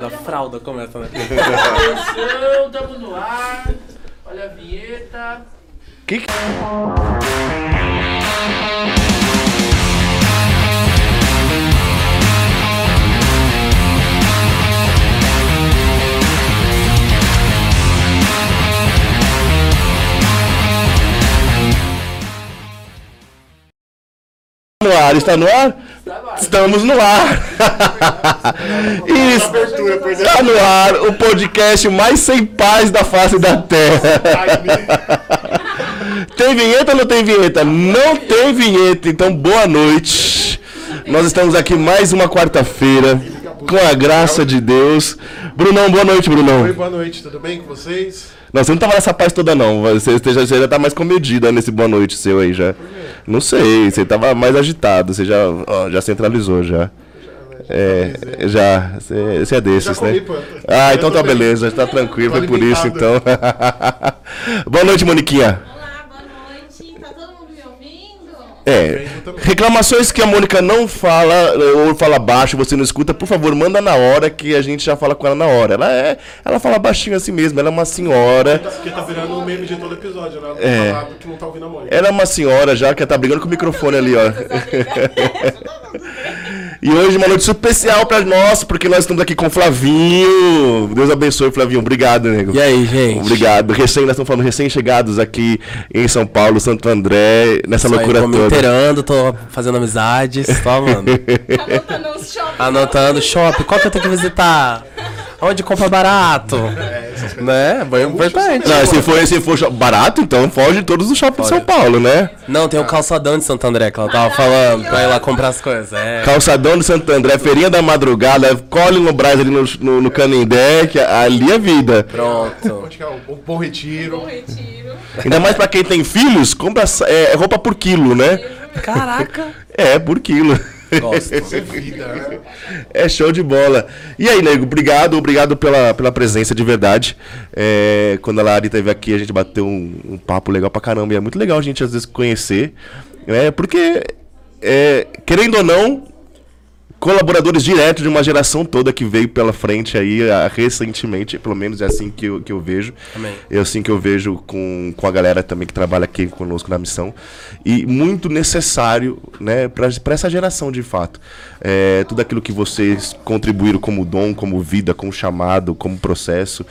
A fralda começa, né? Atenção, tamo no ar. Olha a vinheta. Que que... No ar, está no ar? Estamos no ar! Isso, está no ar o podcast mais sem paz da face da Terra. Tem vinheta ou não tem vinheta? Não tem vinheta, então boa noite. Nós estamos aqui mais uma quarta-feira, com a graça de Deus. Brunão, boa noite, Oi, Brunão. boa noite, tudo bem com vocês? Não, você não tava nessa paz toda, não. Você, já, você já tá mais comedida nesse boa noite seu aí já. Não sei, você tava mais agitado, você já, ó, já centralizou já. É, já, você, é desses, Já né? Ah, então tá bem. beleza, tá tranquilo, foi por isso então. boa noite, Moniquinha. Olá, boa noite. Tá todo mundo me ouvindo? É, reclamações que a Mônica não fala ou fala baixo, você não escuta, por favor, manda na hora que a gente já fala com ela na hora. Ela é, ela fala baixinho assim mesmo, ela é uma senhora. Porque tá virando um meme de todo episódio, né? É. Que não tá ouvindo a Mônica. Ela é uma senhora já que tá brigando com o microfone ali, ó. E hoje uma noite especial pra nós, porque nós estamos aqui com o Flavinho. Deus abençoe, Flavinho. Obrigado, nego. E aí, gente? Obrigado. Recém, nós estamos falando recém-chegados aqui em São Paulo, Santo André, nessa Isso aí, loucura tô me toda. inteirando, tô fazendo amizades, tô, mano. Anotando os shopping. Anotando shopping, qual que eu tenho que visitar? Onde compra barato? né? Bem importante. Não, se for, se for barato, então foge todos os shoppings de São Paulo, né? Não, tem o calçadão de Santo André que ela tava falando pra ir lá comprar as coisas. É. Calçadão de Santo André, feirinha da madrugada, colhe no Brás ali no, no, no Canindé, que ali é vida. Pronto. Onde que é o, o Bom Retiro? Bom retiro. Ainda mais pra quem tem filhos, compra é, roupa por quilo, né? Caraca. É, por quilo. Gosto. É vida, né? É show de bola. E aí, nego, obrigado, obrigado pela, pela presença de verdade. É, quando a Lari esteve aqui, a gente bateu um, um papo legal pra caramba. E é muito legal a gente às vezes conhecer. É, porque, é, querendo ou não, colaboradores diretos de uma geração toda que veio pela frente aí ah, recentemente, pelo menos é assim que eu, que eu vejo. Amém. É assim que eu vejo com, com a galera também que trabalha aqui conosco na missão. E muito necessário né, para essa geração de fato. É, tudo aquilo que vocês contribuíram como dom, como vida, como chamado, como processo.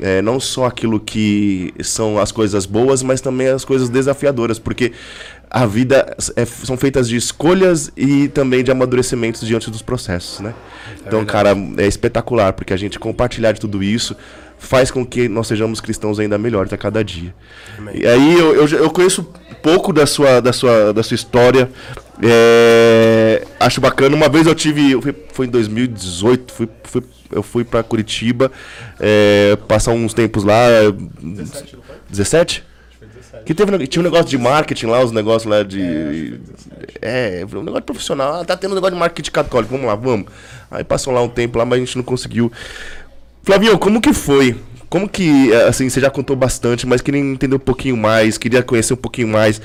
É, não só aquilo que são as coisas boas, mas também as coisas desafiadoras. Porque a vida é- são feitas de escolhas e também de amadurecimentos diante dos processos, né? então, cara, é espetacular, porque a gente compartilhar de tudo isso faz com que nós sejamos cristãos ainda melhores a cada dia. E aí eu, eu, eu conheço pouco da sua, da sua, da sua história. é, acho bacana. Uma vez eu tive. eu fui- Foi em 2018, fui, fui, eu fui pra Curitiba é, passar uns tempos lá. 17? Que teve, tinha um negócio de marketing lá, os negócios lá de. É, um negócio profissional. Ah, tá tendo um negócio de marketing católico, vamos lá, vamos. Aí passou lá um tempo lá, mas a gente não conseguiu. Flavinho, como que foi? Como que, eh, assim, você já contou bastante, mas queria entender um pouquinho mais, queria conhecer um pouquinho mais.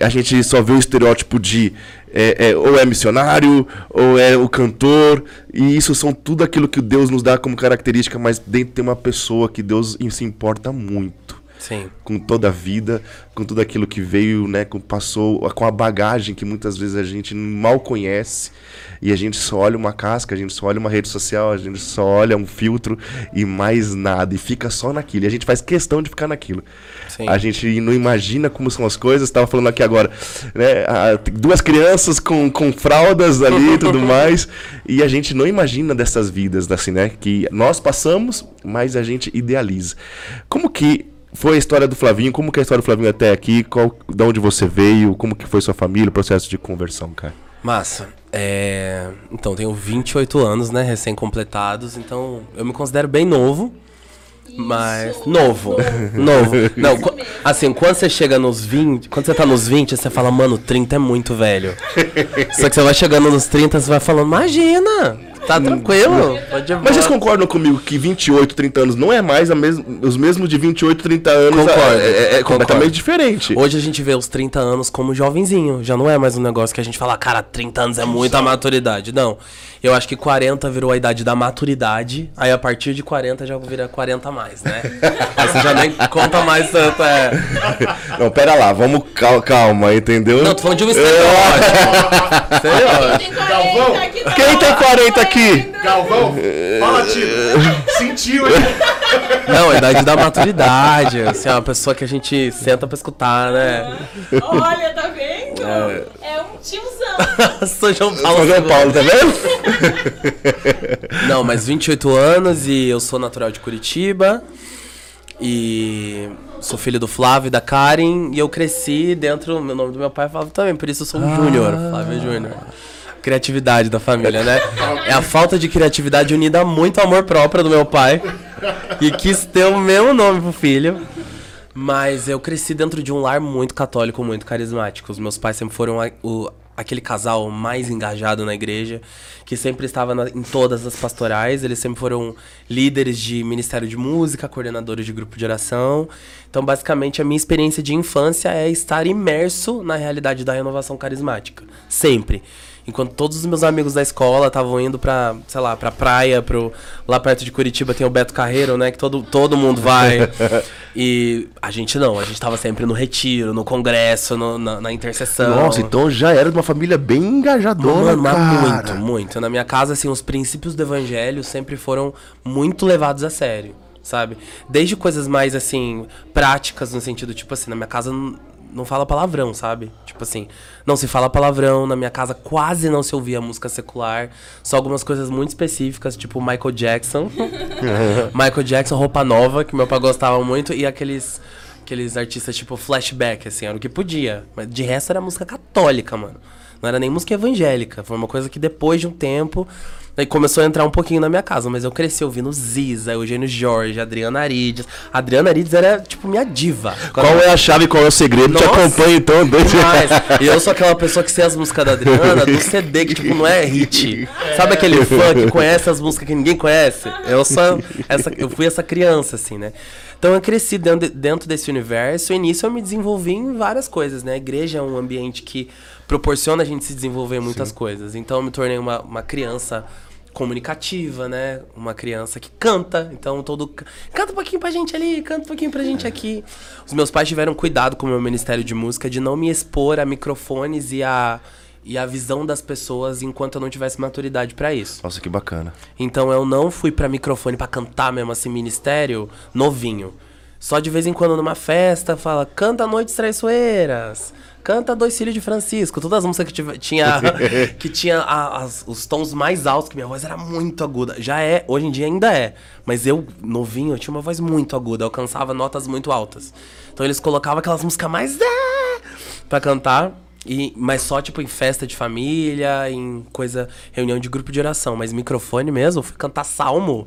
A gente só vê o estereótipo de é, é, ou é missionário, ou é o cantor, e isso são tudo aquilo que Deus nos dá como característica, mas dentro tem uma pessoa que Deus se importa muito Sim. com toda a vida, com tudo aquilo que veio, né, com passou, com a bagagem que muitas vezes a gente mal conhece e a gente só olha uma casca, a gente só olha uma rede social, a gente só olha um filtro e mais nada e fica só naquilo. E a gente faz questão de ficar naquilo. Sim. A gente não imagina como são as coisas. Estava falando aqui agora, né, duas crianças com, com fraldas ali e tudo mais, e a gente não imagina dessas vidas assim, né, que nós passamos, mas a gente idealiza. Como que foi a história do Flavinho? Como que é a história do Flavinho até aqui? Qual, de onde você veio? Como que foi sua família, o processo de conversão, cara? Massa. É... Então, tenho 28 anos, né? Recém-completados, então eu me considero bem novo. Mas. Novo. Novo. Não, assim, quando você chega nos 20. Quando você tá nos 20, você fala, mano, 30 é muito velho. Só que você vai chegando nos 30, você vai falando, imagina! Tá tranquilo. Pode Mas vocês embora. concordam comigo que 28, 30 anos não é mais a mes os mesmos de 28, 30 anos? Concordo, É, é- é completamente diferente. Hoje a gente vê os 30 anos como jovenzinho. Já não é mais um negócio que a gente fala, cara, 30 anos é muita maturidade. Não. Eu acho que 40 virou a idade da maturidade. Aí a partir de 40 já vira 40 a mais, né? Aí você já nem conta mais tanto. É... Não, pera lá, vamos cal- calma, entendeu? Não, tô falando de um estereótipo. Estereótipo. Quem tem 40 Galvão, aqui quem tem 40 aqui? Galvão, fala, Tito. Sentiu, hein? Não, a idade da maturidade. Assim, é uma pessoa que a gente senta pra escutar, né? Olha, tá vendo? É, um tiozão. Sou João Paulo. São João. Paulo, tá vendo? Não, mas 28 anos e eu sou natural de Curitiba. E sou filho do Flávio e da Karen. E eu cresci dentro. Meu nome do meu pai é Flávio também, por isso eu sou um Júnior. Flávio Júnior. Criatividade da família, né? É a falta de criatividade unida a muito amor próprio do meu pai. E quis ter o mesmo nome pro filho. Mas eu cresci dentro de um lar muito católico, muito carismático. Os meus pais sempre foram a- o- aquele casal mais engajado na igreja, que sempre estava na- em todas as pastorais. Eles sempre foram líderes de ministério de música, coordenadores de grupo de oração. Então, basicamente, a minha experiência de infância é estar imerso na realidade da renovação carismática. Sempre. Enquanto todos os meus amigos da escola estavam indo pra, sei lá, pra praia, pro, lá perto de Curitiba tem o Beto Carreiro, né? Que todo, todo mundo vai. e a gente não, a gente tava sempre no retiro, no congresso, no- na, na intercessão. Nossa, então já era de uma família bem engajadora, Mano, cara. muito, muito. Na minha casa, assim, os princípios do evangelho sempre foram muito levados a sério, sabe? Desde coisas mais, assim, práticas, no sentido, tipo assim, na minha casa não, fala palavrão, sabe? Tipo assim, não se fala palavrão, na minha casa quase não se ouvia música secular, só algumas coisas muito específicas, tipo Michael Jackson. Michael Jackson, roupa nova, que meu pai gostava muito, e aqueles. Aqueles artistas tipo flashback, assim, era o que podia. Mas de resto era música católica, mano. Não era nem música evangélica. Foi uma coisa que depois de um tempo. Aí começou a entrar um pouquinho na minha casa. Mas eu cresci ouvindo Ziza, Eugênio Jorge, Adriana Arides. A Adriana Arides era, tipo, minha diva. Qual é a chave, qual é o segredo? Te Nossa. acompanha então, desde... E eu sou aquela pessoa que sei as músicas da Adriana do CD, que tipo, não é hit. Sabe aquele fã que conhece as músicas que ninguém conhece? Eu sou essa, eu fui essa criança, assim, né? Então eu cresci dentro, de- dentro desse universo e nisso eu me desenvolvi em várias coisas, né? A igreja é um ambiente que proporciona a gente se desenvolver muitas coisas. Então eu me tornei uma, uma criança comunicativa, né? Uma criança que canta. Então todo canta um pouquinho pra gente ali, canta um pouquinho pra gente aqui. Os meus pais tiveram cuidado com o meu ministério de música de não me expor a microfones e a e a visão das pessoas enquanto eu não tivesse maturidade pra isso. Nossa, que bacana. Então eu não fui pra microfone pra cantar mesmo assim ministério novinho. Só de vez em quando numa festa fala canta Noites Traiçoeiras, canta Dois Filhos de Francisco, todas as músicas que tive- tinha que tinha a- as- os tons mais altos que minha voz era muito aguda. Já é, hoje em dia ainda é, mas eu novinho eu tinha uma voz muito aguda, eu alcançava notas muito altas. Então eles colocavam aquelas músicas mais ah, pra cantar. E, mas só, tipo, em festa de família, em coisa, reunião de grupo de oração. Mas microfone mesmo, fui cantar salmo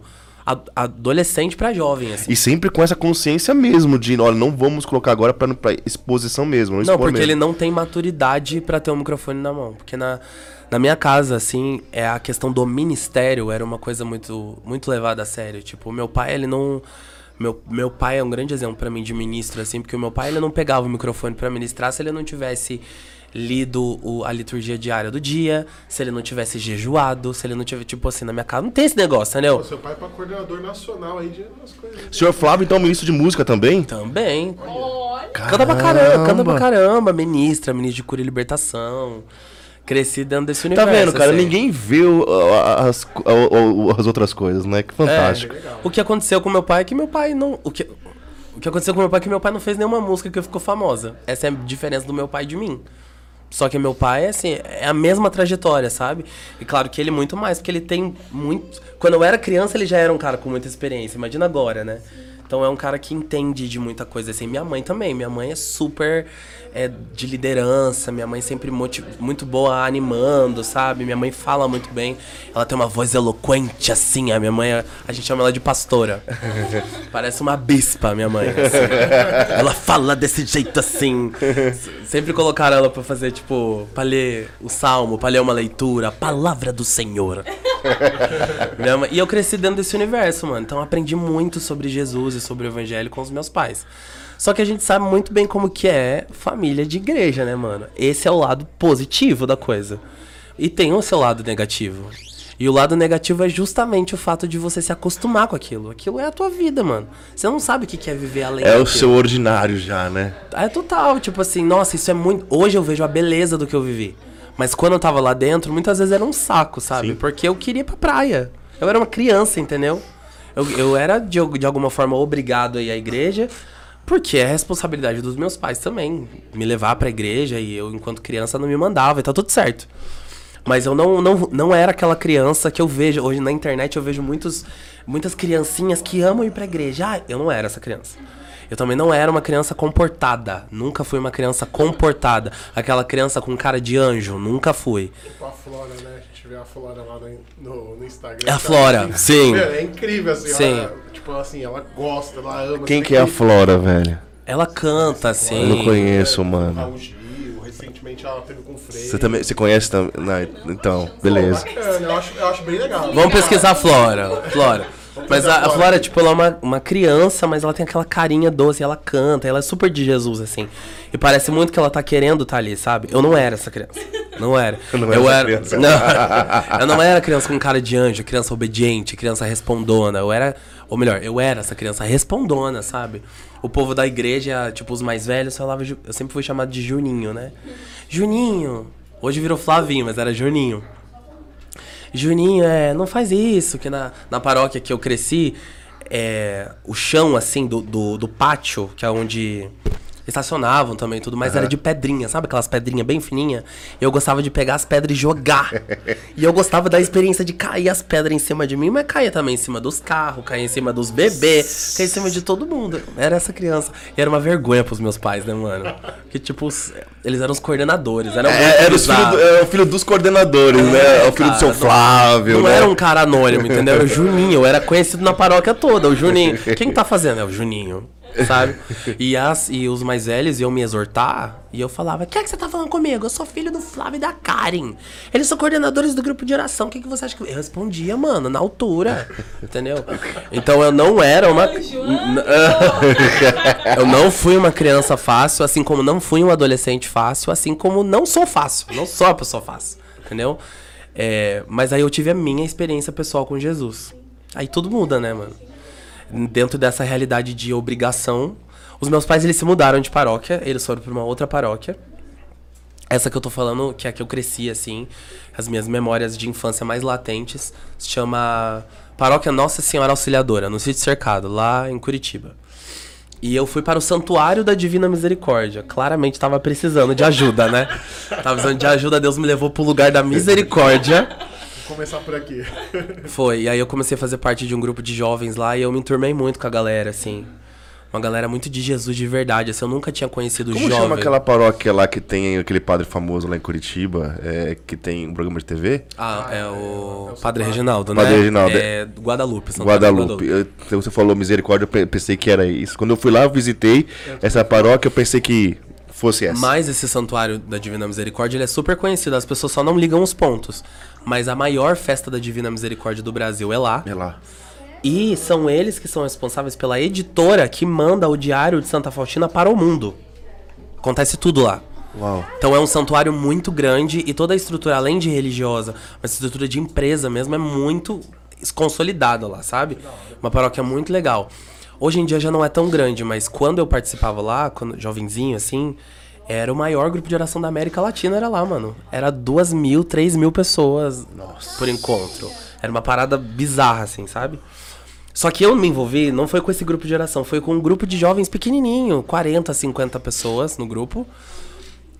adolescente pra jovem, assim. E sempre com essa consciência mesmo de, olha, não vamos colocar agora pra, pra exposição mesmo. Não, Não, porque mesmo. ele não tem maturidade pra ter um microfone na mão. Porque na, na minha casa, assim, é a questão do ministério era uma coisa muito, muito levada a sério. Tipo, meu pai, ele não. Meu, meu pai é um grande exemplo pra mim de ministro, assim, porque o meu pai ele não pegava o microfone pra ministrar se ele não tivesse lido o- a liturgia diária do dia, se ele não tivesse jejuado, se ele não tivesse, tipo assim, na minha casa. Não tem esse negócio, entendeu? Seu pai é pra coordenador nacional aí de umas coisas. Senhor Flávio, então, ministro de música também? Também. Olha. Canta pra caramba, canta pra caramba. Ministra, ministra de cura e libertação. Cresci dentro desse Tá universo. vendo, cara? assim. Ninguém a- as, as outras coisas, né? Que fantástico. O que aconteceu com meu pai é que meu pai não. O que, o que aconteceu com meu pai é que meu pai não fez nenhuma música que ficou famosa. Essa é a diferença do meu pai e de mim. Só que meu pai, assim, é a mesma trajetória, sabe? E claro que ele muito mais, porque ele tem muito. Quando eu era criança, ele já era um cara com muita experiência. Imagina agora, né? Então é um cara que entende de muita coisa assim. Minha mãe também. Minha mãe é super é, de liderança. Minha mãe sempre muito boa animando, sabe? Minha mãe fala muito bem. Ela tem uma voz eloquente assim. A minha mãe, a gente chama ela de pastora. Parece uma bispa, minha mãe. assim. Ela fala desse jeito assim. Sempre colocaram ela pra fazer, tipo, pra ler o salmo, pra ler uma leitura, a palavra do Senhor. Mãe- E eu cresci dentro desse universo, mano. Então aprendi muito sobre Jesus e sobre o evangelho com os meus pais. Só que a gente sabe muito bem como que é família de igreja, né, mano? Esse é o lado positivo da coisa. E tem o seu lado negativo. E o lado negativo é justamente o fato de você se acostumar com aquilo. Aquilo é a tua vida, mano. Você não sabe o que é viver além É o daquilo. seu ordinário já, né? É total, tipo assim, nossa, isso é muito. Hoje eu vejo a beleza do que eu vivi. Mas quando eu tava lá dentro, muitas vezes era um saco, sabe? Sim. Porque eu queria ir pra praia. Eu era uma criança, entendeu? Eu, eu era, de, de alguma forma, obrigado a ir à igreja, porque é responsabilidade dos meus pais também. Me levar pra igreja e eu, enquanto criança, não me mandava e tá tudo certo. Mas eu não, não, não era aquela criança que eu vejo. Hoje na internet eu vejo muitos, muitas criancinhas que amam ir pra igreja. Ah, eu não era essa criança. Eu também não era uma criança comportada. Nunca fui uma criança comportada. Aquela criança com cara de anjo. Nunca fui. Tipo a Flora, né? A gente vê a Flora lá no, no, Instagram. É a Flora, assim, sim. é incrível, assim. Sim. Tipo assim, ela gosta, ela ama. Quem que é a Flora, velho? Ela canta, Eu assim. não conheço, Raul mano. Gil, recentemente ela teve com o Frei. Você também, você conhece também? Não, então, beleza. Bacana, eu acho, eu acho bem legal. Vamos pesquisar a Flora. Flora. Mas a, a Flora, tipo, ela é uma, uma criança, mas ela tem aquela carinha doce, ela canta, ela é super de Jesus, assim. E parece muito que ela tá querendo estar ali, sabe? Eu não era essa criança. Não era. Não era eu era. criança. Não, eu não era criança com cara de anjo, criança obediente, criança respondona. Eu era. Ou melhor, eu era essa criança respondona, sabe? O povo da igreja, tipo, os mais velhos, falava. Eu sempre fui chamado de Juninho, né? Juninho. Hoje virou Flavinho, mas era Juninho. Juninho, é, não faz isso, que na, na paróquia que eu cresci, é, o chão, assim, do, do, do pátio, que é onde estacionavam também tudo mais, era de pedrinha, sabe aquelas pedrinhas bem fininhas? Eu gostava de pegar as pedras e jogar. e eu gostava da experiência de cair as pedras em cima de mim, mas caía também em cima dos carros, caía em cima dos bebês, caía em cima de todo mundo. Era essa criança. E era uma vergonha pros meus pais, né, mano? Que, tipo, os- eles eram os coordenadores. Era, muito É, era os filho do- é o filho dos coordenadores, né? É o filho do seu cara, Flávio, Não né? era um cara anônimo, entendeu? Era o Juninho. Eu era conhecido na paróquia toda, o Juninho. Quem tá fazendo? É o Juninho. Sabe? E, as, e os mais velhos iam me exortar e eu falava: O que é que você tá falando comigo? Eu sou filho do Flávio e da Karen. Eles são coordenadores do grupo de oração. O que, que você acha que. Eu respondia, mano, na altura. Entendeu? Então eu não era uma. Eu não fui uma criança fácil, assim como não fui um adolescente fácil, assim como não sou fácil. Não sou uma pessoa fácil, entendeu? É, mas aí eu tive a minha experiência pessoal com Jesus. Aí tudo muda, né, mano? Dentro dessa realidade de obrigação, os meus pais eles se mudaram de paróquia, eles foram para uma outra paróquia. Essa que eu tô falando, que é a que eu cresci, assim, as minhas memórias de infância mais latentes, se chama Paróquia Nossa Senhora Auxiliadora, no sítio cercado, lá em Curitiba. E eu fui para o Santuário da Divina Misericórdia. Claramente tava precisando de ajuda, né? Tava precisando de ajuda, Deus me levou pro lugar da misericórdia. Vou começar por aqui. Foi, e aí eu comecei a fazer parte de um grupo de jovens lá e eu me enturmei muito com a galera, assim. Uma galera muito de Jesus de verdade, assim, eu nunca tinha conhecido Como jovem. chama aquela paróquia lá que tem aquele padre famoso lá em Curitiba, é, que tem um programa de TV? Ah, é o Padre Reginaldo, né? Padre Reginaldo, É Guadalupe, Santa do Guadalupe. Eu- então você falou misericórdia, eu pe- pensei que era isso. Quando eu fui lá, eu visitei essa paróquia, eu pensei que fosse essa. Mas esse santuário da Divina Misericórdia, ele é super conhecido, as pessoas só não ligam os pontos. Mas a maior festa da Divina Misericórdia do Brasil é lá. É lá. E são eles que são responsáveis pela editora que manda o Diário de Santa Faustina para o mundo. Acontece tudo lá. Uau. Então é um santuário muito grande e toda a estrutura, além de religiosa, uma estrutura de empresa mesmo, é muito consolidada lá, sabe? Uma paróquia muito legal. Hoje em dia já não é tão grande, mas quando eu participava lá, quando jovenzinho assim, era o maior grupo de oração da América Latina, era lá, mano. Era duas mil, três mil pessoas por encontro. Era uma parada bizarra, assim, sabe? Só que eu me envolvi, não foi com esse grupo de oração, foi com um grupo de jovens pequenininho, 40, 50 pessoas no grupo.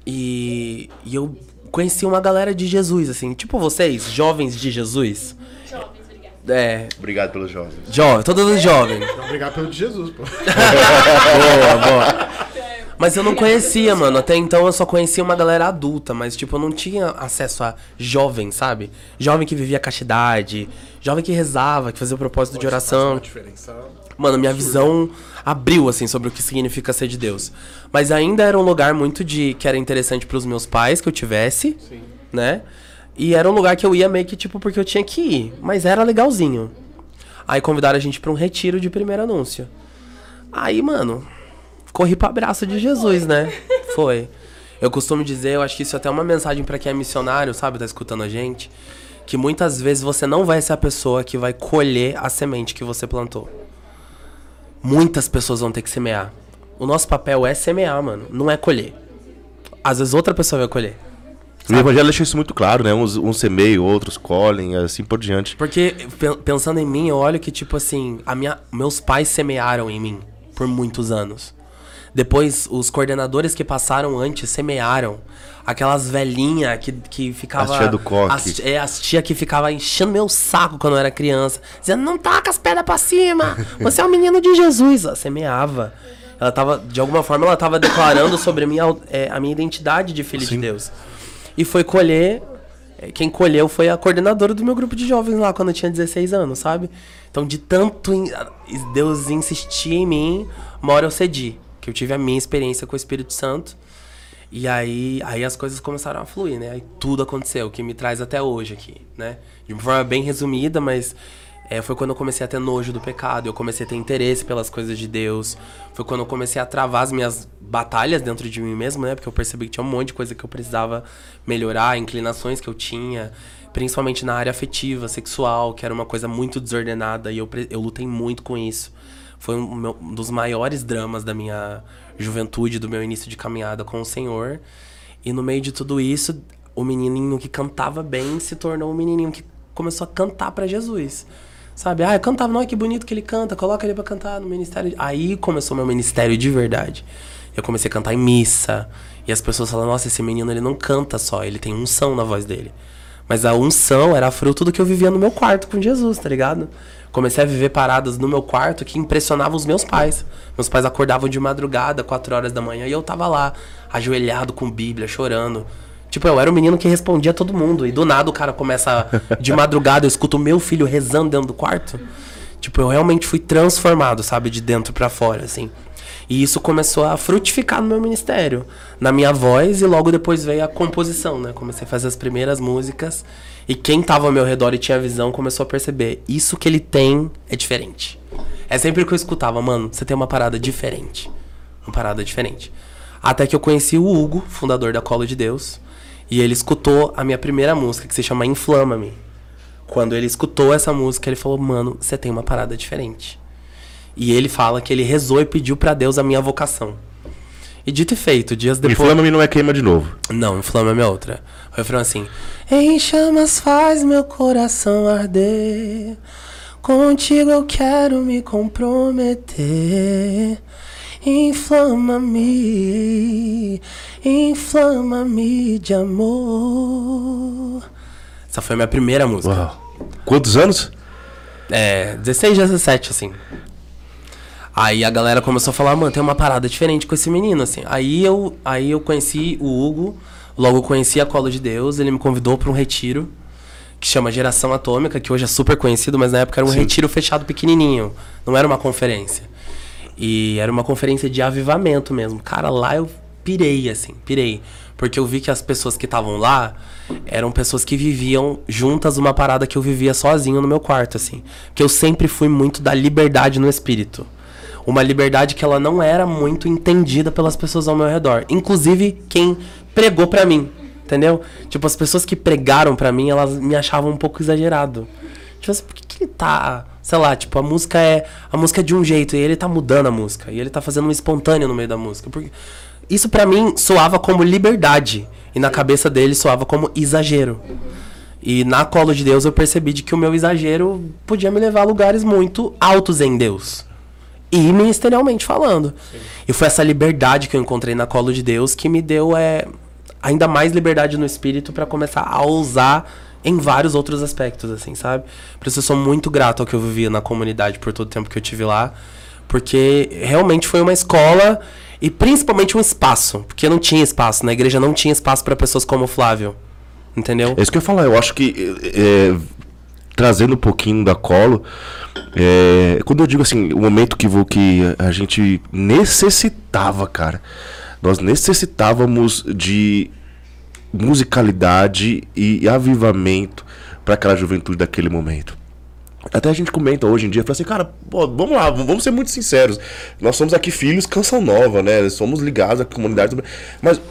E, e eu conheci uma galera de Jesus, assim, tipo vocês, jovens de Jesus. Jovens. É, Obrigado pelos jovens. jovem, todos os jovens. Obrigado pelo de Jesus, pô. Boa, boa. Mas eu não conhecia, mano. Até então eu só conhecia uma galera adulta, mas tipo, eu não tinha acesso a jovem, sabe? Jovem que vivia castidade, jovem que rezava, que fazia o propósito de oração. Mano, minha visão abriu, assim, sobre o que significa ser de Deus. Mas ainda era um lugar muito de. que era interessante pros meus pais que eu tivesse, Sim. né? E era um lugar que eu ia meio que tipo porque eu tinha que ir, mas era legalzinho. Aí convidaram a gente pra um retiro de primeiro anúncio. Aí, mano, corri pra abraço de Jesus, né? Foi. Eu costumo dizer, eu acho que isso é até uma mensagem pra quem é missionário, sabe, tá escutando a gente, que muitas vezes você não vai ser a pessoa que vai colher a semente que você plantou. Muitas pessoas vão ter que semear. O nosso papel é semear, mano, não é colher. Às vezes outra pessoa vai colher. O evangelho deixa isso muito claro, né? Uns, uns semeiam, outros colhem, assim por diante. Porque pe- pensando em mim, eu olho que tipo assim, a minha, meus pais semearam em mim por muitos anos. Depois, os coordenadores que passaram antes semearam. Aquelas velhinhas que, que ficava. As tia do coque. As, é, as tia que ficava enchendo meu saco quando eu era criança. Dizendo, não taca as pedras pra cima! Você é o menino de Jesus! Ela semeava. Ela tava, de alguma forma, ela tava declarando sobre a minha, é, a minha identidade de filho de Deus. E foi colher. é, Quem colheu foi a coordenadora do meu grupo de jovens lá quando eu tinha 16 anos, sabe? Então, de tanto in- Deus insistir em mim, uma hora eu cedi. Que eu tive a minha experiência com o Espírito Santo. E aí, aí as coisas começaram a fluir, né? Aí tudo aconteceu, que me traz até hoje aqui, né? De uma forma bem resumida, mas é, foi quando eu comecei a ter nojo do pecado, eu comecei a ter interesse pelas coisas de Deus. Foi quando eu comecei a travar as minhas batalhas dentro de mim mesmo, né? Porque eu percebi que tinha um monte de coisa que eu precisava melhorar, inclinações que eu tinha, principalmente na área afetiva, sexual, que era uma coisa muito desordenada e eu, eu lutei muito com isso. Foi um, dos maiores dramas da minha juventude, do meu início de caminhada com o Senhor. E no meio de tudo isso, o menininho que cantava bem se tornou um menininho que começou a cantar pra Jesus. Sabe? Ah, eu cantava, não, que bonito que ele canta, coloca ele pra cantar no ministério. Aí começou meu ministério de verdade. Eu comecei a cantar em missa. E as pessoas falaram, nossa, esse menino ele não canta só, ele tem unção na voz dele. Mas a unção era fruto do que eu vivia no meu quarto com Jesus, tá ligado? Comecei a viver paradas no meu quarto que impressionavam os meus pais. Meus pais acordavam de madrugada, 4 horas da manhã, e eu tava lá, ajoelhado com Bíblia, chorando. Tipo, eu era o menino que respondia a todo mundo. E do nada o cara começa. De madrugada, eu escuto o meu filho rezando dentro do quarto. Tipo, eu realmente fui transformado, sabe? De dentro pra fora, assim. E isso começou a frutificar no meu ministério, na minha voz, e logo depois veio a composição, né? Comecei a fazer as primeiras músicas, e quem tava ao meu redor e tinha visão começou a perceber: isso que ele tem é diferente. É sempre que eu escutava, mano, você tem uma parada diferente. Uma parada diferente. Até que eu conheci o Hugo, fundador da Colo de Deus, e ele escutou a minha primeira música, que se chama Inflama-me. Quando ele escutou essa música, ele falou: Mano, você tem uma parada diferente. E ele fala que ele rezou e pediu pra Deus a minha vocação. E dito e feito, dias depois. Inflama-me não é queima de novo. Não, inflama-me é outra. O refrão assim: Em chamas faz meu coração arder. Contigo eu quero me comprometer. Inflama-me, inflama-me de amor. Essa foi a minha primeira música. Uau. Quantos anos? É, 16, 17, assim. Aí a galera começou a falar, mano, tem uma parada diferente com esse menino, assim. Aí eu, aí eu conheci o Hugo, logo conheci a Colo de Deus, ele me convidou para um retiro que chama Geração Atômica, que hoje é super conhecido, mas na época era um retiro fechado pequenininho, não era uma conferência. E era uma conferência de avivamento mesmo. Cara, lá eu pirei, assim, pirei. Porque eu vi que as pessoas que estavam lá eram pessoas que viviam juntas uma parada que eu vivia sozinho no meu quarto, assim. Que eu sempre fui muito da liberdade no espírito. Uma liberdade que ela não era muito entendida pelas pessoas ao meu redor. Inclusive quem pregou pra mim, entendeu? Tipo, as pessoas que pregaram pra mim, elas me achavam um pouco exagerado. Tipo assim, por que, que ele tá. Sei lá, tipo, a música é. A música é de um jeito e ele tá mudando a música. E ele tá fazendo um espontâneo no meio da música. Porque isso pra mim soava como liberdade. E na cabeça dele soava como exagero. E na colo de Deus eu percebi de que o meu exagero podia me levar a lugares muito altos em Deus. E ministerialmente falando. E foi essa liberdade que eu encontrei na colo de Deus que me deu é, ainda mais liberdade no espírito para começar a ousar em vários outros aspectos, assim, sabe? Por isso eu sou muito grato ao que eu vivi na comunidade por todo o tempo que eu tive lá. Porque realmente foi uma escola e principalmente um espaço. Porque não tinha espaço, na igreja não tinha espaço para pessoas como o Flávio. Entendeu? É isso que eu ia falar. Eu acho que é, é, trazendo um pouquinho da colo, é, quando eu digo assim, o momento que, vou, que a gente necessitava, cara, nós necessitávamos de musicalidade e avivamento para aquela juventude daquele momento. Até a gente comenta hoje em dia, fala assim, cara, pô, vamos lá, vamos ser muito sinceros. Nós somos aqui filhos Canção Nova, né? Somos ligados à comunidade. Mas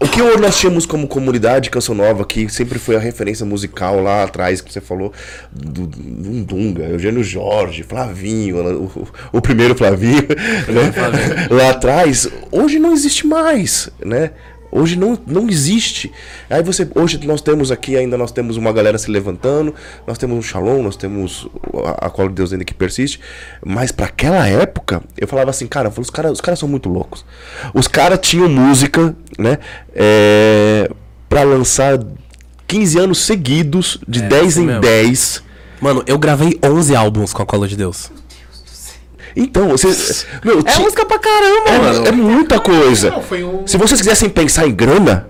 o que nós tínhamos como comunidade Canção Nova, que sempre foi a referência musical lá atrás, que você falou, do, Dunga, Eugênio Jorge, Flavinho, o, o primeiro Flavinho, né? lá atrás, hoje não existe mais, né? Hoje não, não existe. Aí você, hoje nós temos aqui ainda nós temos uma galera se levantando, nós temos o Shalom, nós temos a, a qual Deus ainda que persiste, mas para aquela época, eu falava assim, cara, os caras os caras são muito loucos. Os caras tinham música, né, é, para lançar 15 anos seguidos, de É, 10 isso em mesmo. 10. Mano, eu gravei 11 álbuns com a Cola de Deus. Então, você, meu, É ti- música pra caramba, mano. é, é muita coisa. Não, foi um. Se vocês quisessem pensar em grana,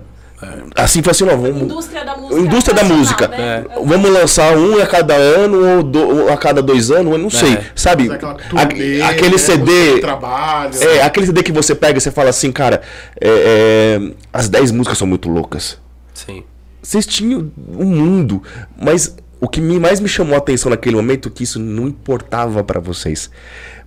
assim, foi assim, não, vamos, Indústria da música. Indústria da música. né? Vamos lançar um a cada ano ou do- a cada dois anos, eu não sei. Sabe? Aquela A- turnê, aquele né, CD. Trabalho. É, aquele CD que você pega e você fala assim, cara, é, é, as 10 músicas são muito loucas. Sim. Vocês tinham um mundo, mas o que mais me chamou a atenção naquele momento é que isso não importava pra vocês.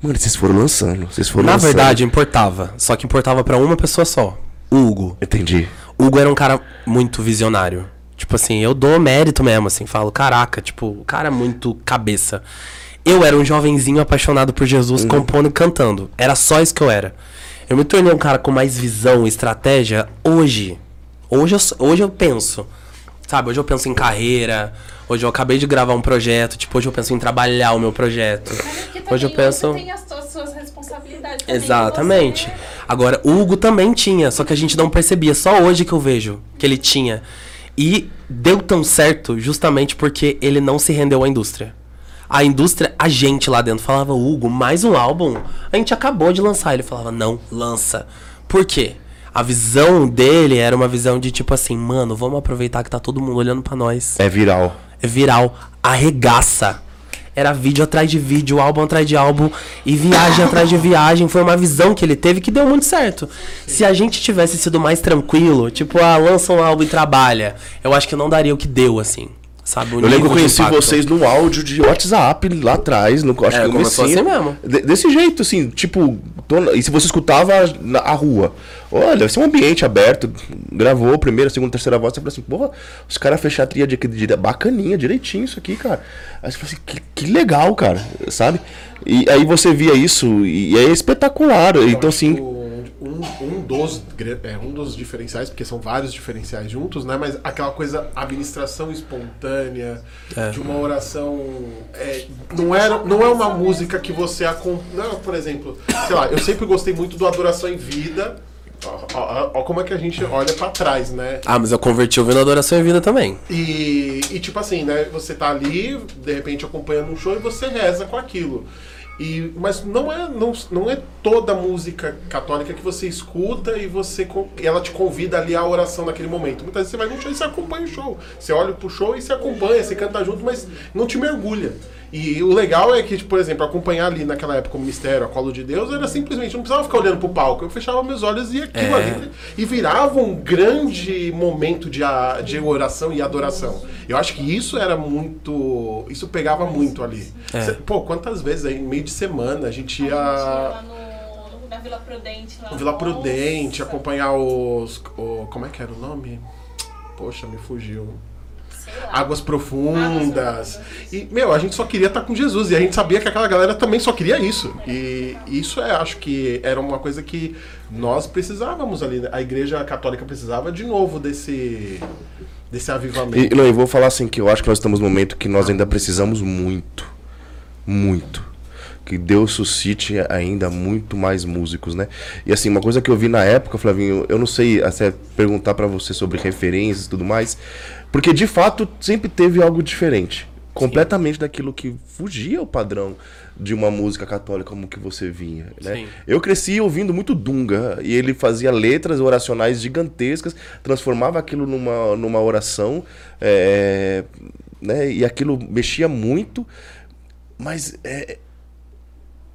Mano, vocês foram lançando, vocês foram Na lançando. verdade, importava. Só que importava pra uma pessoa só. Hugo. Entendi. Hugo era um cara muito visionário. Tipo assim, eu dou mérito mesmo, assim, falo, caraca, tipo, o cara é muito cabeça. Eu era um jovenzinho apaixonado por Jesus, compondo e cantando. Era só isso que eu era. Eu me tornei um cara com mais visão e estratégia hoje. Hoje eu, hoje eu penso. Sabe, hoje eu penso em carreira. Hoje eu acabei de gravar um projeto. Tipo, hoje eu penso em trabalhar o meu projeto. Também Hoje eu penso. Você tem as suas, responsabilidades. Exatamente. né? Agora, o Hugo também tinha, só que a gente não percebia. Só hoje que eu vejo que ele tinha. E deu tão certo justamente porque ele não se rendeu à indústria. A indústria, a gente lá dentro falava, Hugo, mais um álbum? A gente acabou de lançar. Ele falava, não, lança. Por quê? A visão dele era uma visão de tipo assim, mano, vamos aproveitar que tá todo mundo olhando pra nós É viral. é viral, arregaça. Era vídeo atrás de vídeo, álbum atrás de álbum e viagem atrás de viagem. Foi uma visão que ele teve que deu muito certo. Se a gente tivesse sido mais tranquilo, tipo, ah, lança um álbum e trabalha, eu acho que não daria o que deu, assim. Sabe? Eu lembro que eu conheci vocês no áudio de WhatsApp lá atrás, no, acho É, que começou assim mesmo. De- desse jeito, assim, tipo, e se você escutava na a rua, olha, esse é um ambiente aberto, gravou primeira, segunda, terceira voz, você fala assim, porra, os caras fecharam a tríade aqui, de- bacaninha, direitinho isso aqui, cara. Aí você fala assim, que, que legal, cara, sabe? E aí você via isso, e, é espetacular, então assim... Um, um dos, é, um dos diferenciais, porque são vários diferenciais juntos, né? Mas aquela coisa, administração espontânea, de uma oração. é, não, era, não é uma música que você acompanha. Por exemplo, sei lá, eu sempre gostei muito do Adoração em Vida. Ó como é que a gente olha pra trás, né? Ah, mas eu converti ouvindo Adoração em Vida também. E, e tipo assim, né? Você tá ali, de repente acompanhando um show e você reza com aquilo. E, mas não é, não, não é toda música católica que você escuta e você ela te convida ali à oração naquele momento. Muitas vezes você vai num show e você acompanha o show. Você olha pro show e você acompanha, você canta junto, mas não te mergulha. E o legal é que, tipo, por exemplo, acompanhar ali naquela época o mistério, a colo de Deus, era simplesmente, não precisava ficar olhando pro palco. Eu fechava meus olhos e aquilo É. ali e virava um grande momento de, a- de oração e adoração. Eu acho que isso era muito. Isso pegava muito ali. É. Pô, quantas vezes aí, no meio de semana, a gente A gente ia ia lá no, no- na Vila Prudente. Lá Vila Nossa. Prudente, acompanhar os. o- como é que era o nome? Poxa, me fugiu. Águas profundas. E, meu, a gente só queria estar com Jesus. E a gente sabia que aquela galera também só queria isso. E isso é, acho que era uma coisa que nós precisávamos ali. né? A igreja católica precisava de novo desse, desse avivamento. E, não, eu vou falar assim que eu acho que nós estamos num momento que nós ainda precisamos muito. Muito. Que Deus suscite ainda muito mais músicos, né? E assim, uma coisa que eu vi na época, Flavinho, eu não sei até perguntar pra você sobre referências e tudo mais, porque de fato sempre teve algo diferente. Completamente daquilo que fugia ao padrão de uma música católica como que você vinha, né? Sim. Eu cresci ouvindo muito Dunga e ele fazia letras oracionais gigantescas, transformava aquilo numa, numa oração, é, né? E aquilo mexia muito, mas é,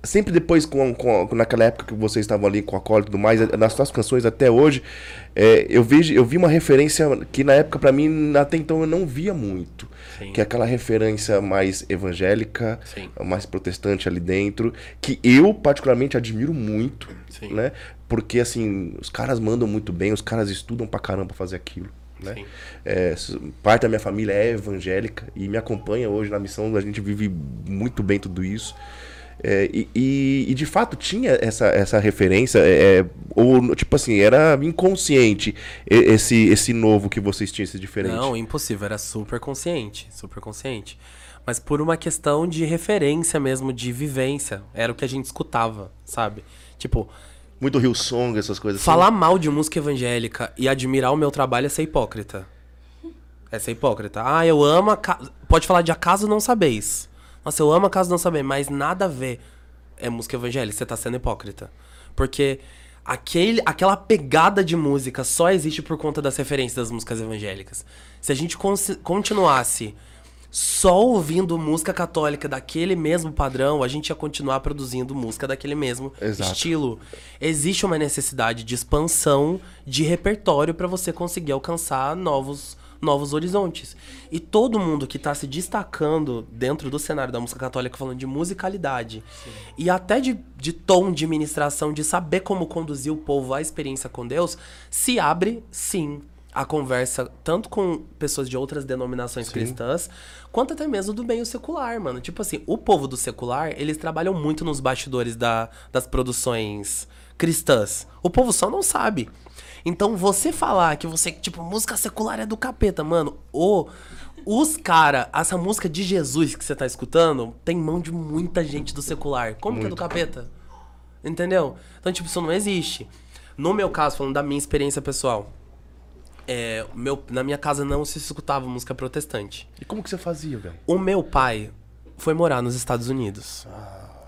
sempre depois, com, com, naquela época que vocês estavam ali com a cola e tudo mais, nas suas canções até hoje, é, eu, vejo, eu vi uma referência que na época, pra mim, até então eu não via muito. Sim. Que é aquela referência mais evangélica, Sim. mais protestante ali dentro, que eu particularmente admiro muito, Sim. né? Porque, assim, os caras mandam muito bem, os caras estudam pra caramba fazer aquilo. Né? É, parte da minha família é evangélica e me acompanha hoje na missão. A gente vive muito bem tudo isso. É, e, e- e, de fato tinha essa, essa referência, é, é, ou tipo assim, era inconsciente esse, esse novo que vocês tinham, esse diferente. Não, impossível, era super consciente, super consciente. Mas por uma questão de referência mesmo, de vivência. Era o que a gente escutava, sabe? Tipo, Muito Rio Song, essas coisas assim. falar mal de música evangélica e admirar o meu trabalho é ser hipócrita. É ser hipócrita. Ah, eu amo ca... Pode falar de acaso não sabeis. Nossa, eu amo acaso não sabeis, mas nada a ver. É música evangélica, você tá sendo hipócrita. Porque aquele, aquela pegada de música só existe por conta das referências das músicas evangélicas. Se a gente continuasse só ouvindo música católica daquele mesmo padrão, a gente ia continuar produzindo música daquele mesmo Exato. estilo. Existe uma necessidade de expansão de repertório para você conseguir alcançar novos novos horizontes. E todo mundo que tá se destacando dentro do cenário da música católica falando de musicalidade e até de, de tom de ministração, de saber como conduzir o povo à experiência com Deus, se abre sim a conversa tanto com pessoas de outras denominações cristãs, quanto até mesmo do meio secular, mano. Tipo assim, o povo do secular, eles trabalham muito nos bastidores da, das produções cristãs. O povo só não sabe. Então, você falar que você, tipo, música secular é do capeta, mano, o, os cara, essa música de Jesus que você tá escutando, tem mão de muita gente do secular. Como que é do capeta? Entendeu? Então, tipo, isso não existe. No meu caso, falando da minha experiência pessoal, é, meu, na minha casa não se escutava música protestante. E como que você fazia, velho? O meu pai foi morar nos Estados Unidos.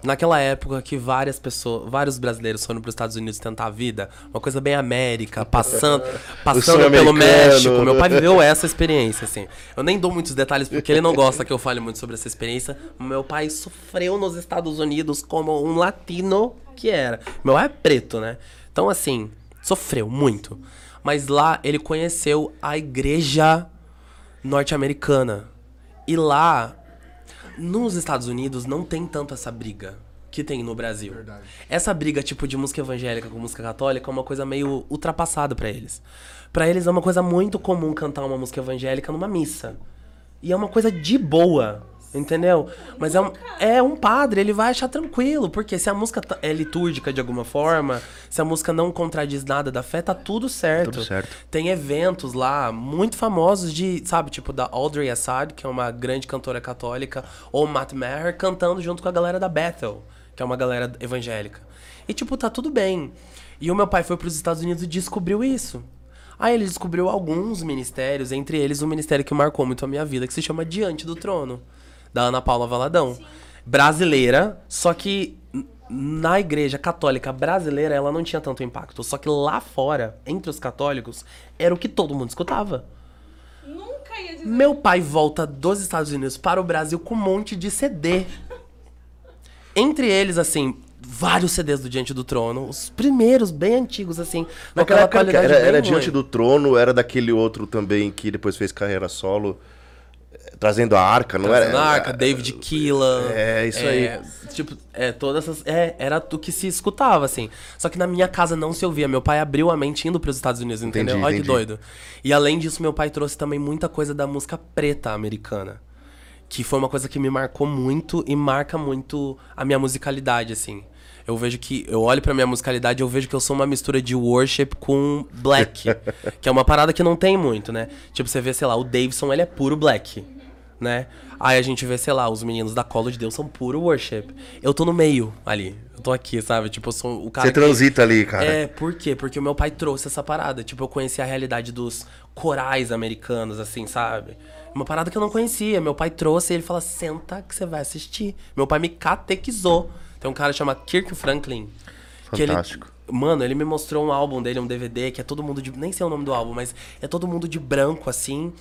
Naquela época que várias pessoas, vários brasileiros foram para os Estados Unidos tentar a vida, uma coisa bem América, passando, passando pelo. México. Meu pai viveu essa experiência, assim. Eu nem dou muitos detalhes porque ele não gosta que eu fale muito sobre essa experiência. Meu pai sofreu nos Estados Unidos como um latino que era. Meu pai é preto, né? Então, assim, sofreu muito. Mas lá ele conheceu a igreja norte-americana. E lá, nos Estados Unidos, não tem tanto essa briga que tem no Brasil. Essa briga, tipo, de música evangélica com música católica é uma coisa meio ultrapassada pra eles. Pra eles é uma coisa muito comum cantar uma música evangélica numa missa. E é uma coisa de boa, entendeu? Mas é um, é um padre, ele vai achar tranquilo, porque se a música tá- é litúrgica de alguma forma, se a música não contradiz nada da fé, tá tudo certo. Tudo certo. Tem eventos lá muito famosos de, sabe, tipo da Audrey Assad, que é uma grande cantora católica, ou Matt Maher cantando junto com a galera da Bethel, que é uma galera evangélica. E tipo, tá tudo bem. E o meu pai foi para os Estados Unidos e descobriu isso. Aí ele descobriu alguns ministérios, entre eles um ministério que marcou muito a minha vida, que se chama Diante do Trono, da Ana Paula Valadão. Brasileira, só que na igreja católica brasileira ela não tinha tanto impacto. Só que lá fora, entre os católicos, era o que todo mundo escutava. Nunca ia dizer. Meu pai volta dos Estados Unidos para o Brasil com um monte de CD. Entre eles, assim, vários CDs do Diante do Trono. Os primeiros, bem antigos, assim. Naquela qualidade era, era. Diante do Trono, era daquele outro também que depois fez carreira solo, trazendo a arca, não era? Arca, David Keelan. É, isso é, Tipo, é, todas essas. É, era o que se escutava, assim. Só que na minha casa não se ouvia. Meu pai abriu a mente indo pros Estados Unidos, entendeu? Entendi, Olha que entendi. doido. E além disso, meu pai trouxe também muita coisa da música preta americana. Que foi uma coisa que me marcou muito e marca muito a minha musicalidade, assim. Eu vejo que. Eu olho pra minha musicalidade e eu vejo que eu sou uma mistura de worship com black. que é uma parada que não tem muito, né? Tipo, você vê, sei lá, o Davidson, ele é puro black né? Aí a gente vê, sei lá, os meninos da Colo de Deus são puro worship. Eu tô no meio ali. Eu tô aqui, sabe? Tipo, eu sou o cara Você que- transita ali, cara. É, por quê? Porque o meu pai trouxe essa parada. Tipo, eu conheci a realidade dos corais americanos, assim, sabe? Uma parada que eu não conhecia. Meu pai trouxe e ele fala: senta que você vai assistir. Meu pai me catequizou. Tem um cara chamado Kirk Franklin. que ele- Fantástico. Mano, ele me mostrou um álbum dele, um DVD, que é todo mundo de. Nem sei o nome do álbum, mas é todo mundo de branco, assim.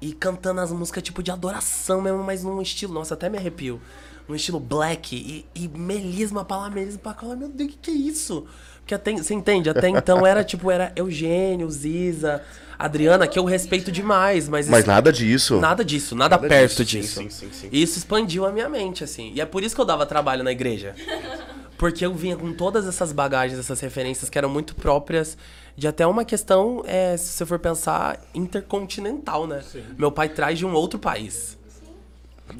E cantando as músicas tipo de adoração mesmo, mas num estilo. Nossa, até me arrepio. um estilo black e, e melisma pra lá, melisma pra cá. Meu Deus, o que, que é isso? Porque até, você entende? Até então era tipo, era Eugênio, Ziza, Adriana, que eu respeito demais, mas. Mas isso- nada disso. Nada disso, nada, Nada perto disso, sim, disso. sim, sim, sim. E isso expandiu a minha mente, assim. E é por isso que eu dava trabalho na igreja. Porque eu vinha com todas essas bagagens, essas referências que eram muito próprias de até uma questão, é, se você for pensar, intercontinental, né? Meu pai traz de um outro país.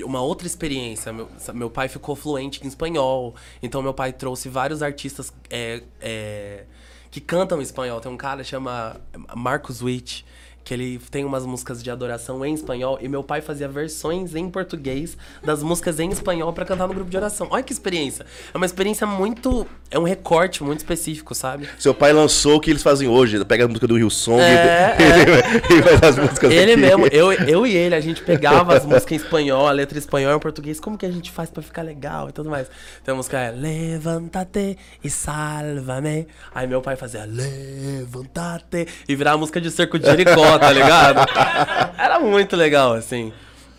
Uma outra experiência. Meu, meu pai ficou fluente em espanhol. Então meu pai trouxe vários artistas é, é, que cantam em espanhol. Tem um cara que chama Marcos Witt, que ele tem umas músicas de adoração em espanhol. E meu pai fazia versões em português das músicas em espanhol pra cantar no grupo de oração. Olha que experiência. É uma experiência muito. É um recorte muito específico, sabe? Seu pai lançou o que eles fazem hoje. Pega a música do Rio Song É, e, e faz as músicas Ele aqui. mesmo, eu, eu e ele, a gente pegava as músicas em espanhol, a letra em espanhol e em português, como que a gente faz pra ficar legal e tudo mais. Então a música é Levanta-te e salva-me. Aí meu pai fazia Levanta-te e virava a música de cerco de Jericó, tá ligado? Era muito legal, assim.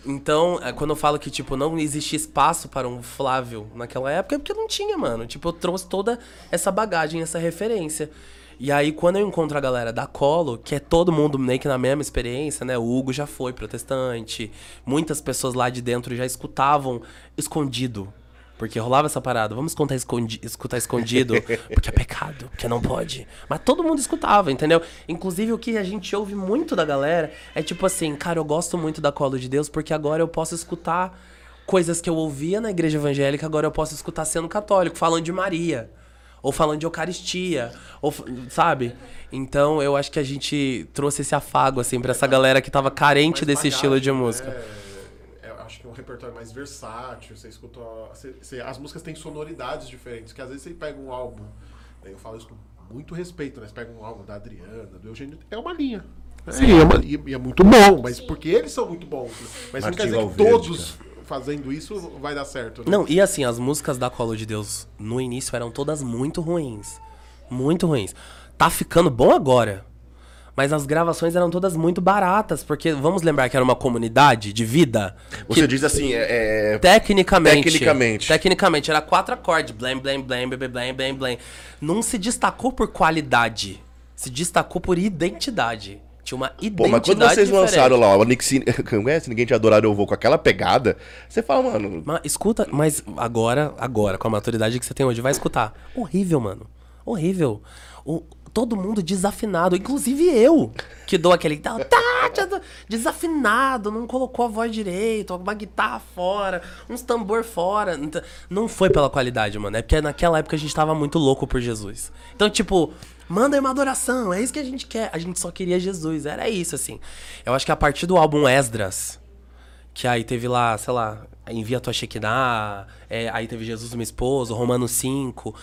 Então, é, quando eu falo que, tipo, não existia espaço para um Flávio naquela época, é porque não tinha, mano. Tipo, eu trouxe toda essa bagagem, essa referência. E aí, quando eu encontro a galera da Colo, que é todo mundo meio que na mesma experiência, né? O Hugo já foi protestante. Muitas pessoas lá de dentro já escutavam escondido. Porque rolava essa parada. Vamos escutar, escondi escutar escondido, porque é pecado, porque não pode. Mas todo mundo escutava, entendeu? Inclusive, o que a gente ouve muito da galera é tipo assim, cara, eu gosto muito da Colo de Deus, porque agora eu posso escutar coisas que eu ouvia na igreja evangélica, agora eu posso escutar sendo católico, falando de Maria. Ou falando de Eucaristia, ou, sabe? Então eu acho que a gente trouxe esse afago, assim, pra essa galera que tava carente desse estilo de música. né? É, eu acho que é um repertório mais versátil. Você escuta. você- você- as músicas têm sonoridades diferentes. Que às vezes você pega um álbum. né, Eu falo isso com muito respeito, né? Você pega um álbum da Adriana, do Eugênio. É uma linha. Sim, é, uma, e, e é muito bom, mas porque eles são muito bons. Mas não quer dizer que todos fazendo isso vai dar certo. Né? Não, e assim, as músicas da Colo de Deus no início eram todas muito ruins. Muito ruins. Tá ficando bom agora. Mas as gravações eram todas muito baratas, porque vamos lembrar que era uma comunidade de vida. Você diz assim, é, é- Tecnicamente. Tecnicamente. Tecnicamente, era quatro acordes. Blém, blém, blém, blém, blém, blém, blém. Não se destacou por qualidade. Se destacou por identidade. Tinha uma identidade Pô, mas quando vocês diferente. lançaram lá o Nixie, conhece? Ninguém te adorar eu vou com aquela pegada, você fala, mano, Mas escuta, mas agora, agora, com a maturidade que você tem hoje, vai escutar. Horrível, mano. Horrível. O, todo mundo desafinado, inclusive eu, que dou aquele. Tá, tá, tá, desafinado, não colocou a voz direito, uma guitarra fora, uns tambor fora. Então, Não foi pela qualidade, mano. É porque naquela época a gente tava muito louco por Jesus. Então, tipo. Manda uma adoração, é isso que a gente quer. A gente só queria Jesus, era isso, assim. Eu acho que a partir do álbum Esdras, que aí teve lá, sei lá, Envia Tua Shekinah, é, aí teve Jesus Meu Esposo, Romanos 5.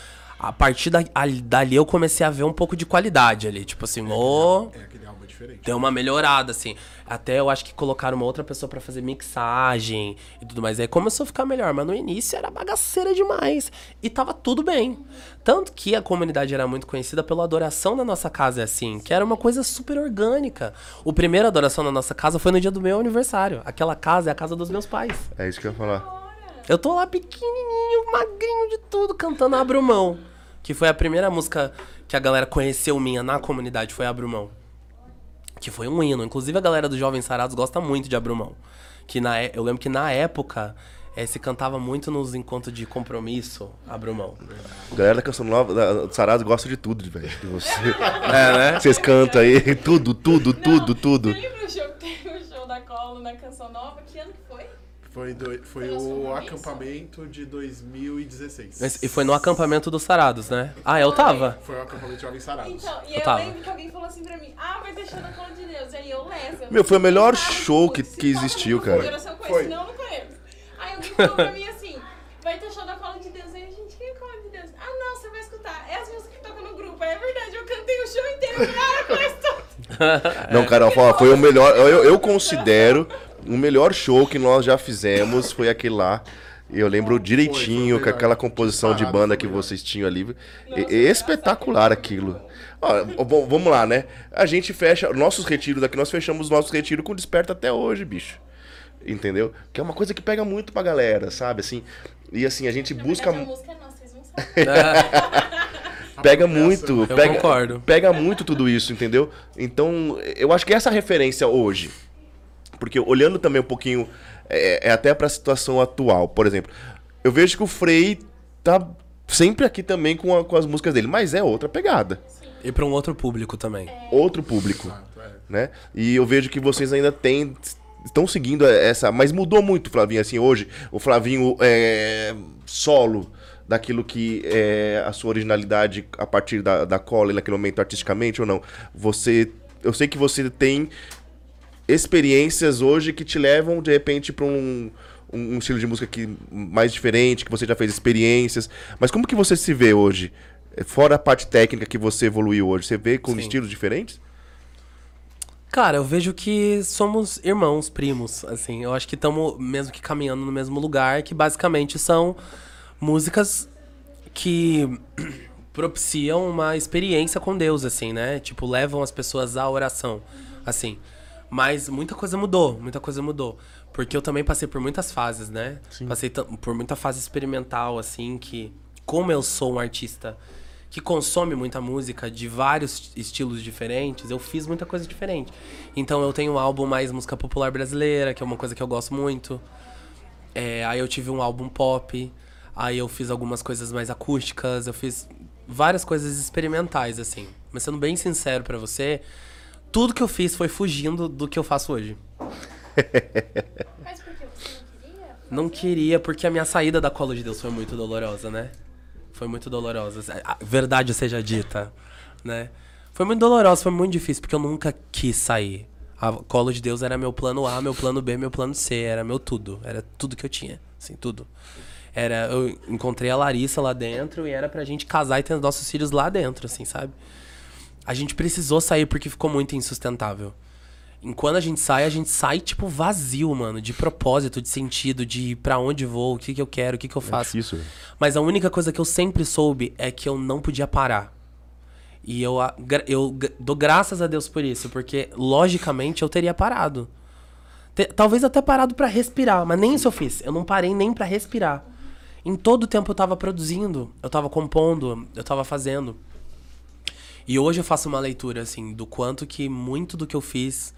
A partir da, ali- dali eu comecei a ver um pouco de qualidade ali. Tipo assim, ô. É aquele álbum é diferente. Deu uma melhorada, assim. Até eu acho que colocaram uma outra pessoa pra fazer mixagem e tudo mais. Aí começou a ficar melhor, mas no início era bagaceira demais. E tava tudo bem. Tanto que a comunidade era muito conhecida pela adoração na nossa casa, é assim, que era uma coisa super orgânica. O primeiro adoração na nossa casa foi no dia do meu aniversário. Aquela casa é a casa dos meus pais. é isso que eu ia falar. Eu tô lá pequenininho, magrinho de tudo, cantando Abro Mão. Que foi a primeira música que a galera conheceu minha na comunidade, foi Abro Mão. Que foi um hino. Inclusive a galera dos Jovens Sarados gosta muito de Abro Mão. Que na, é- eu lembro que na época eh, se cantava muito nos encontros de compromisso, Abro Mão. A galera da canção nova, da Sarados gosta de tudo, velho. de Você. É, né? Vocês cantam aí, tudo, tudo, tudo, tudo. Você lembra o show que teve o show da Colo na Canção Nova? Que ano que foi? Foi, do- foi o acampamento de 2016. Mas- E foi no acampamento dos Sarados, né? Ah, eu tava. Foi o acampamento de Jovens Sarados. Então, e Eu eu, tava. lembro que alguém falou assim pra mim, ah, vai ter show da Colo de Deus. Aí eu, Lessa. Meu, foi o melhor show que- se que toca existiu, cara. eu conheço, Foi. Senão eu não conheço. Aí alguém falou pra mim assim, vai ter show da Colo de Deus. Aí a gente, quem é Colo de Deus? Ah, não, você vai escutar. É as músicas que tocam no grupo. Aí é verdade, eu cantei o show inteiro. Falei, ah, eu conheço. Não, Carol, foi o melhor. Eu, eu considero o melhor show que nós já fizemos foi aquele lá. Eu lembro direitinho foi com aquela composição de banda que vocês tinham ali. E espetacular aquilo. Ó, bom, vamos lá, né? A gente fecha nossos retiros aqui, nós fechamos nossos retiros com desperta até hoje, bicho. entendeu? Que é uma coisa que pega muito pra galera, sabe? Assim, e assim, a gente Na busca. verdade, a música é nossa, vocês não sabem. Pega muito, Eu pega, concordo. pega muito tudo isso, entendeu? Então, eu acho que essa referência hoje, porque olhando também um pouquinho, é, é até pra situação atual, por exemplo, eu vejo que o Frei tá sempre aqui também com, a- com as músicas dele, mas é outra pegada, E pra um outro público também. outro público, É. né? E eu vejo que vocês ainda têm estão seguindo essa, mas mudou muito, Flavinho, assim, hoje, o Flavinho é, solo daquilo que é a sua originalidade a partir da, da cola e naquele momento artisticamente ou não? Você, eu sei que você tem experiências hoje que te levam de repente para um, um, estilo de música que mais diferente, que você já fez experiências, mas como que você se vê hoje? Fora a parte técnica que você evoluiu hoje, você vê com Sim. estilos diferentes? Cara, eu vejo que somos irmãos, primos, assim. Eu acho que estamos mesmo que caminhando no mesmo lugar, que basicamente são músicas que propiciam uma experiência com Deus, assim, né? Tipo, levam as pessoas à oração, assim. Mas muita coisa mudou, muita coisa mudou. Porque eu também passei por muitas fases, né? Passei tam- por muita fase experimental, assim, que como eu sou um artista que consome muita música de vários estilos diferentes, eu fiz muita coisa diferente. Então eu tenho um álbum mais música popular brasileira, que é uma coisa que eu gosto muito. É, aí eu tive um álbum pop, aí eu fiz algumas coisas mais acústicas, eu fiz várias coisas experimentais, assim. Mas sendo bem sincero pra você, tudo que eu fiz foi fugindo do que eu faço hoje. Mas por que você não queria? Não queria, porque a minha saída da Cola de Deus foi muito dolorosa, né? Foi muito dolorosa. A verdade seja dita, né? Foi muito dolorosa, foi muito difícil, porque eu nunca quis sair. A Colo de Deus era meu plano A, meu plano B, meu plano C, era meu tudo. Era tudo que eu tinha, assim, tudo. Era, eu encontrei a Larissa lá dentro e era pra gente casar e ter nossos filhos lá dentro, assim, sabe? A gente precisou sair porque ficou muito insustentável. Enquanto a gente sai, a gente sai, tipo, vazio, mano. De propósito, de sentido, de pra onde vou, o que, que eu quero, o que, que eu faço. difícil. Mas a única coisa que eu sempre soube é que eu não podia parar. E eu, eu dou graças a Deus por isso, porque logicamente eu teria parado. Te- talvez até parado pra respirar, mas nem isso eu fiz. Eu não parei nem pra respirar. Em todo o tempo eu tava produzindo, eu tava compondo, eu tava fazendo. E hoje eu faço uma leitura, assim, do quanto que muito do que eu fiz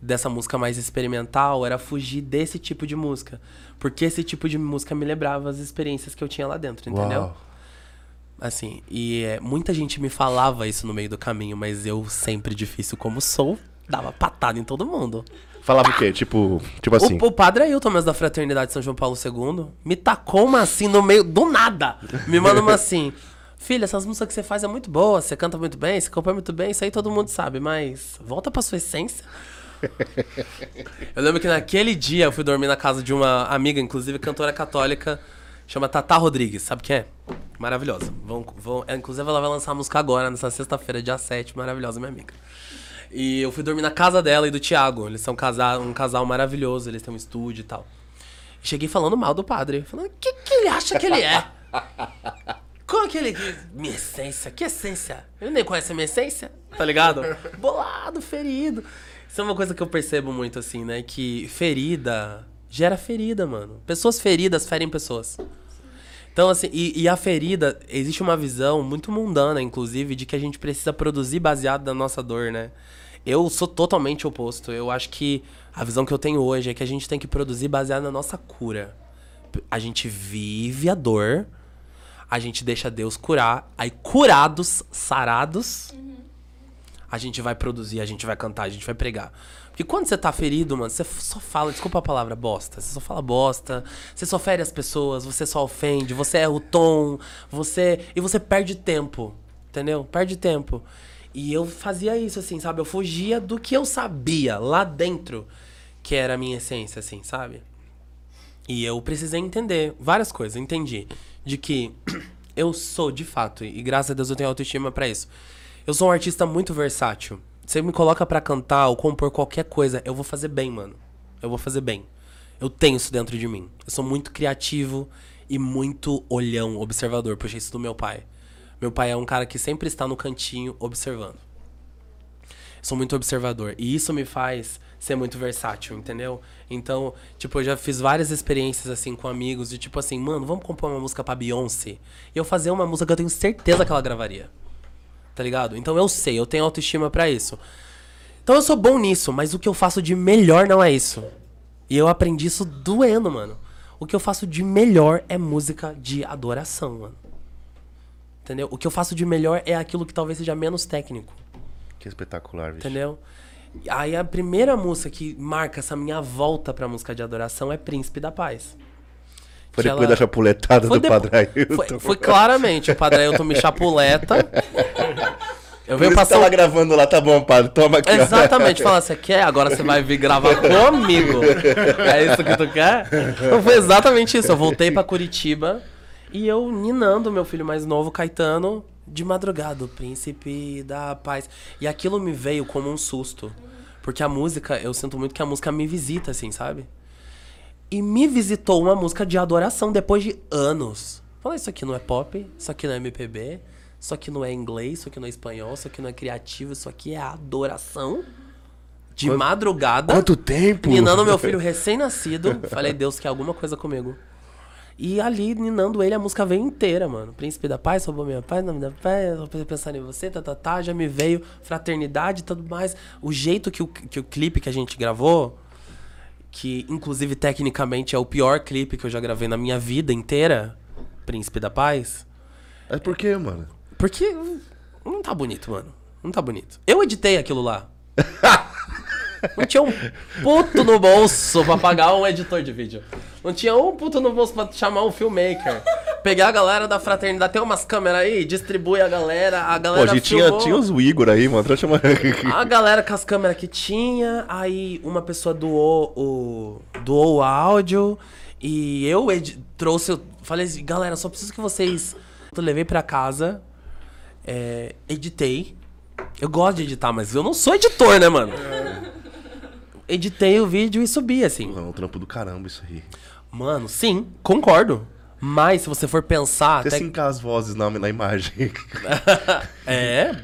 dessa música mais experimental era fugir desse tipo de música. Porque esse tipo de música me lembrava as experiências que eu tinha lá dentro, entendeu? Uau. Assim, e é, muita gente me falava isso no meio do caminho, mas eu, sempre difícil como sou, dava patada em todo mundo. Falava o quê? Tipo, tipo assim. O, o padre Ailton, mesmo da Fraternidade São João Paulo II, me tacou uma assim no meio do nada. Me manda uma assim. Filha, essas músicas que você faz é muito boa, você canta muito bem, você compõe muito bem, isso aí todo mundo sabe, mas volta pra sua essência. eu lembro que naquele dia eu fui dormir na casa de uma amiga, inclusive cantora católica, chama Tata Rodrigues, sabe quem é? Maravilhosa. Vão, vão, é, inclusive ela vai lançar a música agora, nessa sexta-feira, dia 7, maravilhosa, minha amiga. E eu fui dormir na casa dela e do Thiago. Eles são casal, um casal maravilhoso, eles têm um estúdio e tal. Cheguei falando mal do padre. Falando, o que, que ele acha que ele é? Como que ele. Minha essência? Que essência? Ele nem conhece a minha essência? Tá ligado? Bolado, ferido. Isso é uma coisa que eu percebo muito, assim, né? Que ferida gera ferida, mano. Pessoas feridas ferem pessoas. Então, assim, e, e a ferida, existe uma visão muito mundana, inclusive, de que a gente precisa produzir baseado na nossa dor, né? Eu sou totalmente oposto. Eu acho que a visão que eu tenho hoje é que a gente tem que produzir baseado na nossa cura. A gente vive a dor, a gente deixa Deus curar, aí curados, sarados, a gente vai produzir, a gente vai cantar, a gente vai pregar. Porque quando você tá ferido, mano, você só fala, desculpa a palavra, bosta. Você só fala bosta, você só fere as pessoas, você só ofende, você erra o tom, você. E você perde tempo. Entendeu? Perde tempo. E eu fazia isso, assim, sabe? Eu fugia do que eu sabia lá dentro, que era a minha essência, assim, sabe? E eu precisei entender várias coisas. Entendi de que eu sou de fato, e graças a Deus eu tenho autoestima pra isso. Eu sou um artista muito versátil. Você me coloca pra cantar ou compor qualquer coisa, eu vou fazer bem, mano. Eu vou fazer bem. Eu tenho isso dentro de mim. Eu sou muito criativo e muito olhão, observador. Puxei isso do meu pai. Meu pai é um cara que sempre está no cantinho observando. sou muito observador. E isso me faz ser muito versátil, entendeu? Então, tipo, eu já fiz várias experiências assim com amigos de tipo assim, mano, vamos compor uma música pra Beyoncé. E eu fazer uma música que eu tenho certeza que ela gravaria. Tá ligado? Então eu sei, eu tenho autoestima pra isso. Então eu sou bom nisso, mas o que eu faço de melhor não é isso. E eu aprendi isso doendo, mano. O que eu faço de melhor é música de adoração, mano. Entendeu? O que eu faço de melhor é aquilo que talvez seja menos técnico. Que espetacular, bicho. Entendeu? Aí a primeira música que marca essa minha volta pra música de adoração é Príncipe da Paz. Foi depois ela- da chapuletada Foi do depo- Padre Ailton. Foi, foi claramente, o Padre Ailton me chapuleta. Eu venho passar tava gravando lá, tá bom, padre, toma aqui. Exatamente, fala, você quer? Agora você vai vir gravar comigo. É isso que tu quer? Então foi exatamente isso. Eu voltei pra Curitiba e eu ninando meu filho mais novo, Caetano, de madrugada, o príncipe da paz. E aquilo me veio como um susto. Porque a música, eu sinto muito que a música me visita, assim, sabe? E me visitou uma música de adoração depois de anos. Falei, isso aqui não é pop, isso aqui não é MPB, isso aqui não é inglês, isso aqui não é espanhol, isso aqui não é criativo, isso aqui é adoração. De madrugada. Quanto tempo? Ninando meu filho recém-nascido. Falei, Deus quer alguma coisa comigo. E ali, ninando ele, a música veio inteira, mano. Príncipe da Paz, roubou minha paz, nome da paz, vou pensar em você, tá, tá, tá. Já me veio fraternidade e tudo mais. O jeito que o, que o clipe que a gente gravou, que inclusive tecnicamente é o pior clipe que eu já gravei na minha vida inteira, Príncipe da Paz, É por quê, mano? porque não tá bonito, mano. Não tá bonito. Eu editei aquilo lá. Não tinha um puto no bolso pra pagar um editor de vídeo. Não tinha um puto no bolso pra chamar um filmmaker. Pegar a galera da fraternidade, tem umas câmeras aí, distribui a galera, a Pô, galera a gente tinha, tinha os Igor aí, mano. Chamar. A galera com as câmeras que tinha, aí uma pessoa doou o, doou o áudio e eu trouxe, eu falei assim, galera, só preciso que vocês... Eu levei pra casa, é, editei. Eu gosto de editar, mas eu não sou editor, né, mano? Editei o vídeo e subi, assim. É um trampo do caramba isso aí. Mano, sim, concordo. Mas se você for pensar... Até até- sincar as vozes na, na imagem. É.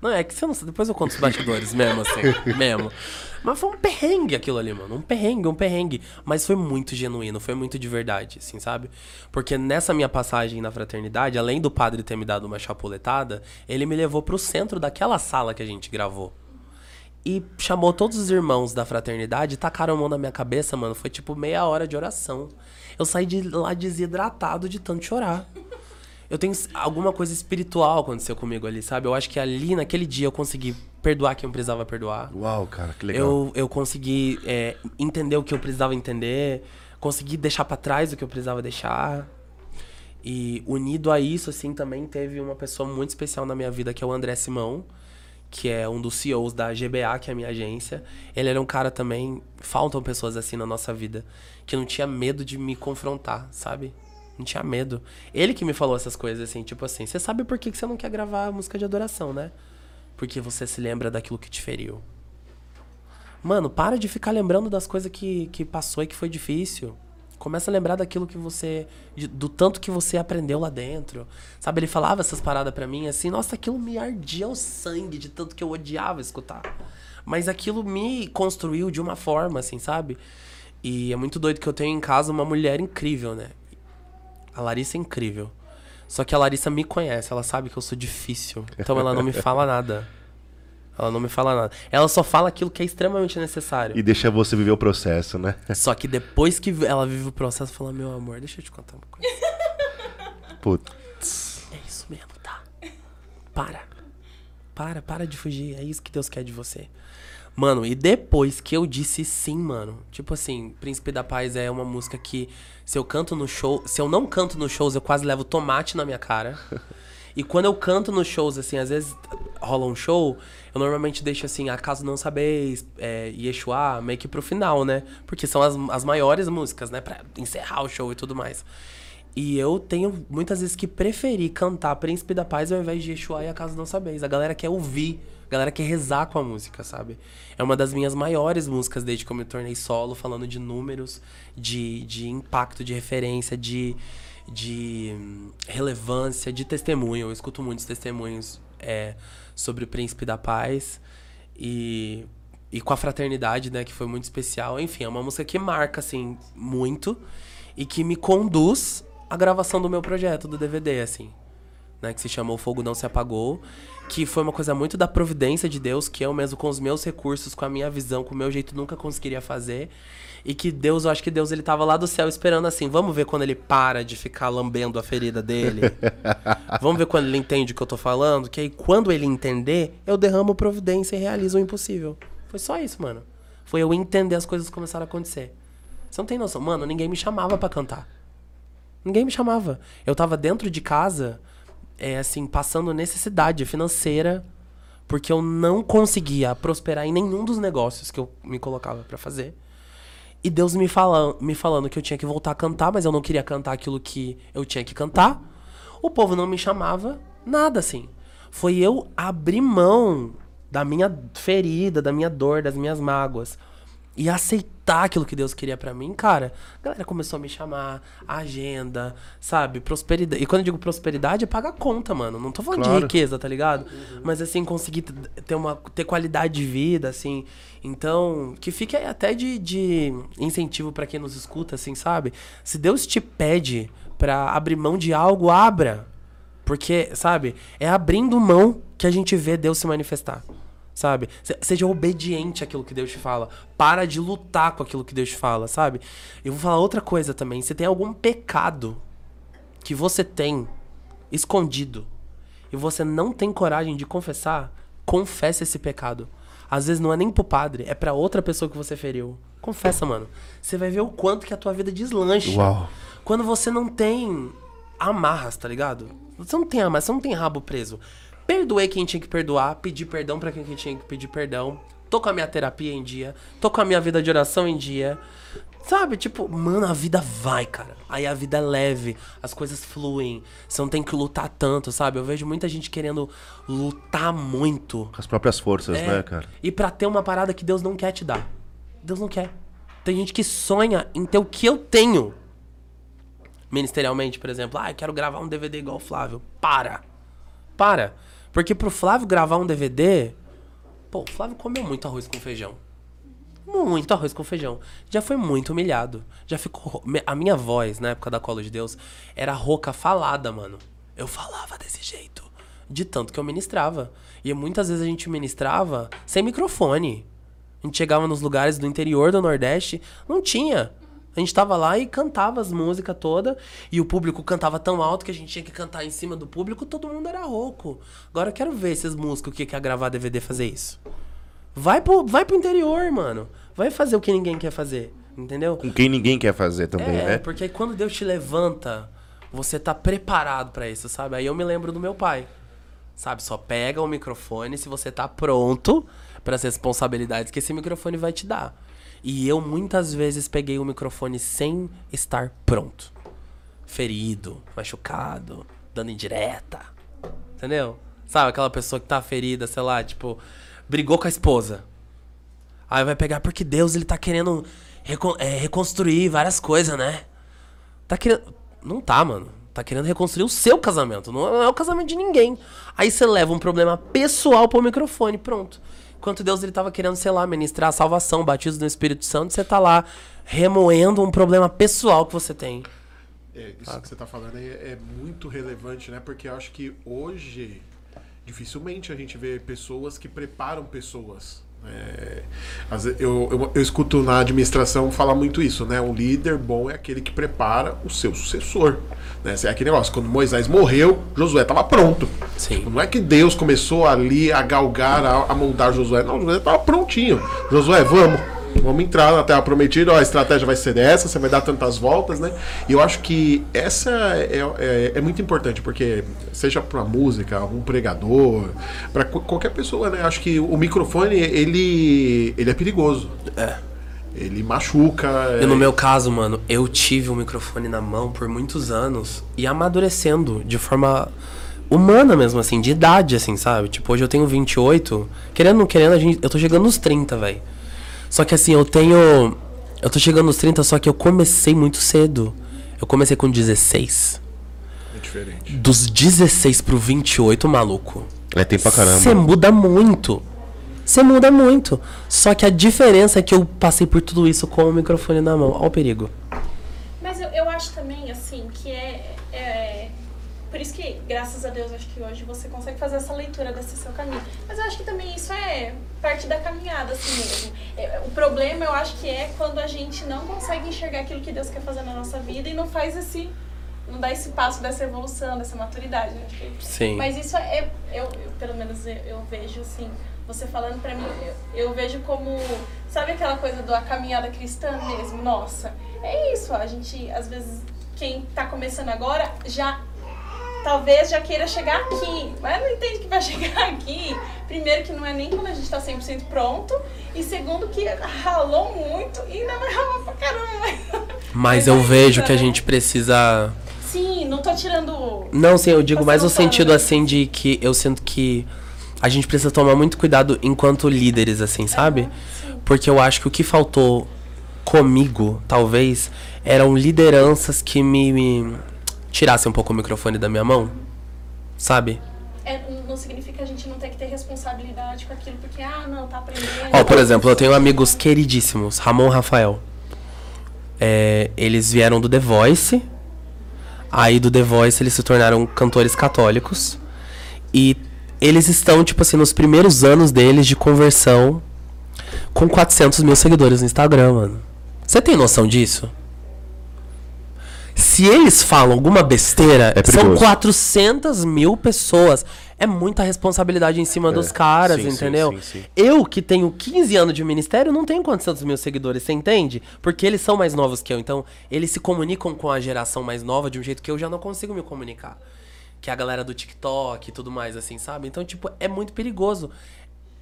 Não, é que você não sabe. Depois eu conto os bastidores mesmo, assim. mesmo. Mas foi um perrengue aquilo ali, mano. Um perrengue, um perrengue. Mas foi muito genuíno, foi muito de verdade, assim, sabe? Porque nessa minha passagem na fraternidade, além do padre ter me dado uma chapuletada, ele me levou pro centro daquela sala que a gente gravou. E chamou todos os irmãos da fraternidade, tacaram a mão na minha cabeça, mano. Foi tipo meia hora de oração. Eu saí de lá desidratado de tanto chorar. Eu tenho alguma coisa espiritual aconteceu comigo ali, sabe? Eu acho que ali, naquele dia, eu consegui perdoar quem eu precisava perdoar. Uau, cara, que legal. Eu, eu consegui é, entender o que eu precisava entender, consegui deixar pra trás o que eu precisava deixar. E unido a isso, assim, também teve uma pessoa muito especial na minha vida, que é o André Simão, que é um dos CEOs da GBA, que é a minha agência. Ele era um cara também. Faltam pessoas assim na nossa vida, que não tinha medo de me confrontar, sabe? Não tinha medo. Ele que me falou essas coisas assim, tipo assim: você sabe por que que você não quer gravar música de adoração, né? Porque você se lembra daquilo que te feriu. Mano, para de ficar lembrando das coisas que, que passou e que foi difícil. Começa a lembrar daquilo que você. do tanto que você aprendeu lá dentro. Sabe, ele falava essas paradas pra mim assim, nossa, aquilo me ardia o sangue de tanto que eu odiava escutar. Mas aquilo me construiu de uma forma, assim, sabe? E é muito doido que eu tenho em casa uma mulher incrível, né? A Larissa é incrível. Só que a Larissa me conhece, ela sabe que eu sou difícil. Então ela não me fala nada. Ela não me fala nada. Ela só fala aquilo que é extremamente necessário. E deixa você viver o processo, né? Só que depois que ela vive o processo, fala: Meu amor, deixa eu te contar uma coisa. Putz. É isso mesmo, tá? Para. Para, para de fugir. É isso que Deus quer de você. Mano, e depois que eu disse sim, mano. Tipo assim, Príncipe da Paz é uma música que se eu canto no show, se eu não canto nos shows, eu quase levo tomate na minha cara. E quando eu canto nos shows, assim, às vezes rola um show, eu normalmente deixo assim, acaso não sabeis, é, Yeshua, meio que pro final, né? Porque são as, as maiores músicas, né? Pra encerrar o show e tudo mais. E eu tenho muitas vezes que preferir cantar Príncipe da Paz ao invés de Yeshua e Acaso Não Sabeis. A galera quer ouvir, a galera quer rezar com a música, sabe? É uma das minhas maiores músicas desde que eu me tornei solo, falando de números, de, de impacto, de referência, de, de hum, relevância, de testemunho. Eu escuto muitos testemunhos é, sobre o Príncipe da Paz. E, e com a fraternidade, né, que foi muito especial. Enfim, é uma música que marca, assim, muito. E que me conduz à gravação do meu projeto, do DVD, assim. Né, que se chamou Fogo Não Se Apagou. Que foi uma coisa muito da providência de Deus, que eu mesmo, com os meus recursos, com a minha visão, com o meu jeito, nunca conseguiria fazer. E que Deus, eu acho que Deus, ele tava lá do céu esperando assim, vamos ver quando ele para de ficar lambendo a ferida dele. vamos ver quando ele entende o que eu tô falando, que aí quando ele entender, eu derramo providência e realizo o impossível. Foi só isso, mano. Foi eu entender as coisas começaram a acontecer. Você não tem noção. Mano, ninguém me chamava pra cantar. Ninguém me chamava. Eu tava dentro de casa, é assim, passando necessidade financeira, porque eu não conseguia prosperar em nenhum dos negócios que eu me colocava pra fazer. E Deus me, fala, me falando que eu tinha que voltar a cantar, mas eu não queria cantar aquilo que eu tinha que cantar. O povo não me chamava, nada assim. Foi eu abrir mão da minha ferida, da minha dor, das minhas mágoas. E aceitar aquilo que Deus queria pra mim, cara. A galera começou a me chamar, agenda, sabe? Prosperidade. E quando eu digo prosperidade, é pagar conta, mano. Não tô falando de Claro. riqueza, tá ligado? Mas assim, conseguir ter uma ter qualidade de vida, assim. Então, que fique aí até de, de incentivo pra quem nos escuta, assim, sabe? Se Deus te pede pra abrir mão de algo, abra. Porque, sabe, é abrindo mão que a gente vê Deus se manifestar. Sabe? Se- Seja obediente àquilo que Deus te fala. Para de lutar com aquilo que Deus te fala, sabe? Eu vou falar outra coisa também. Se tem algum pecado que você tem escondido e você não tem coragem de confessar, confessa esse pecado. Às vezes não é nem pro padre, é pra outra pessoa que você feriu. Confessa, mano. Você vai ver o quanto que a tua vida deslancha. Uau. Quando você não tem amarras, tá ligado? Você não tem amarras, você não tem rabo preso. Perdoei quem tinha que perdoar, pedi perdão pra quem tinha que pedir perdão. Tô com a minha terapia em dia, tô com a minha vida de oração em dia. Sabe, tipo, mano, a vida vai, cara. Aí a vida é leve, as coisas fluem. Você não tem que lutar tanto, sabe? Eu vejo muita gente querendo lutar muito. Com as próprias forças, É, né, cara? E pra ter uma parada que Deus não quer te dar. Deus não quer. Tem gente que sonha em ter o que eu tenho. Ministerialmente, por exemplo. Ah, eu quero gravar um DVD igual o Flávio. Para. Para. Porque pro Flávio gravar um DVD. Pô, o Flávio comeu muito arroz com feijão. Muito arroz com feijão. Já foi muito humilhado. Já ficou. A minha voz, na época da Cola de Deus, era rouca falada, mano. Eu falava desse jeito. De tanto que eu ministrava. E muitas vezes a gente ministrava sem microfone. A gente chegava nos lugares do interior do Nordeste, não tinha. A gente tava lá e cantava as músicas todas. E o público cantava tão alto que a gente tinha que cantar em cima do público, todo mundo era rouco. Agora eu quero ver esses músicos que quer gravar DVD fazer isso. Vai pro, vai pro interior, mano. Vai fazer o que ninguém quer fazer. Entendeu? Com quem ninguém quer fazer também, É, né? porque aí quando Deus te levanta, você tá preparado pra isso, sabe? Aí eu me lembro do meu pai. Sabe, só pega o microfone se você tá pronto para as responsabilidades que esse microfone vai te dar. E eu muitas vezes peguei o microfone sem estar pronto. Ferido, machucado, dando indireta. Entendeu? Sabe, aquela pessoa que tá ferida, sei lá, tipo, brigou com a esposa. Aí vai pegar porque Deus ele tá querendo recon- é, reconstruir várias coisas, né? Tá querendo. Não tá, mano. Tá querendo reconstruir o seu casamento. Não é o casamento de ninguém. Aí você leva um problema pessoal pro microfone, pronto. Enquanto Deus ele tava querendo, sei lá, ministrar a salvação, batismo do Espírito Santo, você tá lá remoendo um problema pessoal que você tem. É, isso que você tá falando aí é muito relevante, né? Porque eu acho que hoje dificilmente a gente vê pessoas que preparam pessoas. É, eu, eu, eu escuto na administração falar muito isso, né? O líder bom é aquele que prepara o seu sucessor. Né? É aquele negócio, quando Moisés morreu, Josué estava pronto. Sim. Tipo, não é que Deus começou ali a galgar, a, a moldar Josué. Não, Josué estava prontinho. Josué, vamos. Vamos entrar na Terra Prometida, ó, a estratégia vai ser essa, você vai dar tantas voltas, né? E eu acho que essa é, é, é muito importante, porque seja para música, um pregador, para qualquer pessoa, né? Acho que o microfone, ele, ele é perigoso. É. Ele machuca. E no é- meu caso, mano, eu tive o microfone na mão por muitos anos e amadurecendo de forma humana mesmo, assim, de idade, assim, sabe? Tipo, hoje eu tenho 28. Querendo ou não querendo, a gente, eu tô chegando nos 30, velho. Só que assim, eu tenho. Eu tô chegando nos 30, só que eu comecei muito cedo. Eu comecei com 16. é diferente. Dos 16 pro 28, maluco. É tempo pra caramba. Você muda muito. Você muda muito. Só que a diferença é que eu passei por tudo isso com o microfone na mão. Olha o perigo. Mas eu, eu acho também, assim, que é, é- Por isso que, graças a Deus, acho que hoje você consegue fazer essa leitura desse seu caminho. Mas eu acho que também isso é parte da caminhada, assim mesmo. É, o problema, eu acho que é quando a gente não consegue enxergar aquilo que Deus quer fazer na nossa vida e não faz esse. Não dá esse passo dessa evolução, dessa maturidade. né? Sim. Mas isso é. Eu, eu, pelo menos eu, eu vejo assim, você falando pra mim, eu, eu vejo como. Sabe aquela coisa da caminhada cristã mesmo? Nossa, é isso. A gente, às vezes, quem tá começando agora já. Talvez já queira chegar aqui, mas não entende que vai chegar aqui. Primeiro, que não é nem quando a gente tá 100% pronto. E segundo, que ralou muito e ainda vai ralar pra caramba. Mas eu vejo que a gente precisa. Sim, não tô tirando. Não, sim, eu digo mais no sentido né? assim de que eu sinto que a gente precisa tomar muito cuidado enquanto líderes, assim, sabe? Porque eu acho que o que faltou comigo, talvez, eram lideranças que me, me tirassem um pouco o microfone da minha mão, sabe? É, não significa que a gente não tem que ter responsabilidade com aquilo, porque, ah, não, tá aprendendo. Ó, por exemplo, eu tenho amigos queridíssimos, Ramon e Rafael. É, eles vieram do The Voice. Aí do The Voice eles se tornaram cantores católicos. E eles estão, tipo assim, nos primeiros anos deles de conversão com 400 mil seguidores no Instagram, mano. Você tem noção disso? Se eles falam alguma besteira, É são perigoso. 400 mil pessoas. É muita responsabilidade em cima dos caras, sim, entendeu? sim, sim. Eu, que tenho 15 anos de ministério, não tenho 400 mil seguidores, você entende? Porque eles são mais novos que eu. Então, eles se comunicam com a geração mais nova de um jeito que eu já não consigo me comunicar. Que é a galera do TikTok e tudo mais, assim, sabe? Então, tipo, é muito perigoso.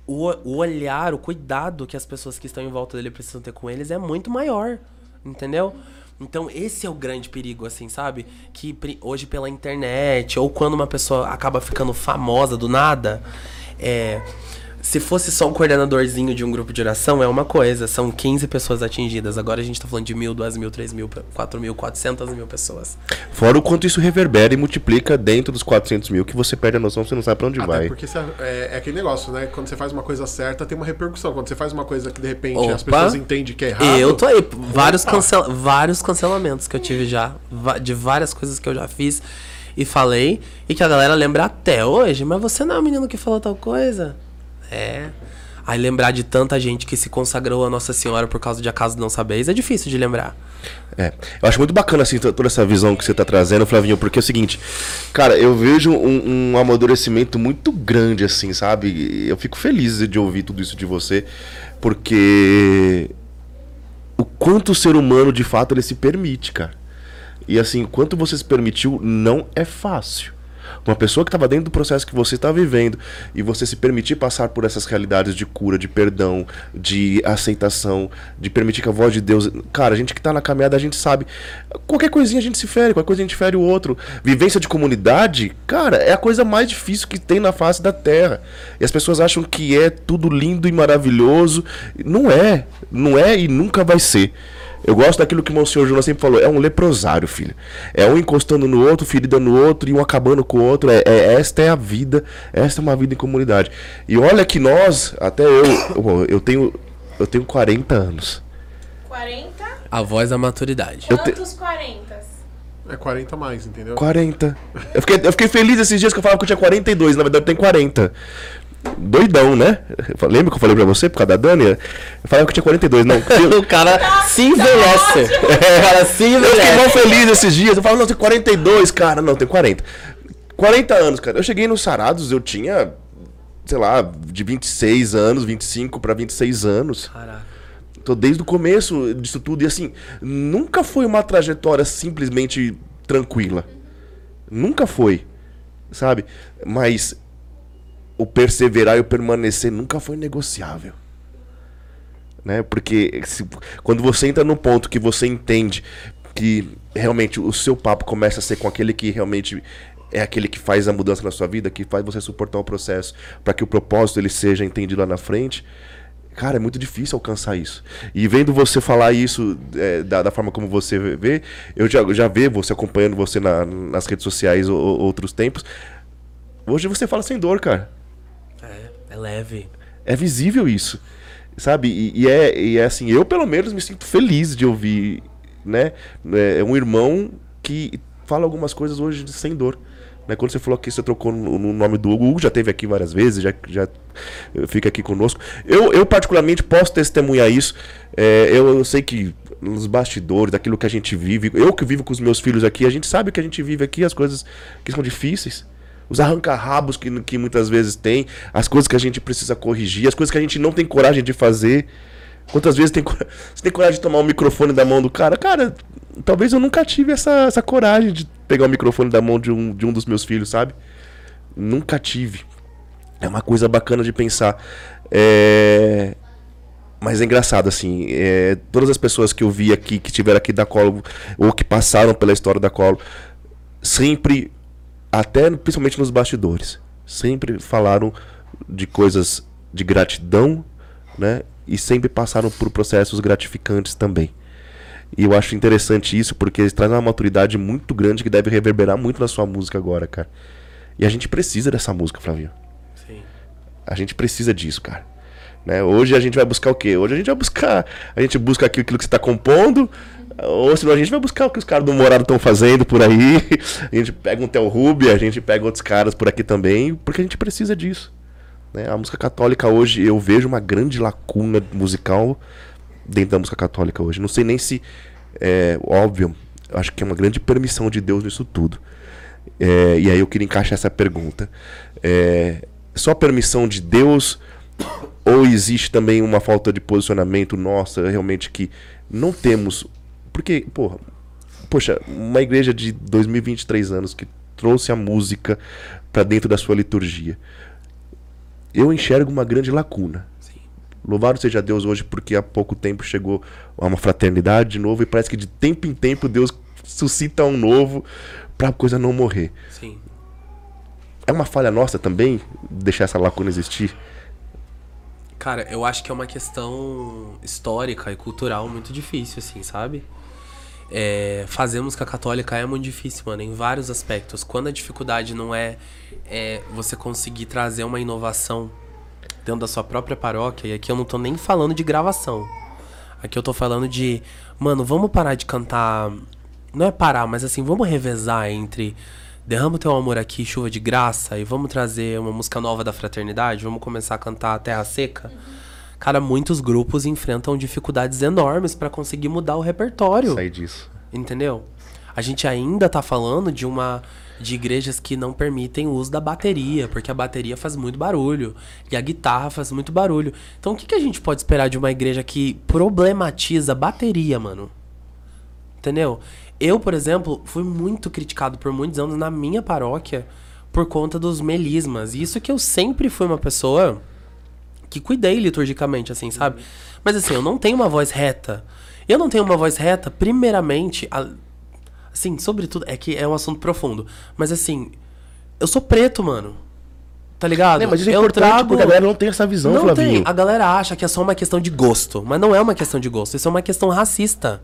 O, o olhar, o cuidado que as pessoas que estão em volta dele precisam ter com eles é muito maior, entendeu? Então, esse é o grande perigo, assim, sabe? Que hoje pela internet, ou quando uma pessoa acaba ficando famosa do nada, é. Se fosse só um coordenadorzinho de um grupo de oração, é uma coisa. São 15 pessoas atingidas. Agora a gente tá falando de mil, duas mil, três mil, quatro mil, quatrocentas mil pessoas. Fora o quanto isso reverbera e multiplica dentro dos 400 mil, que você perde a noção, você não sabe pra onde Até vai. porque você- é, é aquele negócio, né? Quando você faz uma coisa certa, tem uma repercussão. Quando você faz uma coisa que de repente as Opa. pessoas entendem que é errado. Eu tô aí. Vários, cancela vários cancelamentos que eu tive já. De várias coisas que eu já fiz e falei. E que a galera lembra até hoje. Mas você não é o menino que falou tal coisa? É. Aí lembrar de tanta gente que se consagrou a Nossa Senhora por causa de acaso não sabeis é difícil de lembrar. É. Eu acho muito bacana, assim, to- toda essa visão que você tá trazendo, Flavinho, porque é o seguinte, cara, eu vejo um, um amadurecimento muito grande, assim, sabe? Eu fico feliz de ouvir tudo isso de você, porque o quanto o ser humano, de fato, ele se permite, cara. E assim, o quanto você se permitiu não é fácil. Uma pessoa que estava dentro do processo que você está vivendo e você se permitir passar por essas realidades de cura, de perdão, de aceitação, de permitir que a voz de Deus. Cara, a gente que tá na caminhada, a gente sabe. Qualquer coisinha a gente se fere, qualquer coisa a gente fere o outro. Vivência de comunidade, cara, é a coisa mais difícil que tem na face da terra. E as pessoas acham que é tudo lindo e maravilhoso. Não é. Não é e nunca vai ser. Eu gosto daquilo que o Monsenhor Jonas sempre falou, é um leprosário, filho. É um encostando no outro, ferida no outro e um acabando com o outro. É, é- esta é a vida, esta é uma vida em comunidade. E olha que nós, até eu, eu, eu tenho eu tenho 40 anos. 40? A voz da maturidade. Eu te- Quantos 40? É 40 a mais, entendeu? 40. Eu fiquei, eu fiquei feliz esses dias que eu falava que eu tinha 42, na verdade eu tenho 40. Doidão, né? Lembra que eu falei pra você por causa da Dani? Eu falava que eu tinha 42, não. O cara se envelhece. O cara se Eu fiquei mal envelhece. feliz esses dias. Eu falo, não, tenho 42, cara. Não, tenho 40. 40 anos, cara. Eu cheguei no Sarados, eu tinha, sei lá, de 26 anos, 25 pra 26 anos. Caraca. Tô desde o começo disso tudo. E assim, nunca foi uma trajetória simplesmente tranquila. Nunca foi. Sabe? Mas o perseverar e o permanecer nunca foi negociável. Né? Porque se- quando você entra no ponto que você entende que realmente o seu papo começa a ser com aquele que realmente é aquele que faz a mudança na sua vida, que faz você suportar o processo para que o propósito ele seja entendido lá na frente, Cara, é muito difícil alcançar isso. E vendo você falar isso é, da, da forma como você vê, eu já, já vejo você acompanhando você na- nas redes sociais ou, outros tempos. Hoje você fala sem dor, cara. É, é leve. É visível isso. Sabe? E, e é, e é assim, eu pelo menos me sinto feliz de ouvir, né? É um irmão que fala algumas coisas hoje sem dor. Né? Quando você falou que você trocou no nome do Hugo, o Hugo já teve aqui várias vezes, já, já fica aqui conosco. Eu, eu particularmente posso testemunhar isso. É, eu, eu sei que nos bastidores, daquilo que a gente vive, eu que vivo com os meus filhos aqui, a gente sabe que a gente vive aqui, as coisas que são difíceis os arranca-rabos que, que muitas vezes tem, as coisas que a gente precisa corrigir, as coisas que a gente não tem coragem de fazer. Quantas vezes tem, você tem coragem de tomar o microfone da mão do cara? Cara, talvez eu nunca tive essa, essa coragem de pegar o microfone da mão de um, de um dos meus filhos, sabe? Nunca tive. É uma coisa bacana de pensar. É... Mas é engraçado, assim. É... Todas as pessoas que eu vi aqui, que tiveram aqui da Colo, ou que passaram pela história da Colo, sempre até principalmente nos bastidores, sempre falaram de coisas de gratidão, né? E sempre passaram por processos gratificantes também. E eu acho interessante isso porque eles trazem uma maturidade muito grande que deve reverberar muito na sua música agora, cara. E a gente precisa dessa música, Flavinho. Sim. A gente precisa disso, cara. Né? Hoje a gente vai buscar o quê? Hoje a gente vai buscar. A gente busca aquilo, aquilo que você está compondo, ou senão a gente vai buscar o que os caras do Morado estão fazendo por aí. A gente pega um Theo Ruby, a gente pega outros caras por aqui também, porque a gente precisa disso. Né? A música católica hoje, eu vejo uma grande lacuna musical dentro da música católica hoje. Não sei nem se. É óbvio, acho que é uma grande permissão de Deus nisso tudo. É, e aí eu queria encaixar essa pergunta. É, só permissão de Deus ou existe também uma falta de posicionamento nossa, realmente que não temos porque, porra, poxa, uma igreja de 2023 anos que trouxe a música para dentro da sua liturgia. Eu enxergo uma grande lacuna. Sim. Louvado seja Deus hoje porque há pouco tempo chegou a uma fraternidade de novo e parece que de tempo em tempo Deus suscita um novo para a coisa não morrer. Sim. É uma falha nossa também deixar essa lacuna existir? Cara, eu acho que é uma questão histórica e cultural muito difícil, assim, sabe? É, fazer música católica é muito difícil, mano, em vários aspectos. Quando a dificuldade não é, é você conseguir trazer uma inovação dentro da sua própria paróquia, e aqui eu não tô nem falando de gravação. Aqui eu tô falando de, mano, vamos parar de cantar. Não é parar, mas assim, vamos revezar entre Derrama o teu amor aqui, chuva de graça, e vamos trazer uma música nova da fraternidade, vamos começar a cantar Terra Seca. Uhum Cara, muitos grupos enfrentam dificuldades enormes para conseguir mudar o repertório. Sai disso. Entendeu? A gente ainda tá falando de uma de igrejas que não permitem o uso da bateria, porque a bateria faz muito barulho e a guitarra faz muito barulho. Então o que, que a gente pode esperar de uma igreja que problematiza bateria, mano? Entendeu? Eu, por exemplo, fui muito criticado por muitos anos na minha paróquia por conta dos melismas. E isso que eu sempre fui uma pessoa que cuidei liturgicamente, assim, sabe? Mas assim, eu não tenho uma voz reta. Eu não tenho uma voz reta, primeiramente, a, assim, sobretudo, é que é um assunto profundo. Mas assim, eu sou preto, mano. Tá ligado? Não, mas isso é eu importante trago... porque a galera não tem essa visão, não Flavinho. Tem. A galera acha que é só uma questão de gosto. Mas não é uma questão de gosto. Isso é uma questão racista.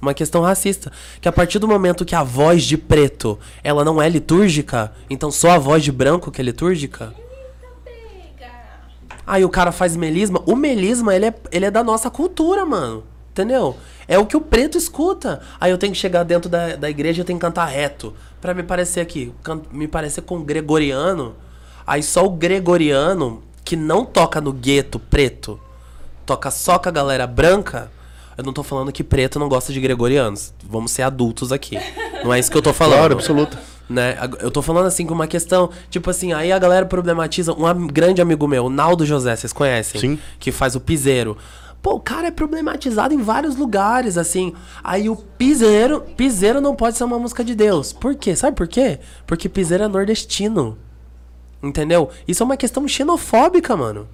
Uma questão racista. Que a partir do momento que a voz de preto, ela não é litúrgica, então só a voz de branco que é litúrgica, Aí o cara faz melisma. O melisma, ele é, ele é da nossa cultura, mano. Entendeu? É o que o preto escuta. Aí eu tenho que chegar dentro da, da igreja e tenho que cantar reto. para me parecer aqui. Me parecer com gregoriano. Aí só o gregoriano, que não toca no gueto preto, toca só com a galera branca. Eu não tô falando que preto não gosta de gregorianos. Vamos ser adultos aqui. Não é isso que eu tô falando. Claro, absoluto. Né? Eu tô falando assim com uma questão, tipo assim, aí a galera problematiza. Um grande amigo meu, o Naldo José, vocês conhecem? Sim. Que faz o piseiro. Pô, o cara é problematizado em vários lugares, assim. Aí o piseiro, piseiro não pode ser uma música de Deus. Por quê? Sabe por quê? Porque piseiro é nordestino. Entendeu? Isso é uma questão xenofóbica, mano.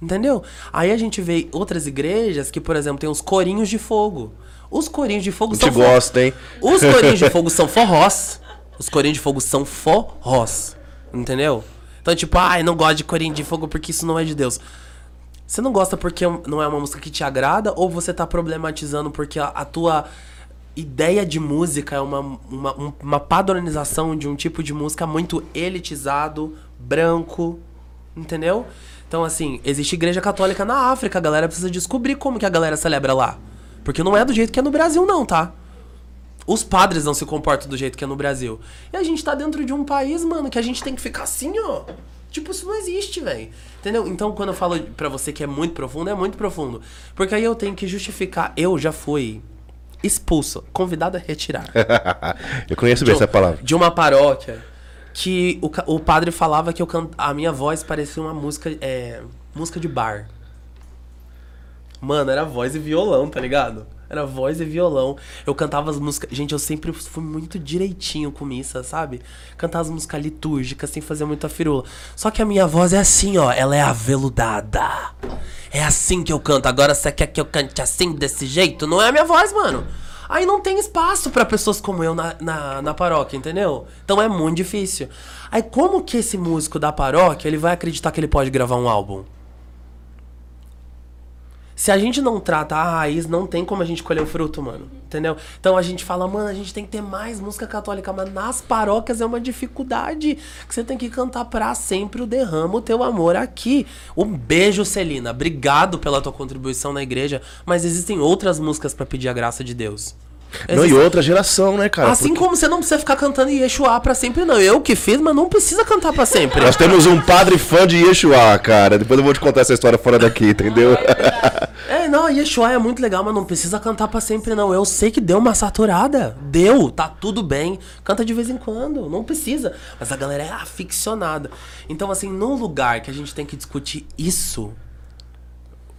Entendeu? Aí a gente vê outras igrejas que, por exemplo, tem os corinhos de fogo. Os corinhos de fogo a gente são. gosta, hein? Os corinhos de fogo são forrós. Os corinhos de fogo são forrós. Entendeu? Então, tipo, ai, ah, não gosto de corinho de fogo porque isso não é de Deus. Você não gosta porque não é uma música que te agrada ou você tá problematizando porque a, a tua ideia de música é uma, uma, uma padronização de um tipo de música muito elitizado, branco, entendeu? Então, assim, existe igreja católica na África, a galera precisa descobrir como que a galera celebra lá. Porque não é do jeito que é no Brasil, não, tá? Os padres não se comportam do jeito que é no Brasil. E a gente tá dentro de um país, mano, que a gente tem que ficar assim, ó. Tipo, isso não existe, velho. Entendeu? Então, quando eu falo pra você que é muito profundo, é muito profundo. Porque aí eu tenho que justificar. Eu já fui expulso, convidado a retirar. Eu conheço bem de, essa palavra. de uma paróquia que o, o padre falava que eu can... a minha voz parecia uma música é, música de bar. Mano, era voz e violão, tá ligado? Era voz e violão. Eu cantava as músicas. Gente, eu sempre fui muito direitinho com missa, sabe? Cantava as músicas litúrgicas sem fazer muita firula. Só que a minha voz é assim, ó. Ela é aveludada. É assim que eu canto. Agora você quer que eu cante assim, desse jeito? Não é a minha voz, mano. Aí não tem espaço pra pessoas como eu na, na, na paróquia, entendeu? Então é muito difícil. Aí como que esse músico da paróquia, ele vai acreditar que ele pode gravar um álbum? Se a gente não trata a raiz, não tem como a gente colher o fruto, mano. Entendeu? Então a gente fala, mano, a gente tem que ter mais música católica, mas nas paróquias é uma dificuldade. Que você tem que cantar pra sempre o derrama o teu amor aqui. Um beijo, Celina. Obrigado pela tua contribuição na igreja, mas existem outras músicas pra pedir a graça de Deus. Não, e outra geração, né, cara? Assim Porque como você não precisa ficar cantando Yeshua pra sempre, não. Eu que fiz, mas não precisa cantar pra sempre. Nós temos um padre fã de Yeshua, cara. Depois eu vou te contar essa história fora daqui, entendeu? É, não, Yeshua é muito legal, mas não precisa cantar pra sempre, não. Eu sei que deu uma saturada. Deu, tá tudo bem. Canta de vez em quando, não precisa. Mas a galera é aficionada. Então, assim, num lugar que a gente tem que discutir isso.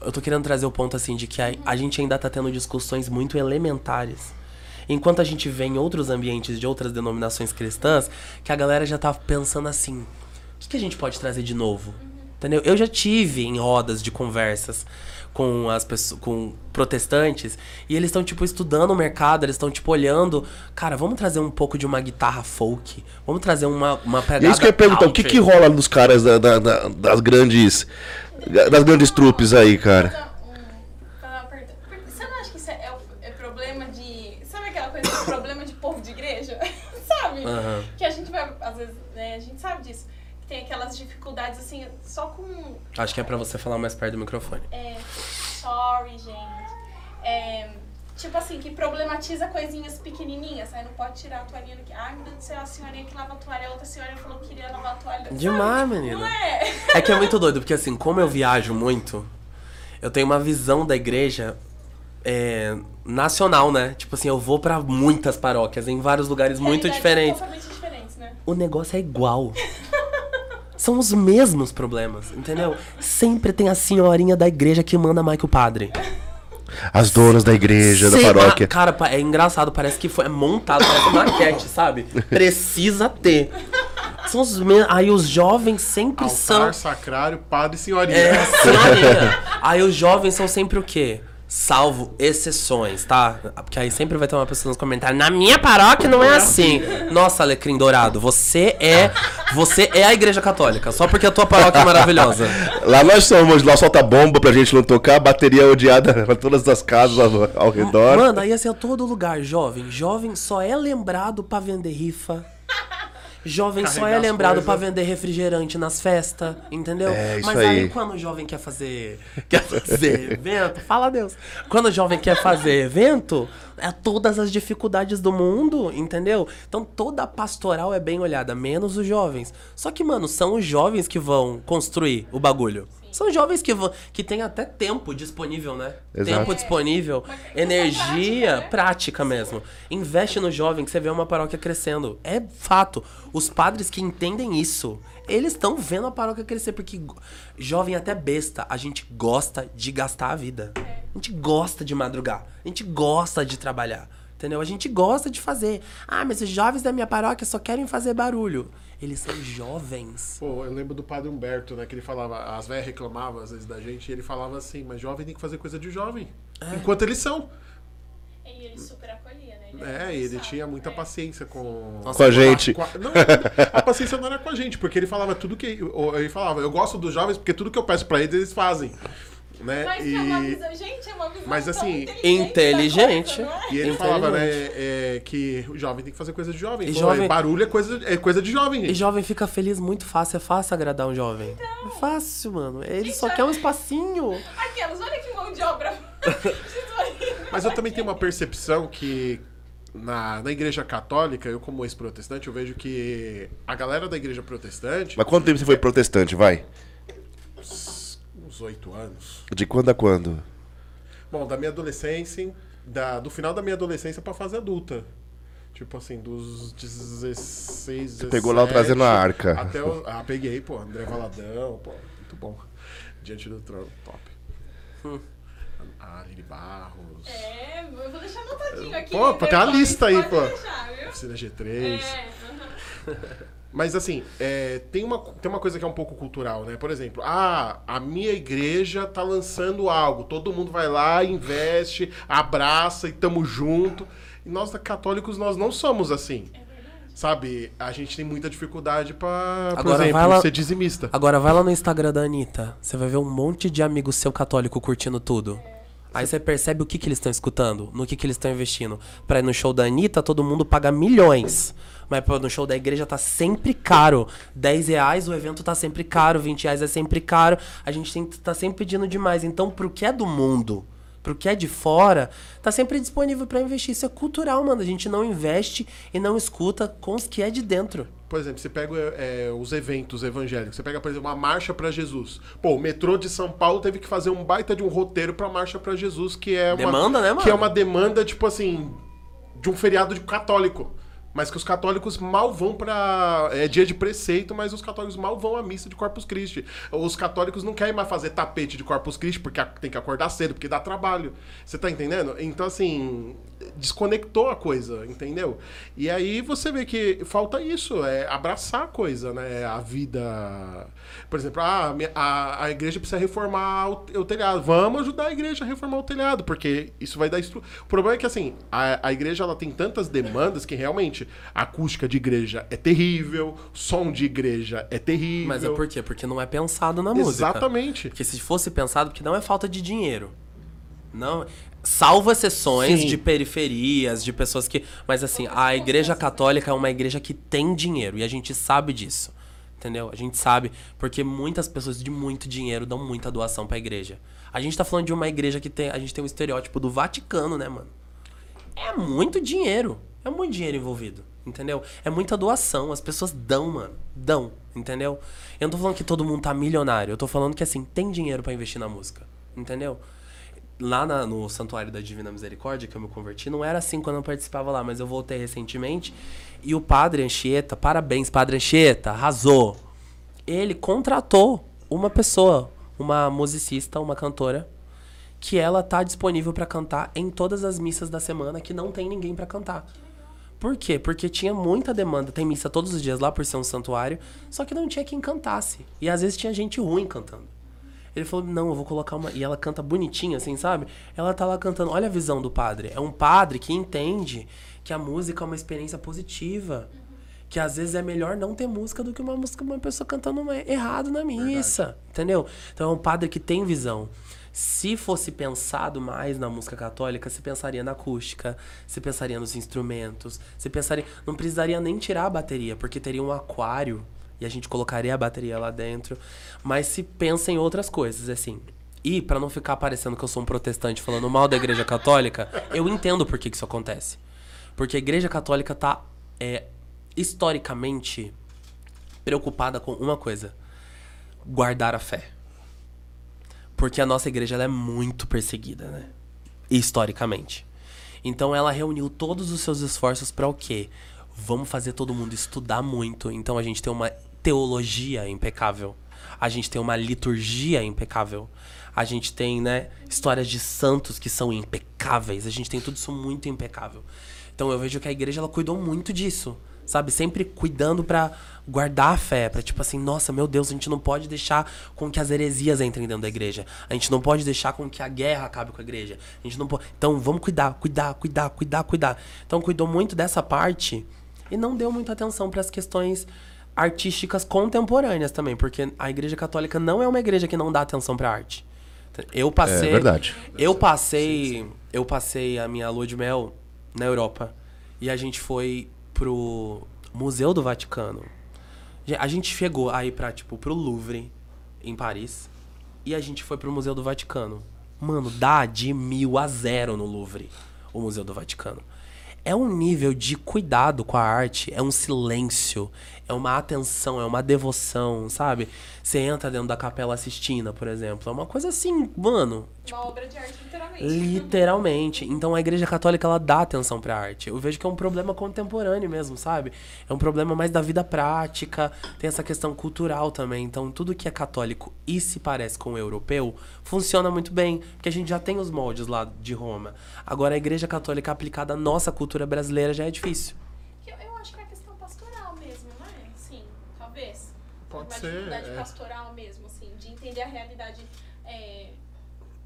Eu tô querendo trazer o ponto, assim, de que a, a gente ainda tá tendo discussões muito elementares. Enquanto a gente vê em outros ambientes de outras denominações cristãs, que a galera já tá pensando assim: o que, que a gente pode trazer de novo? Entendeu? Eu já tive em rodas de conversas com as pessoas, com protestantes, e eles estão tipo estudando o mercado, eles estão tipo olhando, cara, vamos trazer um pouco de uma guitarra folk, vamos trazer uma uma E pegada é isso que eu ia perguntar, o que que rola nos caras da- da- da- das grandes. Das grandes trupes aí, cara? Um- falar uma pergunta. Porque Você não acha que isso é, é o- é problema de. Sabe aquela coisa de problema de povo de igreja? Sabe? Aham. Que a gente vai, às vezes, né, a gente sabe disso. Que tem aquelas dificuldades assim, só com. Acho que é pra você falar mais perto do microfone. É, sorry, gente. É, tipo assim, que problematiza coisinhas pequenininhas. Aí não pode tirar a toalhinha daqui. Ai, meu Deus do céu, a senhorinha que lava a toalha, a outra senhora falou que queria lavar a toalha. Demais, menina. É? É que é muito doido, porque assim, como eu viajo muito, eu tenho uma visão da igreja é, nacional, né? Tipo assim, eu vou pra muitas paróquias, em vários lugares muito diferentes. Diferentes, né? O negócio é igual. São os mesmos problemas, entendeu? Sempre tem a senhorinha da igreja que manda mais que o padre. As donas da igreja, da Sempre- paróquia. Ah, Cara, é engraçado, parece que foi é montado, parece maquete, sabe? Precisa ter. São os mesmos. Aí os jovens sempre são. Altar, sacrário, padre e senhorinha. É, senhorinha. Aí os jovens são sempre o quê? Salvo exceções, tá? Porque aí sempre vai ter uma pessoa nos comentários. Na minha paróquia não é assim. Nossa, Alecrim Dourado, você é. Você é a igreja católica. Só porque a tua paróquia é maravilhosa. Lá nós somos, lá solta bomba pra gente não tocar, bateria odiada pra todas as casas ao, ao redor. Mano, aí assim, é todo lugar, jovem. Jovem só é lembrado pra vender rifa. Jovem só é lembrado pra vender refrigerante nas festas, entendeu? É, isso Mas aí. aí. quando o jovem quer fazer quer fazer evento, fala Deus. Quando o jovem quer fazer evento, é todas as dificuldades do mundo, entendeu? Então toda a pastoral é bem olhada, menos os jovens. Só que, mano, são os jovens que vão construir o bagulho. São jovens que vão que tem até tempo disponível, né? Exato. Tempo disponível, Uma questão energia prática, né? prática mesmo. Investe no jovem que você vê uma paróquia crescendo. É fato. Os padres que entendem isso, eles estão vendo a paróquia crescer porque jovem até besta, a gente gosta de gastar a vida. A gente gosta de madrugar. A gente gosta de trabalhar. Entendeu? A gente gosta de fazer. Ah, mas os jovens da minha paróquia só querem fazer barulho. Eles são jovens. Pô, eu lembro do padre Humberto, né? Que ele falava, as velhas reclamavam às vezes da gente, e ele falava assim, mas jovem tem que fazer coisa de jovem. É. Enquanto eles são. E ele super acolhia, né? Ele É, ele tinha muita né? paciência com. Nossa, Com a gente. Com a- Não, a paciência não era com a gente, porque ele falava tudo que. Ele falava, eu gosto dos jovens porque tudo que eu peço pra eles, eles fazem. Né? Mas que é uma visão, gente, é uma visão Mas, assim, inteligente. da coisa, é? E ele Inteligente. falava, né, é, que o jovem tem que fazer coisa de jovem. E falou, jovem- é, Barulho é coisa, é coisa de jovem, gente. E jovem fica feliz muito fácil, é fácil agradar um jovem. Então. É fácil, mano. Ele só Gente, quer um espacinho. Aquelas, olha que mão de obra. Mas eu também tenho uma percepção que na, na igreja católica, eu como ex-protestante, eu vejo que a galera da igreja protestante, Mas quanto tempo você foi protestante, vai? Uns oito anos. De quando a quando? Bom, da minha adolescência, da, do final da minha adolescência pra fase adulta. Tipo assim, dos 16, Você pegou lá o trazendo a arca. Até o, ah, peguei, pô, André Valadão, pô, muito bom. Diante do trono, top. Hum. A Lili Barros, É, eu vou deixar anotadinho aqui. Pô, viu, tem uma lista aí, pô. deixar, viu? Oficina G3. É, aham. Mas assim, é, tem, uma, tem uma coisa que é um pouco cultural, né? Por exemplo, ah, a minha igreja tá lançando algo, todo mundo vai lá, investe, abraça e tamo junto. E nós católicos, nós não somos assim. Sabe? A gente tem muita dificuldade pra, por Agora exemplo, vai lá- ser dizimista. Agora vai lá no Instagram da Anitta. Você vai ver um monte de amigo seu católico curtindo tudo. Aí você percebe o que, que eles estão escutando, no que, que eles estão investindo. Pra ir no show da Anitta, todo mundo paga milhões. Mas pô, no show da igreja tá sempre caro. 10 reais, o evento tá sempre caro, 20 reais é sempre caro. A gente tem, tá sempre pedindo demais. Então, pro que é do mundo, pro que é de fora, tá sempre disponível pra investir. Isso é cultural, mano. A gente não investe e não escuta com os que é de dentro. Por exemplo, você pega é, os eventos evangélicos. Você pega, por exemplo, uma marcha pra Jesus. Pô, o metrô de São Paulo teve que fazer um baita de um roteiro pra marcha pra Jesus, que é uma Demanda, né, mano? que é uma demanda tipo assim de um feriado de católico. Mas que os católicos mal vão pra. É dia de preceito, mas os católicos mal vão à missa de Corpus Christi. Os católicos não querem mais fazer tapete de Corpus Christi porque tem que acordar cedo, porque dá trabalho. Você tá entendendo? Então, assim, desconectou a coisa, entendeu? E aí você vê que falta isso, é abraçar a coisa, né? A vida. Por exemplo, ah, a a, igreja precisa reformar o, o telhado. Vamos ajudar a igreja a reformar o telhado, porque isso vai dar. Estru... O problema é que, assim, a, a igreja ela tem tantas demandas que realmente a acústica de igreja é terrível, som de igreja é terrível. Mas é por quê? Porque não é pensado na música. Exatamente. Porque se fosse pensado, porque não é falta de dinheiro. Não. Salvo exceções Sim. de periferias, de pessoas que. Mas assim, a igreja católica é uma igreja que tem dinheiro. E a gente sabe disso. Entendeu? A gente sabe. Porque muitas pessoas de muito dinheiro dão muita doação pra igreja. A gente tá falando de uma igreja que tem. A gente tem um estereótipo do Vaticano, né, mano? É muito dinheiro. É muito dinheiro envolvido. Entendeu? É muita doação. As pessoas dão, mano. Dão. Entendeu? Eu não tô falando que todo mundo tá milionário. Eu tô falando que, assim, tem dinheiro pra investir na música. Entendeu? Lá na- no Santuário da Divina Misericórdia, que eu me converti, não era assim quando eu participava lá, mas eu voltei recentemente. E o padre Anchieta, parabéns, padre Anchieta, arrasou. Ele contratou uma pessoa, uma musicista, uma cantora, que ela tá disponível pra cantar em todas as missas da semana que não tem ninguém pra cantar. Por quê? Porque tinha muita demanda. Tem missa todos os dias lá por ser um santuário, só que não tinha quem cantasse. E às vezes tinha gente ruim cantando. Ele falou: Não, eu vou colocar uma. E ela canta bonitinha, assim, sabe? Ela tá lá cantando. Olha a visão do padre. É um padre que entende que a música é uma experiência positiva. Que às vezes é melhor não ter música do que uma música, uma pessoa cantando errado na missa. Entendeu? Então é um padre que tem visão. Se fosse pensado mais na música católica, se pensaria na acústica, se pensaria nos instrumentos, se pensaria. Não precisaria nem tirar a bateria, porque teria um aquário e a gente colocaria a bateria lá dentro. Mas se pensa em outras coisas, assim. E, pra não ficar parecendo que eu sou um protestante falando mal da igreja católica, eu entendo por que, que isso acontece. Porque a igreja católica tá, é, historicamente, preocupada com uma coisa: guardar a fé. Porque a nossa igreja é muito perseguida, né? Historicamente. Então ela reuniu todos os seus esforços para o quê? Vamos fazer todo mundo estudar muito. Então a gente tem uma teologia impecável. A gente tem uma liturgia impecável. A gente tem, né, histórias de santos que são impecáveis. A gente tem tudo isso muito impecável. Então eu vejo que a igreja ela cuidou muito disso, sabe? Sempre cuidando pra guardar a fé, pra tipo assim, nossa, meu Deus, a gente não pode deixar com que as heresias entrem dentro da igreja. A gente não pode deixar com que a guerra acabe com a igreja. A gente não pode. Então vamos cuidar, cuidar, cuidar, cuidar, cuidar. Então cuidou muito dessa parte e não deu muita atenção para as questões artísticas contemporâneas também, porque a igreja católica não é uma igreja que não dá atenção pra arte. Eu passei. É verdade. Eu passei. Eu passei a minha lua de mel na Europa. E a gente foi pro Museu do Vaticano. A gente chegou aí pra, tipo, pro Louvre, em Paris. E a gente foi pro Museu do Vaticano. Mano, dá de mil a zero no Louvre, o Museu do Vaticano. É um nível de cuidado com a arte, é um silêncio, é uma atenção, é uma devoção, sabe? Você entra dentro da Capela Sistina, por exemplo. É uma coisa assim, mano. Uma obra de arte, literalmente. Literalmente. Então a Igreja Católica ela dá atenção pra arte. Eu vejo que é um problema contemporâneo mesmo, sabe? É um problema mais da vida prática, tem essa questão cultural também. Então tudo que é católico e se parece com o europeu funciona muito bem, porque a gente já tem os moldes lá de Roma. Agora a Igreja Católica aplicada à nossa cultura brasileira já é difícil. Eu, eu acho que é questão pastoral mesmo, não é? Sim, talvez. Pode uma ser, dificuldade é. pastoral mesmo, assim, de entender a realidade. é,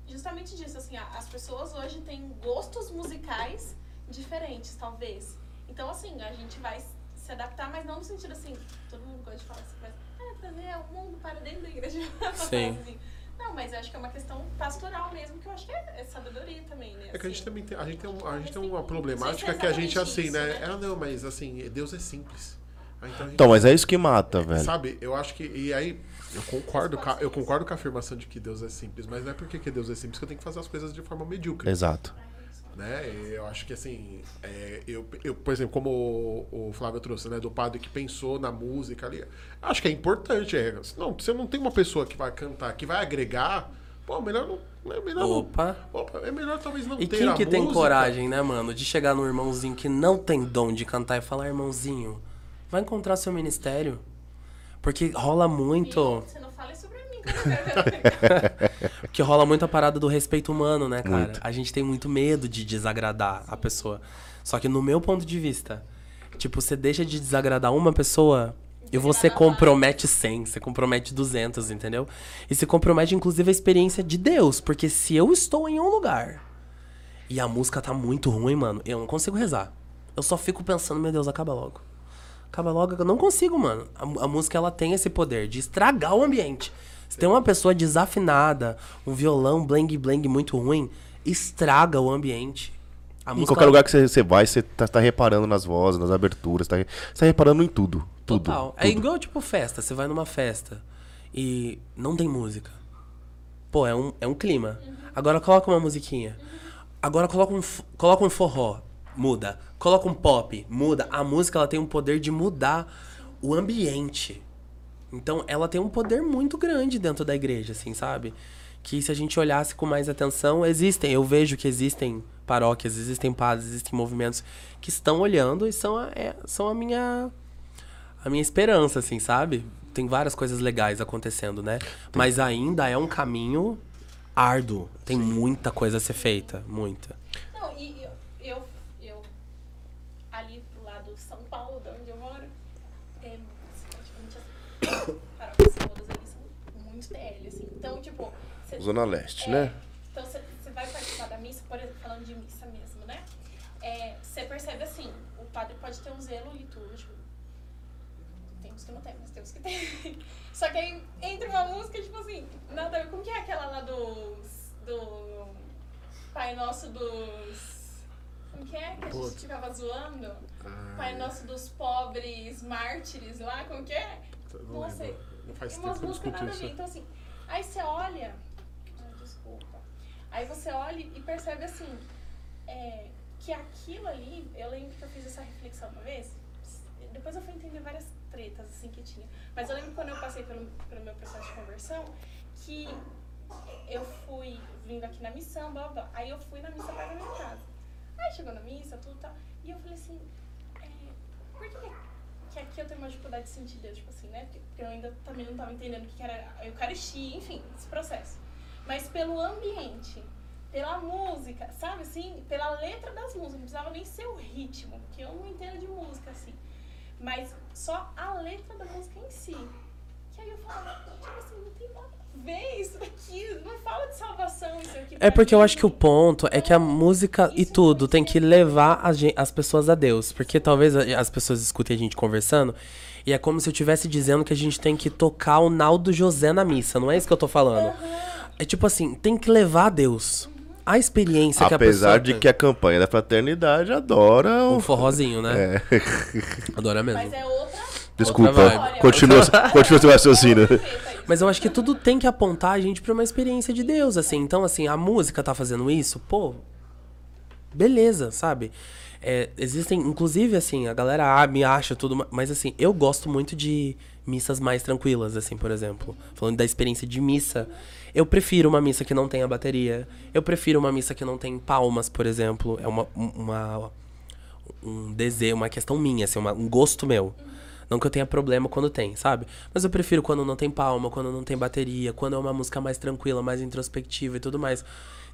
justamente disso, assim, as pessoas hoje têm gostos musicais diferentes, talvez. Então, assim, a gente vai se adaptar, mas não no sentido assim, todo mundo gosta de falar assim, mas, ah, trazer o mundo para dentro da igreja. Sim. assim. Não, mas eu acho que é uma questão pastoral mesmo, que eu acho que é, é sabedoria também, né? É que a gente assim. também tem, a gente tem, um- a gente tem uma problemática é que a gente exatamente assim, né? isso, né? Ah, não, mas assim, Deus é simples. Então, Então, mas é isso que mata, velho. Sabe, eu acho que. E aí, eu concordo, com a, eu concordo com a afirmação de que Deus é simples, mas não é porque que Deus é simples que eu tenho que fazer as coisas de forma medíocre. Exato. Né? Eu acho que assim, é, eu, eu, por exemplo, como o, o Flávio trouxe, né, do padre que pensou na música ali, acho que é importante. É, não, você não tem uma pessoa que vai cantar, que vai agregar, pô, melhor não. É melhor Opa. opa, é melhor talvez não E ter quem a que tem música. coragem, né, mano, de chegar no irmãozinho que não tem dom de cantar e falar, irmãozinho, vai encontrar seu ministério? Porque rola muito. Você não fala sobre mim, que eu não quero Porque rola muito a parada do respeito humano, né, cara? Muito. A gente tem muito medo de desagradar a pessoa. Só que no meu ponto de vista, tipo, você deixa de desagradar uma pessoa e você compromete 100, você compromete 200, entendeu? E você compromete inclusive a experiência de Deus, porque se eu estou em um lugar e a música tá muito ruim, mano, eu não consigo rezar. Eu só fico pensando, meu Deus, acaba logo. Acaba logo, eu não consigo, mano. A, a música ela tem esse poder de estragar o ambiente. Se tem uma pessoa desafinada, um violão bling bling muito ruim, estraga o ambiente. A Em música, qualquer ela- lugar que você, você vai, você tá, tá reparando nas vozes, nas aberturas, tá, você tá reparando em tudo. Tudo. Total. É tudo. igual, tipo, festa. Você vai numa festa e não tem música. Pô, é um, é um clima. Agora coloca uma musiquinha. Agora coloca um, coloca um forró. Muda. Coloca um pop. Muda. A música, ela tem um poder de mudar o ambiente. Então, ela tem um poder muito grande dentro da igreja, assim, sabe? Que se a gente olhasse com mais atenção, existem. Eu vejo que existem paróquias, existem padres, existem movimentos que estão olhando e são a, é- são a minha a minha esperança, assim, sabe? Tem várias coisas legais acontecendo, né? Mas ainda é um caminho árduo. Tem muita coisa a ser feita, muita. Não, e eu, eu, eu ali pro lado de São Paulo, de onde eu moro, é todas ali são muito TL, assim. Então, tipo. cê- Zona Leste, é, né? Então você vai participar da missa, por exemplo, falando de missa mesmo, né? É, Você percebe assim, o padre pode ter um zelo litúrgico. Tem uns que não tem, mas tem uns que tem. Só que aí entra uma música, tipo assim, nada a ver. Como que é aquela lá dos. do. Pai Nosso dos. Como que é que a gente ficava zoando? Pai Nosso dos pobres mártires lá, como que é? Não Nossa, lembro. Não faz tem tempo umas que eu nada isso. Então, assim, aí você olha. Desculpa. Aí você olha e percebe assim. é, que aquilo ali, eu lembro que eu fiz essa reflexão uma vez. Depois eu fui entender várias tretas assim que tinha. Mas eu lembro quando eu passei pelo, pelo meu processo de conversão, que eu fui vindo aqui na missão, blá blá. Aí eu fui na missa da minha casa. Aí chegou na missa, tudo tal. E eu falei assim, é, por que, que aqui eu tenho uma dificuldade de sentir Deus, tipo assim, né? Porque porque eu ainda também não estava entendendo o que era a Eucaristia, enfim, esse processo. Mas pelo ambiente, pela música, sabe assim? Pela letra das músicas, não precisava nem ser o ritmo, porque eu não entendo de música, assim. Mas só a letra da música em si. Que aí eu falava, tipo assim, não tem nada ver isso daqui, não fala de salvação isso aqui. É pra porque eu acho que o ponto é que a música e tudo tem que levar as pessoas a Deus. Porque talvez as pessoas escutem a gente conversando e é como se eu estivesse dizendo que a gente tem que tocar o Naldo José na missa. Não é isso que eu tô falando. É tipo assim, tem que levar a Deus. A experiência que a Apesar pessoa de que a campanha da fraternidade adora Um o. forrozinho, né? É. Adora mesmo. Mas é outra. Desculpa, continua, continua seu raciocínio. Mas eu acho que tudo tem que apontar a gente pra uma experiência de Deus, assim. Então, assim, a música tá fazendo isso, pô, beleza, sabe? É, existem, inclusive, assim, a galera ah, me acha tudo, ma- mas assim, eu gosto muito de missas mais tranquilas, assim, por exemplo. Falando da experiência de missa, eu prefiro uma missa que não tenha bateria. Eu prefiro uma missa que não tem palmas, por exemplo. É uma, uma um desejo, uma questão minha, assim, uma- um gosto meu. Não que eu tenha problema quando tem, sabe? Mas eu prefiro quando não tem palma, quando não tem bateria, quando é uma música mais tranquila, mais introspectiva e tudo mais.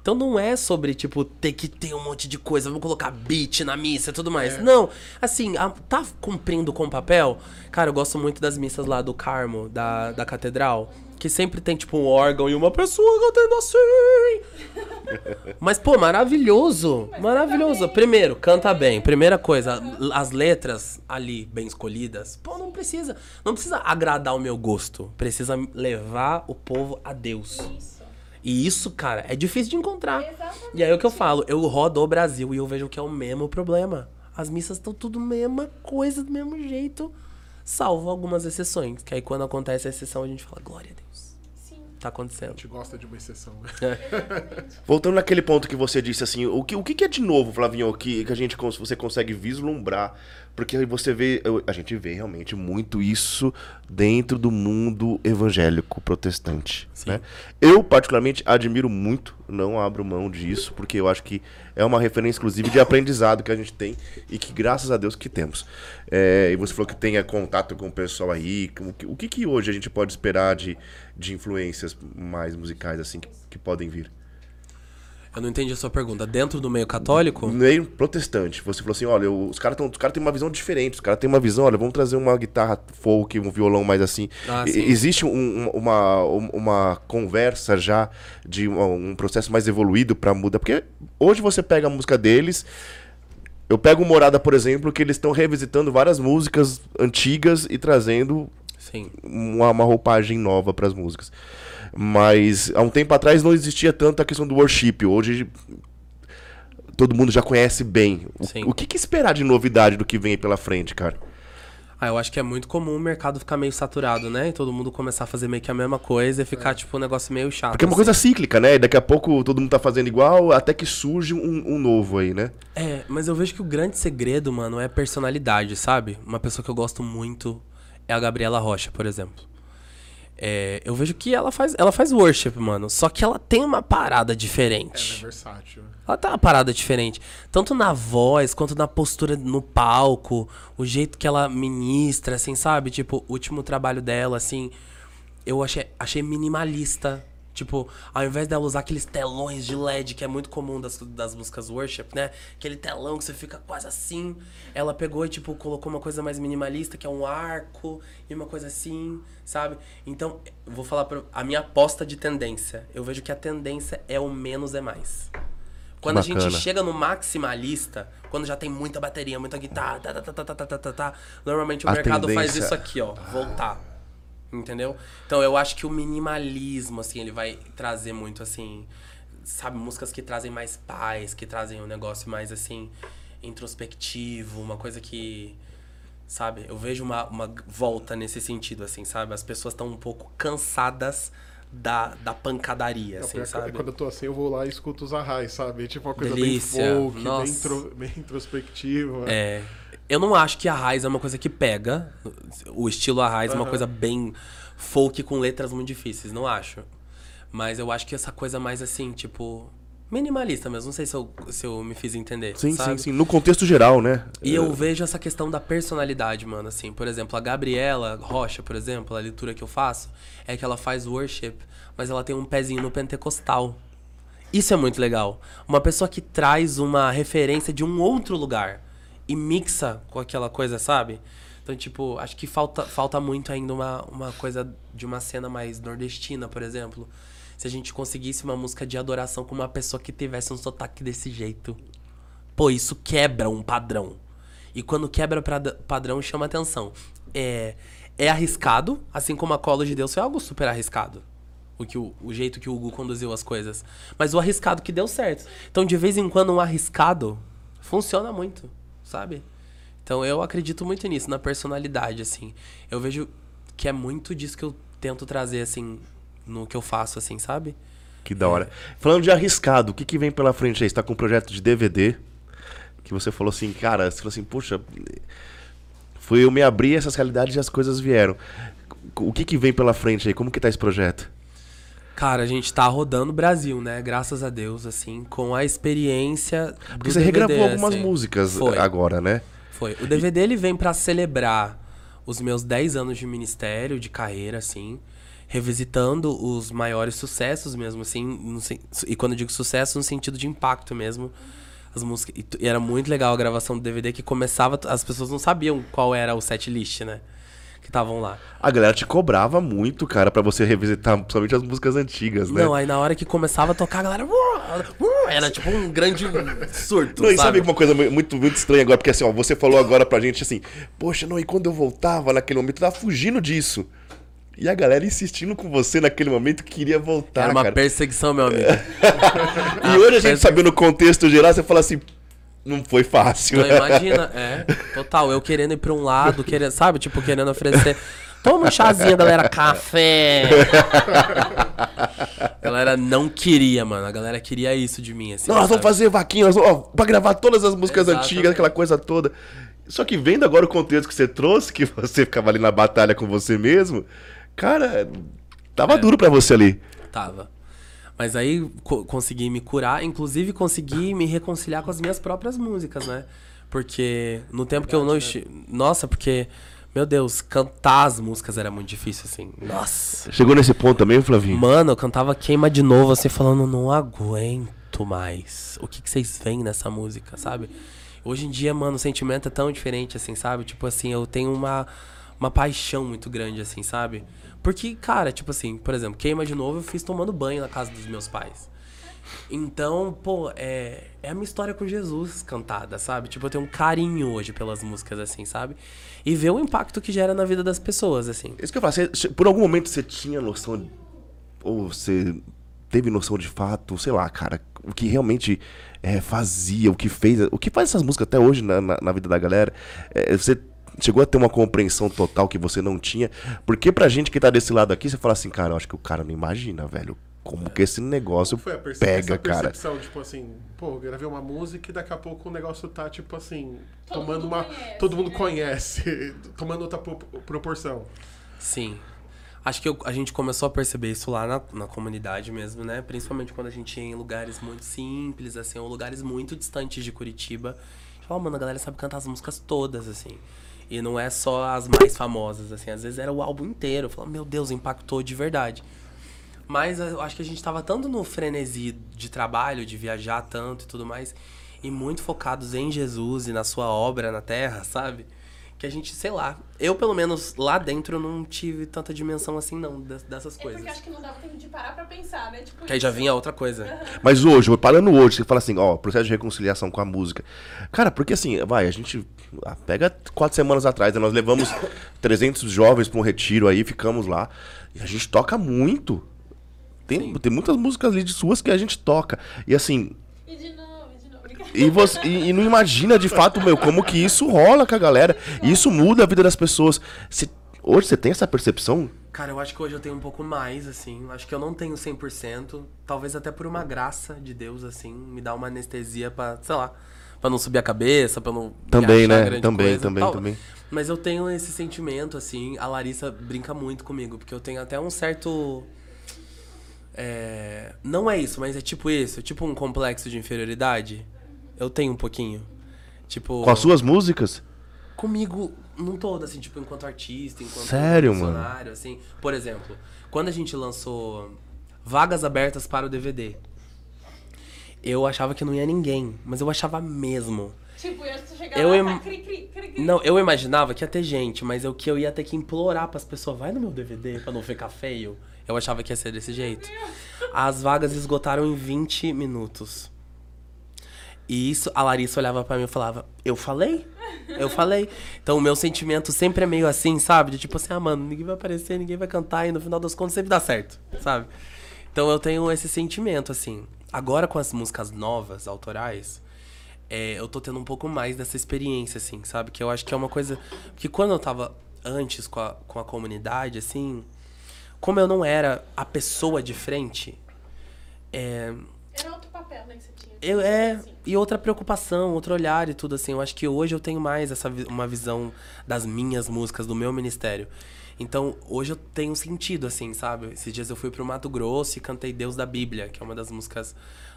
Então não é sobre, tipo, ter que ter um monte de coisa, vamos colocar beat na missa e tudo mais. Não. Assim, a- tá cumprindo com o papel. Cara, eu gosto muito das missas lá do Carmo, da, da catedral. Que sempre tem, tipo, um órgão e uma pessoa cantando assim. Mas, pô, maravilhoso. Maravilhoso. Primeiro, canta bem. Primeira coisa, as letras ali bem escolhidas. Pô, não precisa. Não precisa agradar o meu gosto. Precisa levar o povo a Deus. E isso, cara, é difícil de encontrar. E aí é o que eu falo, eu rodo o Brasil e eu vejo que é o mesmo problema. As missas estão tudo mesma coisa, do mesmo jeito. Salvo algumas exceções. Que aí quando acontece a exceção, a gente fala, glória a Deus. Sim. Tá acontecendo. A gente gosta de uma exceção, né? Voltando naquele ponto que você disse assim, o que, o que é de novo, Flavinho, que, que a gente você consegue vislumbrar? Porque você vê, a gente vê realmente muito isso dentro do mundo evangélico protestante, né? Eu particularmente admiro muito, não abro mão disso, porque eu acho que é uma referência inclusive de aprendizado que a gente tem e que graças a Deus que temos. É, e você falou que tenha contato com o pessoal aí, o que, o que, que hoje a gente pode esperar de, de influências mais musicais assim que, que podem vir? Eu não entendi a sua pergunta. Dentro do meio católico? meio protestante. Você falou assim, olha, os caras cara têm uma visão diferente. Os caras têm uma visão, olha, vamos trazer uma guitarra folk, um violão mais assim. Ah. Existe um- uma, uma conversa já de um, processo mais evoluído pra mudar. Porque hoje você pega a música deles... Eu pego Morada, por exemplo, que eles estão revisitando várias músicas antigas e trazendo Sim. uma, uma roupagem nova para as músicas. Mas há um tempo atrás não existia tanto a questão do worship. Hoje todo mundo já conhece bem. O, Sim. o que, que esperar de novidade do que vem aí pela frente, cara? Ah, eu acho que é muito comum o mercado ficar meio saturado, né? E todo mundo começar a fazer meio que a mesma coisa e ficar, tipo, um negócio meio chato. Porque é uma assim. coisa cíclica, né? Daqui a pouco todo mundo tá fazendo igual, até que surge um, um novo aí, né? É, mas eu vejo que o grande segredo, mano, é personalidade, sabe? Uma pessoa que eu gosto muito é a Gabriela Rocha, por exemplo. É, eu vejo que ela faz, ela faz worship, mano. Só que ela tem uma parada É diferente. versátil. Ela tem uma parada diferente. Tanto na voz, quanto na postura no palco, o jeito que ela ministra, assim, sabe? Tipo, o último trabalho dela, assim, eu achei, achei minimalista. Tipo, ao invés dela usar aqueles telões de LED, que é muito comum das, das músicas worship, né? Aquele telão que você fica quase assim. Ela pegou e, tipo, colocou uma coisa mais minimalista, que é um arco e uma coisa assim, sabe? Então, vou falar pra, a minha aposta de tendência. Eu vejo que a tendência é o menos é mais. Quando a gente bacana. chega no maximalista, quando já tem muita bateria, muita guitarra, tá, tá, tá, tá, tá, tá, tá, tá, normalmente o A mercado faz tendência- isso aqui, ó, voltar. Entendeu? Então eu acho que o minimalismo, assim, ele vai trazer muito, assim, sabe, músicas que trazem mais paz, que trazem um negócio mais, assim, introspectivo, uma coisa que, sabe, eu vejo uma, uma volta nesse sentido, assim, sabe? As pessoas estão um pouco cansadas da, da pancadaria, Não, assim, que sabe? Quando eu tô assim, eu vou lá e escuto os arrais, sabe? Tipo uma coisa Delícia, bem folk, bem, intro- bem introspectiva. É. Eu não acho que a raiz é uma coisa que pega. O estilo a raiz é uma coisa bem folk com letras muito difíceis, não acho. Mas eu acho que essa coisa mais assim, tipo. Minimalista mesmo. Não sei se eu, se eu me fiz entender. Sim, sabe? sim, sim. No contexto geral, né? E eu vejo essa questão da personalidade, mano, assim. Por exemplo, a Gabriela Rocha, por exemplo, a leitura que eu faço, é que ela faz worship, mas ela tem um pezinho no pentecostal. Isso é muito legal. Uma pessoa que traz uma referência de um outro lugar e mixa com aquela coisa, sabe? Então, tipo, acho que falta, falta muito ainda uma, uma coisa de uma cena mais nordestina, por exemplo. Se a gente conseguisse uma música de adoração com uma pessoa que tivesse um sotaque desse jeito. Pô, isso quebra um padrão. E quando quebra padrão, chama atenção. É, é arriscado, assim como a Colo de Deus foi algo super arriscado. o, que o, o jeito que o Hugo conduziu as coisas. Mas o arriscado que deu certo. Então, de vez em quando, um arriscado funciona muito, sabe? Então, eu acredito muito nisso, na personalidade, assim. Eu vejo que é muito disso que eu tento trazer, assim, no que eu faço, assim, sabe? Que da hora. Falando de arriscado, o que, que vem pela frente aí? Você tá com um projeto de DVD que você falou assim, cara, você falou assim, puxa, foi eu me abrir essas realidades e as coisas vieram. O que, que vem pela frente aí? Como que tá esse projeto? Cara, a gente tá rodando o Brasil, né? Graças a Deus, assim, com a experiência do Porque você DVD, regravou algumas assim. músicas Foi. agora, né? Foi. O DVD ele vem pra celebrar os meus 10 anos de ministério, de carreira, assim, revisitando os maiores sucessos mesmo, assim, e quando eu digo sucesso, no sentido de impacto mesmo. As músicas. E, e era muito legal a gravação do DVD que começava. As pessoas não sabiam qual era o set list, né? Que estavam lá. A galera te cobrava muito, cara, pra você revisitar principalmente as músicas antigas, né? Não, aí na hora que começava a tocar, a galera. Era tipo um grande surto. Não, e sabe? sabe uma coisa mu- muito, muito estranha agora? Porque assim, ó, você falou agora pra gente assim, poxa, não, e quando eu voltava naquele momento, eu tava fugindo disso. E a galera insistindo com você naquele momento que queria voltar, Era uma cara. perseguição, meu amigo. E hoje a gente sabendo o contexto geral, você fala assim, não foi fácil. Não, imagina, é, total, eu querendo ir pra um lado, querendo, sabe, tipo, querendo oferecer. Toma um chazinho, galera, café. A galera não queria, mano. A galera queria isso de mim, assim. Não, nós vamos fazer vaquinhas, ó, pra gravar todas as músicas Exatamente. antigas, aquela coisa toda. Só que vendo agora o contexto que você trouxe, que você ficava ali na batalha com você mesmo, cara, tava É. duro pra você ali. Tava. Mas aí co- consegui me curar, inclusive consegui me reconciliar com as minhas próprias músicas, né? Porque no tempo que eu não. esti- Nossa, porque. Meu Deus, cantar as músicas era muito difícil, assim. Nossa. Chegou nesse ponto também, Flavinho? Mano, eu cantava queima de novo, assim, falando, não aguento mais. O que, que vocês veem nessa música, sabe? Hoje em dia, mano, o sentimento é tão diferente, assim, sabe? Tipo assim, eu tenho uma, uma paixão muito grande, assim, sabe? Porque, cara, tipo assim, por exemplo, queima de novo eu fiz tomando banho na casa dos meus pais. Então, pô, é, é a minha história com Jesus cantada, sabe? Tipo, eu tenho um carinho hoje pelas músicas, assim, sabe? E ver o impacto que gera na vida das pessoas, assim. Isso que eu falo, por algum momento você tinha noção, ou você teve noção de fato, sei lá, cara, o que realmente é, fazia, o que fez, o que faz essas músicas até hoje na, na, na vida da galera, é, você chegou a ter uma compreensão total que você não tinha, porque pra gente que tá desse lado aqui, você fala assim, cara, eu acho que o cara não imagina, velho, como que esse negócio Foi a perce- pega, essa cara. percepção, tipo assim, pô, eu gravei uma música e daqui a pouco o negócio tá, tipo assim, Todo tomando uma. conhece, todo mundo né? conhece, tomando outra pro- proporção. Sim. Acho que eu- a gente começou a perceber isso lá na, na comunidade mesmo, né? Principalmente quando a gente ia em lugares muito simples, assim, ou lugares muito distantes de Curitiba. A gente fala, mano, a galera sabe cantar as músicas todas, assim. E não é só as mais famosas, assim. Às vezes era o álbum inteiro. Eu falava, meu Deus, impactou de verdade. Mas eu acho que a gente tava tanto no frenesi de trabalho, de viajar tanto e tudo mais, e muito focados em Jesus e na sua obra na Terra, sabe? Que a gente, sei lá, eu pelo menos lá dentro não tive tanta dimensão assim não des- dessas É coisas. porque acho que não dava tempo de parar pra pensar, né? Tipo, Que aí já vinha outra coisa. Mas hoje, parando hoje, você fala assim, ó, processo de reconciliação com a música. Cara, porque assim, vai, a gente ah, pega quatro semanas atrás, né, nós levamos 300 jovens pra um retiro aí, ficamos lá, e a gente toca muito. Tem, tem muitas músicas ali de suas que a gente toca. E assim, e você, e, e não imagina de fato, meu, como que isso rola com a galera. E isso muda a vida das pessoas. Cê- hoje você tem essa percepção? Cara, eu acho que hoje eu tenho um pouco mais, assim. Acho que eu não tenho 100%. Talvez até por uma graça de Deus, assim. Me dá uma anestesia pra, sei lá, pra não subir a cabeça, pra não. Também, né? Também, coisa, também, tal. também. Mas eu tenho esse sentimento, assim. A Larissa brinca muito comigo, porque eu tenho até um certo. É, não é isso, mas é tipo isso, tipo um complexo de inferioridade. Eu tenho um pouquinho. Tipo. Com as suas músicas? Comigo, num todo, assim, tipo, enquanto artista, enquanto Sério, mano? funcionário, assim. Por exemplo, quando a gente lançou Vagas Abertas para o DVD, eu achava que não ia ninguém, mas eu achava mesmo. Tipo, eu chegar Eu lá, im- tá, cri, cri, cri, cri. Não, eu imaginava que ia ter gente, mas eu que eu ia ter que implorar pras pessoas, vai no meu DVD pra não ficar feio. Eu achava que ia ser desse jeito. As vagas esgotaram em 20 minutos. E isso, a Larissa olhava pra mim e falava, eu falei? Eu falei. Então o meu sentimento sempre é meio assim, sabe? De tipo assim, ah, mano, ninguém vai aparecer, ninguém vai cantar e no final das contas sempre dá certo, sabe? Então eu tenho esse sentimento, assim. Agora com as músicas novas, autorais, é, eu tô tendo um pouco mais dessa experiência, assim, sabe? Que eu acho que é uma coisa. Porque quando eu tava antes com a, com a comunidade, assim, como eu não era a pessoa de frente, é, Era outro papel, né, que você. Eu, é, e outra preocupação, outro olhar e tudo assim. Eu acho que hoje eu tenho mais essa uma visão das minhas músicas, do meu ministério. Então, hoje eu tenho sentido, assim, sabe? Esses dias eu fui pro Mato Grosso e cantei Deus da Bíblia, que é uma das músicas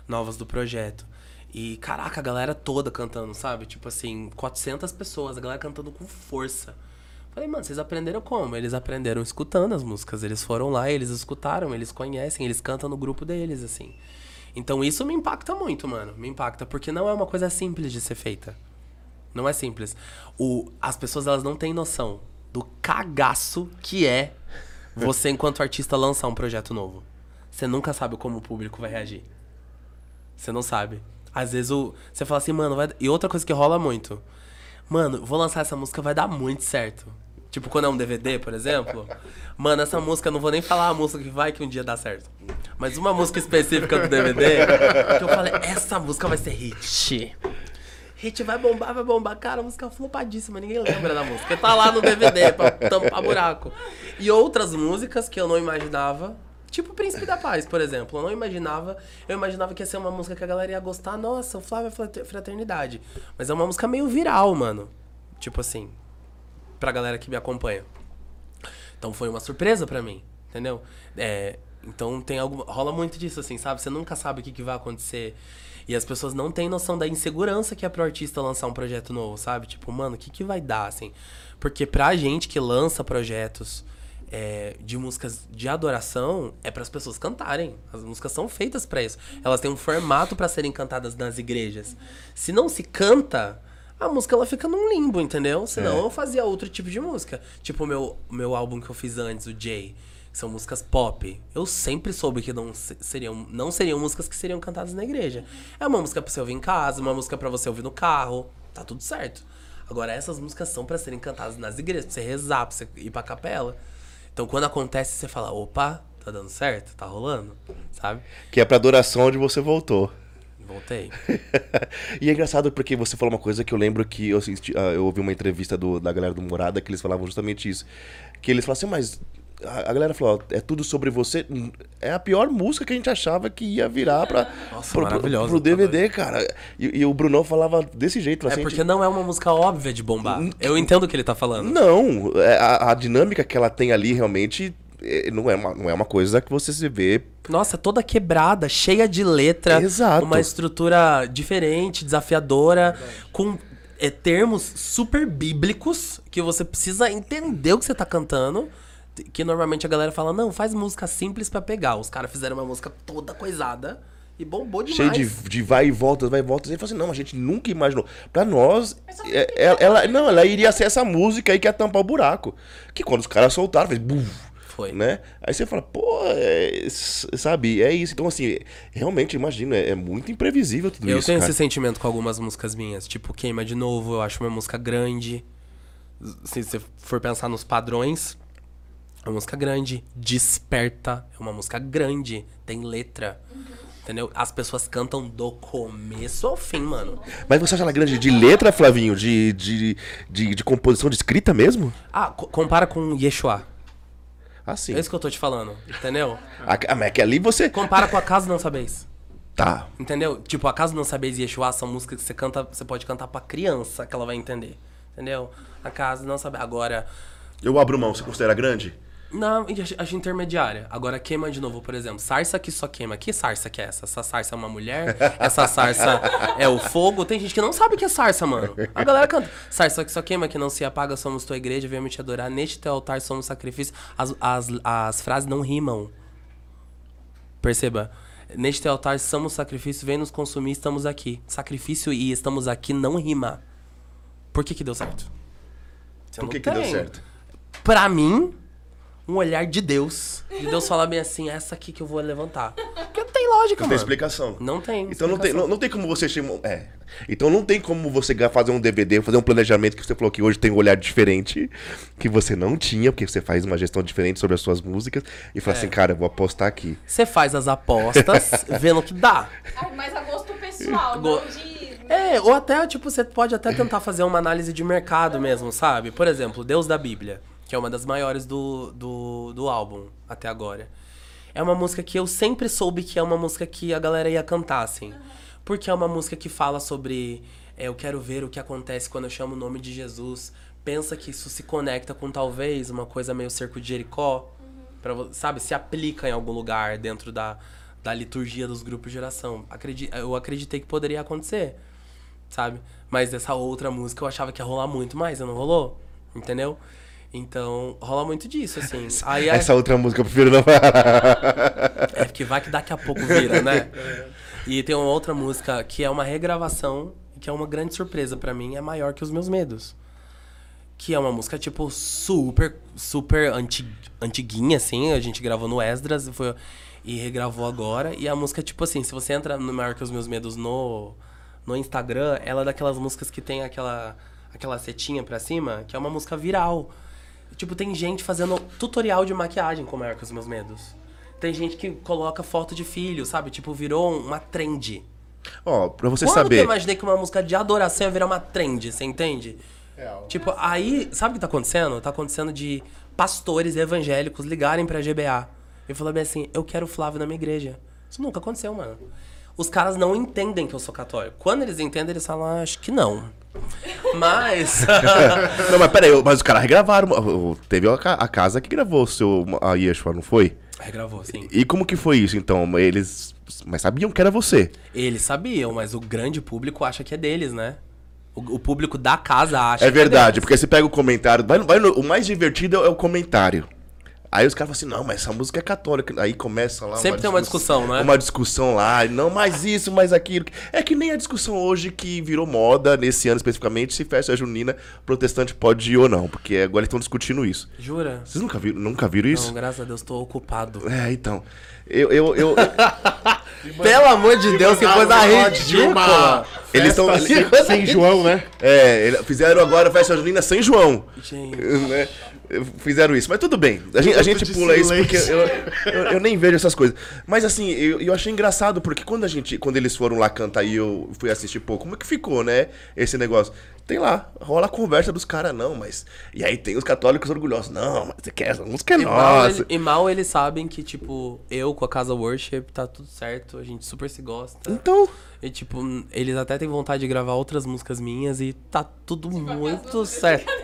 novas do projeto. E, caraca, a galera toda cantando, sabe? Tipo assim, 400 pessoas, a galera cantando com força. Falei, mano, vocês aprenderam como? Eles aprenderam escutando as músicas. Eles foram lá, eles escutaram, eles conhecem, eles cantam no grupo deles, assim. Então isso me impacta muito, mano. Me impacta, porque não é uma coisa simples de ser feita. Não é simples. O, as pessoas, elas não têm noção do cagaço que é você, enquanto artista, lançar um projeto novo. Você nunca sabe como o público vai reagir. Você não sabe. Às vezes o, você fala assim, mano, vai... E outra coisa que rola muito. Mano, vou lançar essa música, vai dar muito certo. Tipo, quando é um DVD, por exemplo. Mano, essa música, não vou nem falar a música que vai que um dia dá certo. Mas uma música específica do DVD, que eu falei, essa música vai ser hit. Hit vai bombar, vai bombar. Cara, a música é flopadíssima, ninguém lembra da música. Tá lá no DVD pra tampar buraco. E outras músicas que eu não imaginava, tipo Príncipe da Paz, por exemplo. Eu não imaginava, eu imaginava que ia ser uma música que a galera ia gostar. Nossa, o Flávio é Frater- Fraternidade. Mas é uma música meio viral, mano. Tipo assim, pra galera que me acompanha. Então foi uma surpresa pra mim, entendeu? É, então tem algo. rola muito disso, assim, sabe? Você nunca sabe o que, que vai acontecer. E as pessoas não têm noção da insegurança que é pro artista lançar um projeto novo, sabe? Tipo, mano, o que, que vai dar, assim? Porque pra gente que lança projetos é, de músicas de adoração, é para as pessoas cantarem. As músicas são feitas pra isso. Elas têm um formato pra serem cantadas nas igrejas. Se não se canta, a música ela fica num limbo, entendeu? Senão É. eu fazia outro tipo de música. Tipo o meu, meu álbum que eu fiz antes, o Jay. que São músicas pop. Eu sempre soube que não se- seriam, não seriam músicas que seriam cantadas na igreja. É uma música pra você ouvir em casa, uma música pra você ouvir no carro. Tá tudo certo. Agora, essas músicas são pra serem cantadas nas igrejas, pra você rezar, pra você ir pra capela. Então, quando acontece, você fala: opa, tá dando certo? Tá rolando? Sabe? Que é pra adoração onde você voltou. Voltei. e é engraçado porque você falou uma coisa que eu lembro que eu, assisti, ah, eu ouvi uma entrevista do- da galera do Morada que eles falavam justamente isso. Que eles falavam assim, mas a, galera falou, ó, é tudo sobre você. É a pior música que a gente achava que ia virar pra, Nossa, pro, pro, maravilhosa, pro DVD, cara. E, e o Brunão falava desse jeito. É assim, porque não é uma música óbvia de bombar. Eu entendo o que ele tá falando. Não, é, a, a dinâmica que ela tem ali realmente é, não, é uma, não é uma coisa que você se vê. Nossa, toda quebrada, cheia de letra. Exato. Uma estrutura diferente, desafiadora, com é, termos super bíblicos que você precisa entender o que você tá cantando. Que normalmente a galera fala, não, faz música simples pra pegar. Os caras fizeram uma música toda coisada e bombou demais. Cheio de, de vai e volta, vai e volta. E ele falou assim: não, a gente nunca imaginou. Pra nós, é- ela, ela- não, ela iria ser essa música aí que ia tampar o buraco. Que quando os caras soltaram, fez buf, Foi. né? Aí você fala, pô, é, sabe, é isso. Então, assim, realmente, imagino, é, é muito imprevisível tudo Eu isso. tenho cara. esse sentimento com algumas músicas minhas. Tipo, Queima de Novo, eu acho uma música grande. Se você for pensar nos padrões, é uma música grande. Desperta, é uma música grande. Tem letra. Entendeu? As pessoas cantam do começo ao fim, mano. Mas você acha ela grande de letra, Flavinho? De, de, de, de composição, de escrita mesmo? Ah, co- compara com Yeshua. Ah, sim. É isso que eu tô te falando, entendeu? A- ah, mas é que ali você. Compara com Acaso Não Sabeis. Tá. Entendeu? Tipo, Acaso Não Sabeis e Yeshua são músicas que você canta, você pode cantar pra criança que ela vai entender. Entendeu? Acaso Não Sabeis. Agora, Eu abro mão, você considera grande? Não, acho, acho intermediária. Agora queima de novo, por exemplo. Sarça que só queima. Que sarça que é essa? Essa sarça é uma mulher? Essa sarça é o fogo? Tem gente que não sabe o que é sarça, mano. A galera canta. Sarça que só queima, que não se apaga, somos tua igreja, viemos te adorar. Neste teu altar somos sacrifício. As, as, as frases não rimam. Perceba. Neste teu altar somos sacrifício, vem nos consumir, estamos aqui. Sacrifício e estamos aqui não rima. Por que que deu certo? Você Por que, que deu certo? pra mim, um olhar de Deus. De Deus falar bem assim, essa aqui que eu vou levantar. Porque tem lá lógica, Não mano. tem explicação. Não tem. Então não tem, explicação. não, não tem como você chamar. É. Então não tem como você fazer um DVD, fazer um planejamento que você falou que hoje tem um olhar diferente, que você não tinha, porque você faz uma gestão diferente sobre as suas músicas, e fala É. assim, cara, eu vou apostar aqui. Você faz as apostas, vendo o que dá. Mas a gosto pessoal, Go- não de. É, ou até, tipo, você pode até tentar fazer uma análise de mercado mesmo, sabe? Por exemplo, Deus da Bíblia, que é uma das maiores do, do, do álbum até agora. É uma música que eu sempre soube que é uma música que a galera ia cantar, assim. Porque é uma música que fala sobre é, eu quero ver o que acontece quando eu chamo o nome de Jesus. Pensa que isso se conecta com talvez uma coisa meio cerco de Jericó. Pra, vo- sabe, se aplica em algum lugar dentro da, da liturgia dos grupos de oração. Acredi eu acreditei que poderia acontecer, sabe? Mas essa outra música eu achava que ia rolar muito mais, e não rolou, entendeu? Então, rola muito disso, assim. Aí, Essa outra música eu prefiro não. é porque vai que daqui a pouco vira, né? E tem uma outra música que é uma regravação, que é uma grande surpresa pra mim, é maior que os meus medos. Que é uma música, tipo, super, super anti, antiguinha, assim. A gente gravou no Esdras e, foi, e regravou agora. E a música, tipo assim, se você entra no Maior que os Meus Medos no, no Instagram, ela é daquelas músicas que tem aquela, aquela setinha pra cima, que é uma música viral. Tipo, tem gente fazendo tutorial de maquiagem com Maior que os Meus Medos. Tem gente que coloca foto de filho, sabe? Tipo, virou uma trend. Ó, pra você Quando que eu saber. imaginei que uma música de adoração ia virar uma trend, você entende? Real. Tipo, aí, sabe o que tá acontecendo? Tá acontecendo de pastores evangélicos ligarem pra GBA e falar bem assim: eu quero o Flávio na minha igreja. Isso nunca aconteceu, mano. Os caras não entendem que eu sou católico. Quando eles entendem, eles falam, "Ah, acho que não. Mas. Não, mas peraí, mas os caras regravaram. Teve a, ca- a casa que gravou o seu a Yeshua, não foi? Regravou, sim. E como que foi isso, então? Eles. Mas sabiam que era você. Eles sabiam, mas o grande público acha que é deles, né? O, o público da casa acha É que verdade, deles. porque você pega o comentário. Vai, vai no- o mais divertido é o comentário. Aí os caras falam assim, não, mas essa música é católica. Aí começa lá. Sempre tem uma discussão, né? Uma discussão lá, não mais isso, mais aquilo. É que nem a discussão hoje que virou moda, nesse ano especificamente, se festa junina, protestante pode ir ou não. Porque agora eles estão discutindo isso. Jura? Vocês nunca viram, nunca viram Não, isso? graças a Deus, tô ocupado. É, então. Eu, eu, eu, Pelo amor de Deus, que coisa uma ridícula! eles estão. sem, sem João, né? É, fizeram agora a festa junina sem João. Gente. né? Fizeram isso, mas tudo bem. A gente, a gente pula isso porque eu, silêncio. eu, eu nem vejo essas coisas. Mas assim, eu, eu achei engraçado porque quando a gente, quando eles foram lá cantar e eu fui assistir, pô, como é que ficou, né? Esse negócio. Tem lá, rola a conversa dos caras, não, mas. E aí tem os católicos orgulhosos. Não, mas você quer essa música é E mal, nossa. ele- e mal eles sabem que, tipo, eu com a Casa Worship tá tudo certo, a gente super se gosta. Então. E, tipo, eles até têm vontade de gravar outras músicas minhas e tá tudo muito certo.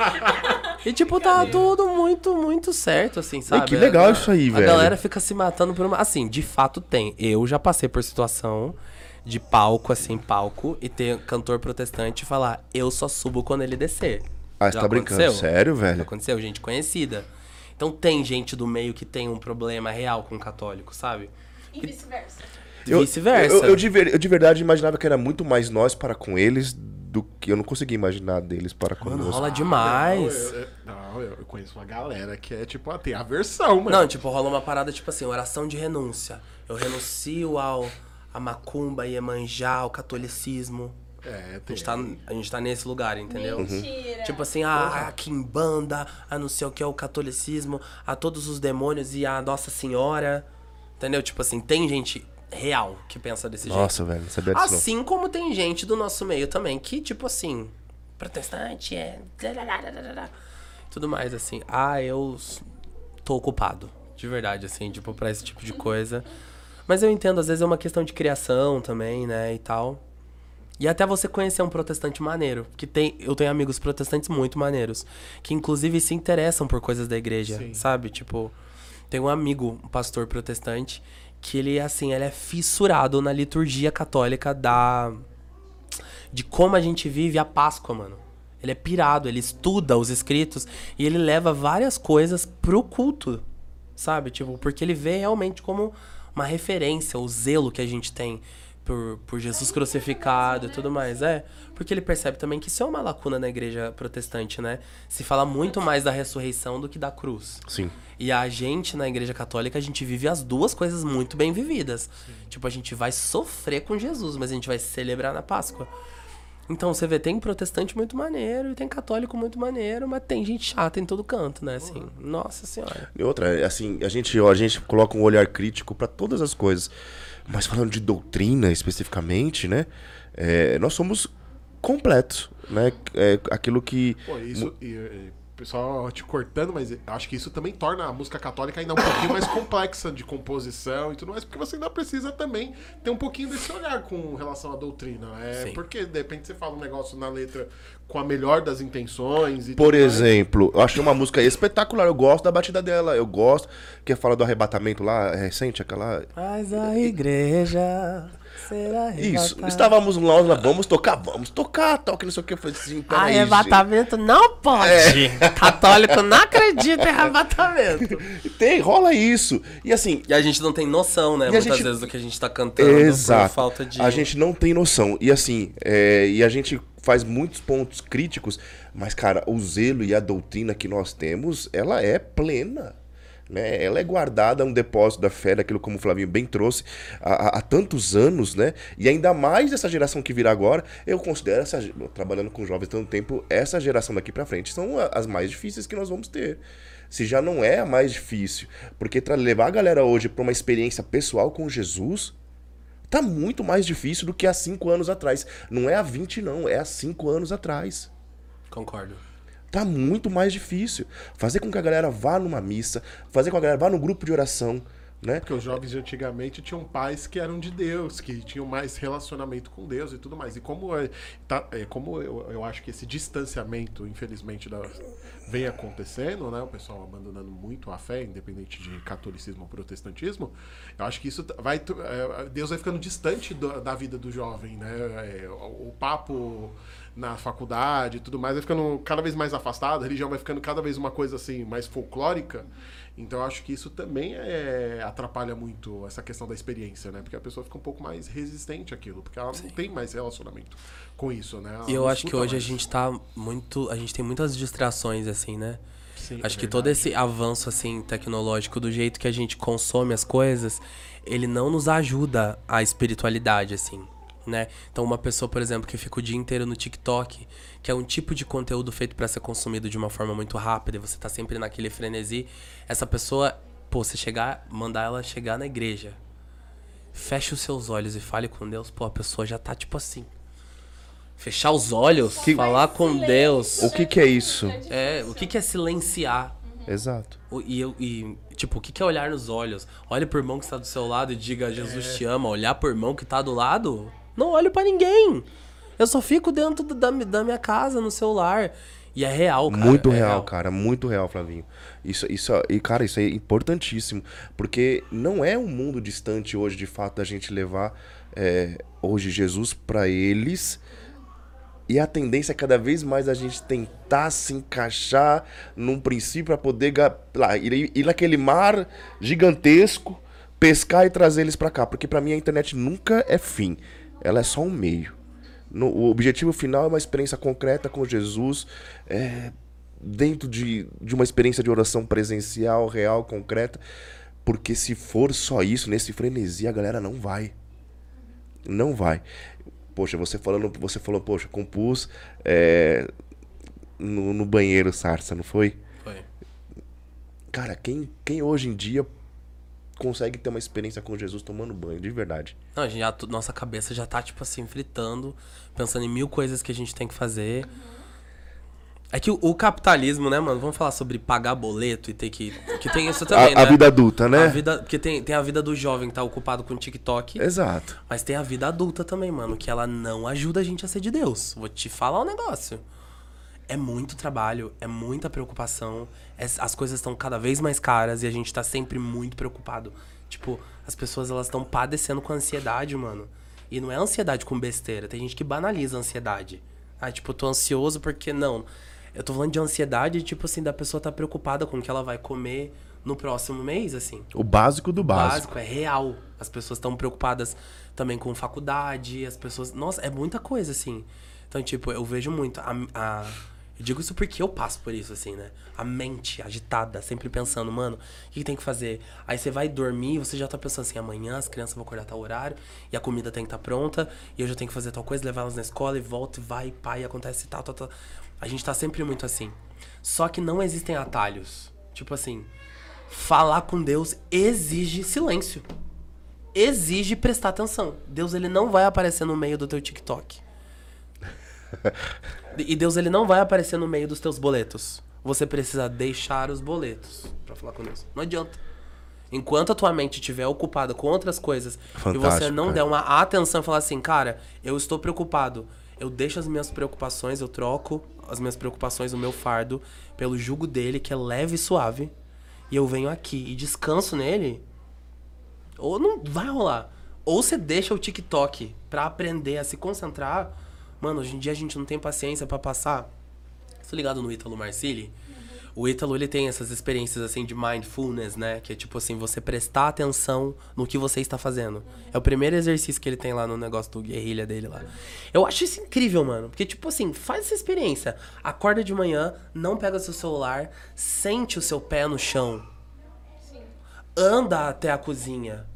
E, tipo, tá tudo muito, muito certo, assim, sabe? que legal A- isso aí, a velho. galera fica se matando por uma. Assim, de fato tem. Eu já passei por situação de palco, assim, palco, e ter cantor protestante falar, eu só subo quando ele descer. Ah, você Já tá brincando? aconteceu? Sério, Já velho? aconteceu, gente conhecida. Então tem gente do meio que tem um problema real com o católico, sabe? E vice-versa. Eu- Vice-versa. Eu, eu de ver- eu de verdade imaginava que era muito mais nós para com eles do que eu não conseguia imaginar deles para Mano, conosco. rola Não, demais. eu, eu- não, eu conheço uma galera que é tipo, ah, tem aversão, mano. Não, tipo, rola uma parada tipo assim, oração de renúncia. Eu renuncio ao a macumba, Iemanjá, ao catolicismo. É, A tem. gente tá, a gente tá nesse lugar, entendeu? Mentira. Tipo assim, a, a Kimbanda, a não sei o que é o catolicismo, a todos os demônios e a Nossa Senhora. Entendeu? Tipo assim, tem gente real que pensa desse jeito. Nossa, velho, não sabia disso não. Assim como tem gente do nosso meio também que, tipo assim, protestante é. Tudo mais, assim. Ah, eu tô ocupado. De verdade, assim, tipo, pra esse tipo de coisa. Mas eu entendo, às vezes é uma questão de criação também, né, e tal. E até você conhecer um protestante maneiro. Que tem, eu tenho amigos protestantes muito maneiros. Que inclusive se interessam por coisas da igreja, Sim. sabe? Tipo, tem um amigo, um pastor protestante, que ele, assim, ele é fissurado na liturgia católica da. De como a gente vive a Páscoa, mano. Ele é pirado, ele estuda os escritos e ele leva várias coisas pro culto, sabe? Tipo, porque ele vê realmente como uma referência, o zelo que a gente tem por, por Jesus crucificado e tudo mais. É, porque ele percebe também que isso é uma lacuna na igreja protestante, né? Se fala muito mais da ressurreição do que da cruz. Sim. E a gente, na igreja católica, a gente vive as duas coisas muito bem vividas. Tipo, a gente vai sofrer com Jesus, mas a gente vai celebrar na Páscoa. Então, você vê, tem protestante muito maneiro e tem católico muito maneiro, mas tem gente chata em todo canto, né? Assim, nossa senhora. E outra, assim, a gente, ó, a gente coloca um olhar crítico para todas as coisas. Mas falando de doutrina especificamente, né? é, nós somos completos, né? É aquilo que. Pô, isso. E, pessoal te cortando, mas acho que isso também torna a música católica ainda um pouquinho mais complexa de composição e tudo mais, porque você ainda precisa também ter um pouquinho desse olhar com relação à doutrina. É Sim. porque de repente você fala um negócio na letra com a melhor das intenções e Por tudo mais. exemplo, eu achei uma música espetacular. Eu gosto da batida dela. Eu gosto. Que fala do arrebatamento lá, é recente, aquela. Mas a igreja será Isso. Estávamos lá, nós vamos tocar, vamos tocar, toque, não sei o que. Eu falei assim, peraí, Arrebatamento não pode. Católico não acredita em arrebatamento. gente. Tem, rola isso. E assim, E a gente não tem noção, né? Muitas gente- vezes do que a gente tá cantando Exato. por falta de. A gente não tem noção. E assim, é, e a gente faz muitos pontos críticos, mas, cara, o zelo e a doutrina que nós temos, ela é plena. Né? Ela é guardada um depósito da fé, daquilo como o Flavinho bem trouxe, há, há- tantos anos, né? E ainda mais essa geração que virá agora, eu considero, essa, trabalhando com jovens tanto tempo, essa geração daqui pra frente são as mais difíceis que nós vamos ter. Se já não é a mais difícil. Porque para levar a galera hoje pra uma experiência pessoal com Jesus, Tá muito mais difícil do que há cinco anos atrás. Não é há 20, não, é há cinco anos atrás. Concordo. Tá muito mais difícil. Fazer com que a galera vá numa missa, fazer com que a galera vá no grupo de oração, né? Porque os jovens de antigamente tinham pais que eram de Deus, que tinham mais relacionamento com Deus e tudo mais. E como, é, tá, é, como eu, eu acho que esse distanciamento, infelizmente, da- vem acontecendo, né? O pessoal abandonando muito a fé, independente de catolicismo ou protestantismo, eu acho que isso vai. é, Deus vai ficando distante do- da vida do jovem, né? É, o papo na faculdade e tudo mais vai ficando cada vez mais afastado, a religião vai ficando cada vez uma coisa assim mais folclórica. Então eu acho que isso também é, atrapalha muito essa questão da experiência, né? Porque a pessoa fica um pouco mais resistente àquilo, porque ela não tem mais relacionamento com isso, né? Ela E eu acho que hoje a mais. gente tá muito. A gente tem muitas distrações, assim, né? Sim, Acho é que todo esse avanço, assim, tecnológico, do jeito que a gente consome as coisas, ele não nos ajuda à espiritualidade, assim, né? Então, uma pessoa, por exemplo, que fica o dia inteiro no TikTok, que é um tipo de conteúdo feito pra ser consumido de uma forma muito rápida, e você tá sempre naquele frenesi, essa pessoa, pô, você chegar, mandar ela chegar na igreja, feche os seus olhos e fale com Deus, pô, a pessoa já tá tipo assim. Fechar os olhos, falar com Deus. O que que é isso? É, o que, que é silenciar? Exato. O- E, eu, e, tipo, o que, que é olhar nos olhos? Olha pro irmão que está do seu lado e diga Jesus te ama. Olhar pro irmão que tá do lado? Não olho pra ninguém. Eu só fico dentro da, da minha casa, no celular. E é real, cara. muito é real, cara, muito real, Flavinho. Isso, isso, e cara, isso é importantíssimo, porque não é um mundo distante hoje, de fato, da gente levar é, hoje Jesus pra eles. E a tendência é cada vez mais a gente tentar se encaixar num princípio para poder lá, ir, ir naquele mar gigantesco, pescar e trazer eles pra cá. Porque pra mim a internet nunca é fim, ela é só um meio. No- o objetivo final é uma experiência concreta com Jesus, é, dentro de, de uma experiência de oração presencial, real, concreta. Porque se for só isso, nesse frenesi, a galera não vai. Não vai. Poxa, você falando, você falou, poxa, compus é, no, no banheiro sarsa, não foi? Foi. Cara, quem, quem hoje em dia consegue ter uma experiência com Jesus tomando banho, de verdade? Não, a gente já, nossa cabeça já tá, tipo assim, fritando, pensando em mil coisas que a gente tem que fazer. É que o, o capitalismo, né, mano? Vamos falar sobre pagar boleto e ter que. Que tem isso também, a, né? a vida adulta, né? A vida, porque tem, tem a vida do jovem que tá ocupado com TikTok. Exato. Mas tem a vida adulta também, mano, que ela não ajuda a gente a ser de Deus. Vou te falar um negócio. É muito trabalho, é muita preocupação. es- As coisas estão cada vez mais caras e a gente tá sempre muito preocupado. Tipo, as pessoas elas estão padecendo com ansiedade, mano. E não é ansiedade com besteira. Tem gente que banaliza a ansiedade. Ah, tipo, eu tô ansioso porque não. Eu tô falando de ansiedade, tipo assim, da pessoa tá preocupada com o que ela vai comer no próximo mês, assim. O básico do O básico. básico é real. As pessoas estão preocupadas também com faculdade, as pessoas. Nossa, é muita coisa, assim. Então, tipo, eu vejo muito. A, a- eu digo isso porque eu passo por isso, assim, né? A mente agitada, sempre pensando, mano, o que, que tem que fazer? Aí você vai dormir, você já tá pensando assim, amanhã as crianças vão acordar tal horário, e a comida tem que estar pronta, e eu já tenho que fazer tal coisa, levar elas na escola, e volta, e vai, pai, acontece tal, tal, tal. A gente tá sempre muito assim. Só que não existem atalhos. Tipo assim, falar com Deus exige silêncio exige prestar atenção. Deus ele não vai aparecer no meio do teu TikTok. E Deus ele não vai aparecer no meio dos teus boletos. Você precisa deixar os boletos pra falar com Deus. Não adianta. Enquanto a tua mente estiver ocupada com outras coisas e você Fantástico, não cara. der uma atenção e falar assim, cara, eu estou preocupado. Eu deixo as minhas preocupações, eu troco as minhas preocupações, o meu fardo, pelo jugo dele, que é leve e suave. E eu venho aqui e descanso nele. Ou não vai rolar. Ou você deixa o TikTok pra aprender a se concentrar. Mano, hoje em dia a gente não tem paciência pra passar. Tô ligado no Ítalo Marcilli? O Ítalo, ele tem essas experiências, assim, de mindfulness, né? Que é tipo assim, você prestar atenção no que você está fazendo. É o primeiro exercício que ele tem lá no negócio do guerrilha dele lá. Eu acho isso incrível, mano. Porque, tipo assim, faz essa experiência. Acorda de manhã, não pega seu celular, sente o seu pé no chão. Anda até a cozinha.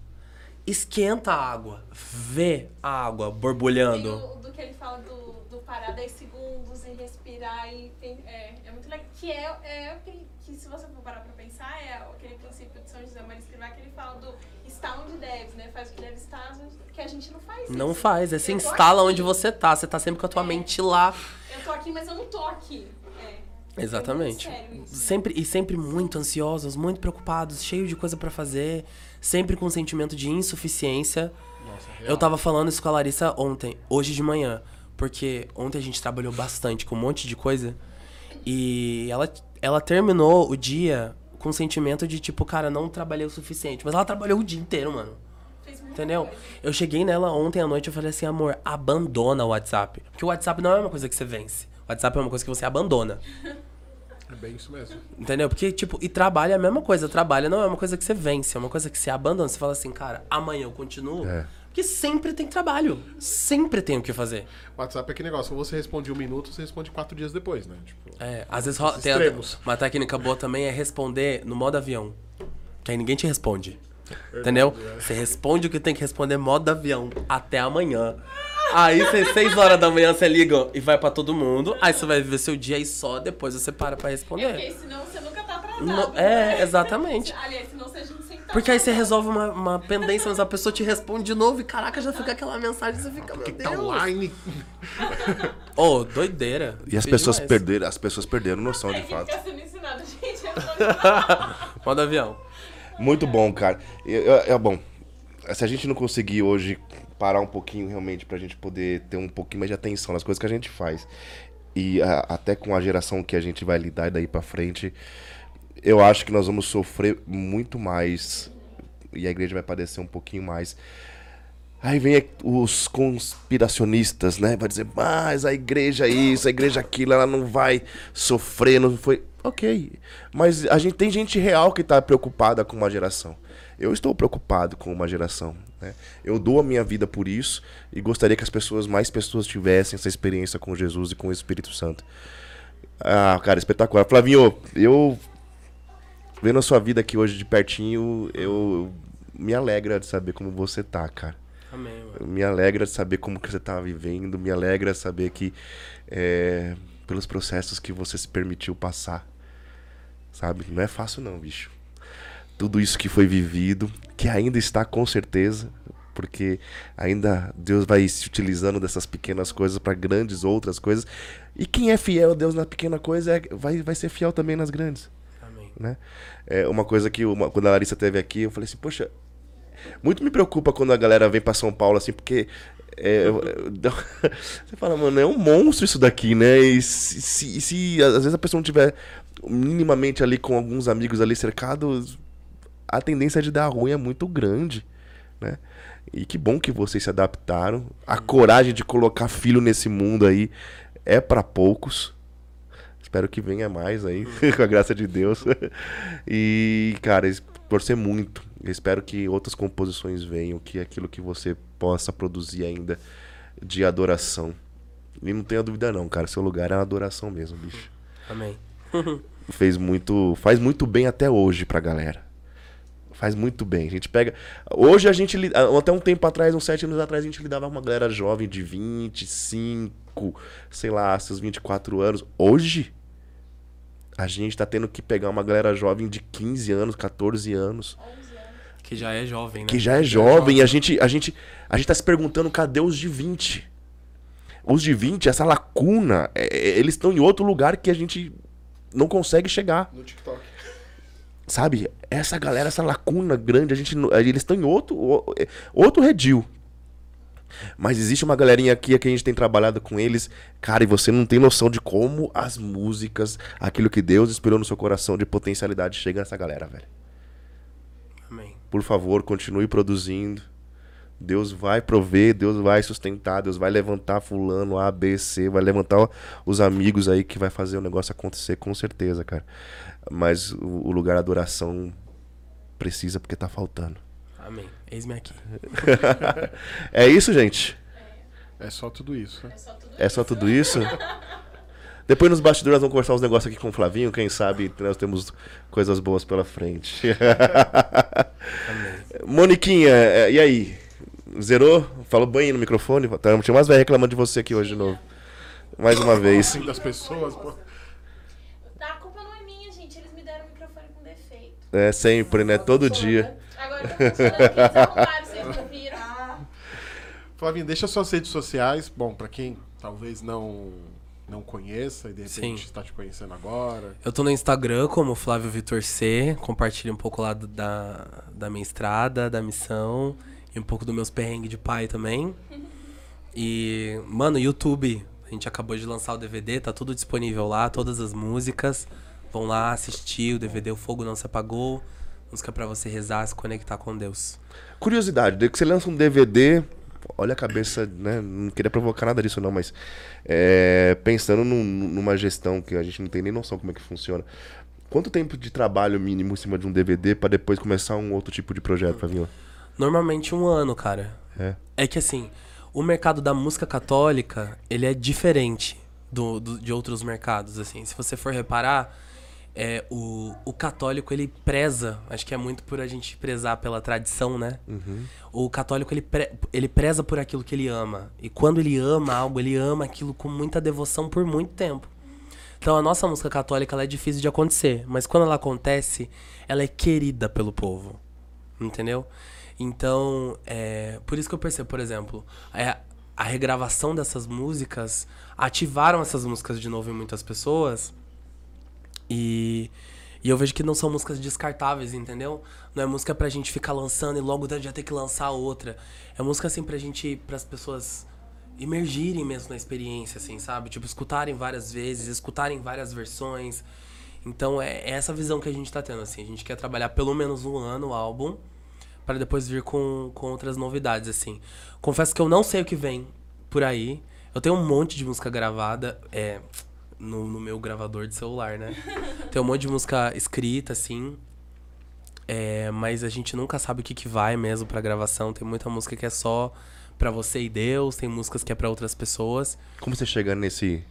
Esquenta a água. Vê a água borbulhando. Que ele fala do, do parar 10 segundos e respirar e tem, é, é muito legal. Que é, é aquele, que se você for parar pra pensar, é aquele princípio de São José Maria Escrivá que ele fala do está onde deve, né? Faz o que deve estar, que a gente não faz Não isso. faz, é se instala aqui. onde você tá. Você tá sempre com a tua mente lá. Eu tô aqui, mas eu não tô aqui. É. Exatamente. É. Sempre e sempre muito ansiosos, muito preocupados, cheio de coisa pra fazer, sempre com um sentimento de insuficiência. Eu tava falando isso com a Larissa ontem, hoje de manhã, porque ontem a gente trabalhou bastante com um monte de coisa e ela ela terminou o dia com um sentimento de tipo, cara, não trabalhei o suficiente, mas ela trabalhou o dia inteiro, mano. Entendeu? Eu cheguei nela ontem à noite e falei assim, amor, abandona o WhatsApp. Porque o WhatsApp não é uma coisa que você vence. O WhatsApp é uma coisa que você abandona. É bem isso mesmo. Entendeu? Porque, tipo, e trabalho é a mesma coisa. Trabalho não é uma coisa que você vence, é uma coisa que você abandona. Você fala assim, cara, amanhã eu continuo. É. Porque sempre tem trabalho. Sempre tem o que fazer. WhatsApp é aquele negócio, ou você responde um minuto, você responde quatro dias depois, né? Tipo, É, às vezes rola, tem a- uma técnica boa também é responder no modo avião. Que aí ninguém te responde. Entendeu? Você responde o que tem que responder modo avião até amanhã. Aí, você, seis horas da manhã, você liga e vai pra todo mundo. Aí você vai viver seu dia e só depois você para pra É responder. porque senão você nunca tá atrasado. Não- né? é, exatamente. Aliás, senão Porque aí você resolve uma, uma pendência, mas a pessoa te responde de novo e caraca, já fica aquela mensagem, você fica, meu tá Deus. online. Ô, doideira. E as pessoas perderam, as pessoas perderam noção de É fato. fica sendo ensinado, gente. Modo avião. Muito bom, cara. É, é bom. Se a gente não conseguir hoje parar um pouquinho realmente pra gente poder ter um pouquinho mais de atenção nas coisas que a gente faz e a- até com a geração que a gente vai lidar daí pra frente, eu acho que nós vamos sofrer muito mais e a igreja vai padecer um pouquinho mais. Aí vem os conspiracionistas, né? Vai dizer, mas a igreja isso, a igreja aquilo, ela não vai sofrer, não foi. Ok. Mas a gente tem gente real que tá preocupada com uma geração. Eu estou preocupado com uma geração. Né? Eu dou a minha vida por isso e gostaria que as pessoas, mais pessoas tivessem essa experiência com Jesus e com o Espírito Santo. Ah, cara, espetacular. Flavinho, eu vendo a sua vida aqui hoje de pertinho, eu me alegra de saber como você tá, cara. Amém, mano. Me alegra de saber como que você tá vivendo, me alegra saber que é, pelos processos que você se permitiu passar, sabe? Não é fácil não, bicho. Tudo isso que foi vivido, que ainda está com certeza, porque ainda Deus vai se utilizando dessas pequenas coisas para grandes outras coisas. E quem é fiel a Deus na pequena coisa é- vai, vai ser fiel também nas grandes. Né? É uma coisa que uma- quando a Larissa esteve aqui, eu falei assim, poxa, muito me preocupa quando a galera vem pra São Paulo assim, porque é, você fala, mano, é um monstro isso daqui, né? E se, se- se às vezes a pessoa não tiver minimamente ali com alguns amigos ali cercados, a tendência de dar ruim é muito grande, né? E que bom que vocês se adaptaram. A coragem de colocar filho nesse mundo aí é pra poucos. Espero que venha mais aí, com a graça de Deus. E, cara, torcer muito. Eu espero que outras composições venham, que aquilo que você possa produzir ainda de adoração. E não tenha dúvida não, cara, seu lugar é uma adoração mesmo, bicho. Amém. Fez muito, faz muito bem até hoje pra galera. Faz muito bem. A gente pega. Hoje a gente. li- Até um tempo atrás, uns sete anos atrás, a gente lidava com uma galera jovem de 25, sei lá, seus 24 anos. Hoje, a gente tá tendo que pegar uma galera jovem de 15 anos, 14 anos, Que já é jovem, né? que já é jovem, e a gente, a gente, a gente tá se perguntando cadê os de 20? Os de 20, essa lacuna, é, é, eles estão em outro lugar que a gente não consegue chegar. No TikTok. Sabe? Essa galera, essa lacuna grande, a gente, não- eles estão em outro, é, outro redil. Mas existe uma galerinha aqui que a gente tem trabalhado com eles, cara, e você não tem noção de como as músicas, aquilo que Deus inspirou no seu coração de potencialidade chega nessa galera, velho. Amém. Por favor, continue produzindo. Deus vai prover, Deus vai sustentar, Deus vai levantar fulano A, B, C, vai levantar os amigos aí que vai fazer o negócio acontecer com certeza, cara. Mas o, o lugar da adoração precisa porque tá faltando. Amém. Eis-me aqui. É isso, gente? É só tudo isso. né? É só tudo isso? Depois nos bastidores nós vamos conversar uns negócios aqui com o Flavinho, quem sabe nós temos coisas boas pela frente. Moniquinha, é, e aí? Zerou? Falou bem no microfone? Tá, Tinha umas velhas reclamando de você aqui hoje de novo. Mais uma vez. Assim das pessoas, pô. A culpa não é minha, gente. Eles me deram o microfone com defeito. É sempre, né? Todo dia. Agora tá arrumaram, vocês não viram. Flavinho, deixa suas redes sociais. Bom, pra quem talvez não não conheça e de repente está te conhecendo agora. Eu tô no Instagram como Flávio Vitor C. Compartilho um pouco lá do- da, da minha estrada, da missão. E um pouco dos meus perrengues de pai também. E, mano, YouTube. A gente acabou de lançar o DVD, tá tudo disponível lá, todas as músicas. Vão lá assistir o DVD O Fogo Não Se Apagou. Música pra você rezar, se conectar com Deus. Curiosidade, desde que você lança um DVD, olha a cabeça, né? Não queria provocar nada disso não, mas é, pensando num- numa gestão que a gente não tem nem noção como é que funciona. Quanto tempo de trabalho mínimo em cima de um DVD pra depois começar um outro tipo de projeto, Flavinho? Normalmente um ano, cara. É. É que assim, o mercado da música católica, ele é diferente do, do- de outros mercados, assim. Se você for reparar, é, o, o católico, ele preza, acho que é muito por a gente prezar pela tradição, né? O católico, ele, pre- ele preza por aquilo que ele ama. E quando ele ama algo, ele ama aquilo com muita devoção por muito tempo. Então a nossa música católica, ela é difícil de acontecer. Mas quando ela acontece, ela é querida pelo povo. Entendeu? Então, é, por isso que eu percebo, por exemplo, é, a regravação dessas músicas ativaram essas músicas de novo em muitas pessoas. E, e eu vejo que não são músicas descartáveis, entendeu? Não é música pra gente ficar lançando e logo já ter que lançar outra. É música assim pra gente, pras pessoas imergirem mesmo na experiência, assim, sabe? Tipo, escutarem várias vezes, escutarem várias versões. Então é, é essa visão que a gente tá tendo, assim. A gente quer trabalhar pelo menos um ano o álbum para depois vir com, com outras novidades, assim. Confesso que eu não sei o que vem por aí. Eu tenho um monte de música gravada é, no, no meu gravador de celular, né? Tem um monte de música escrita, assim. É, mas a gente nunca sabe o que, que vai mesmo pra gravação. Tem muita música que é só pra você e Deus, tem músicas que é pra outras pessoas. Como você chega nesse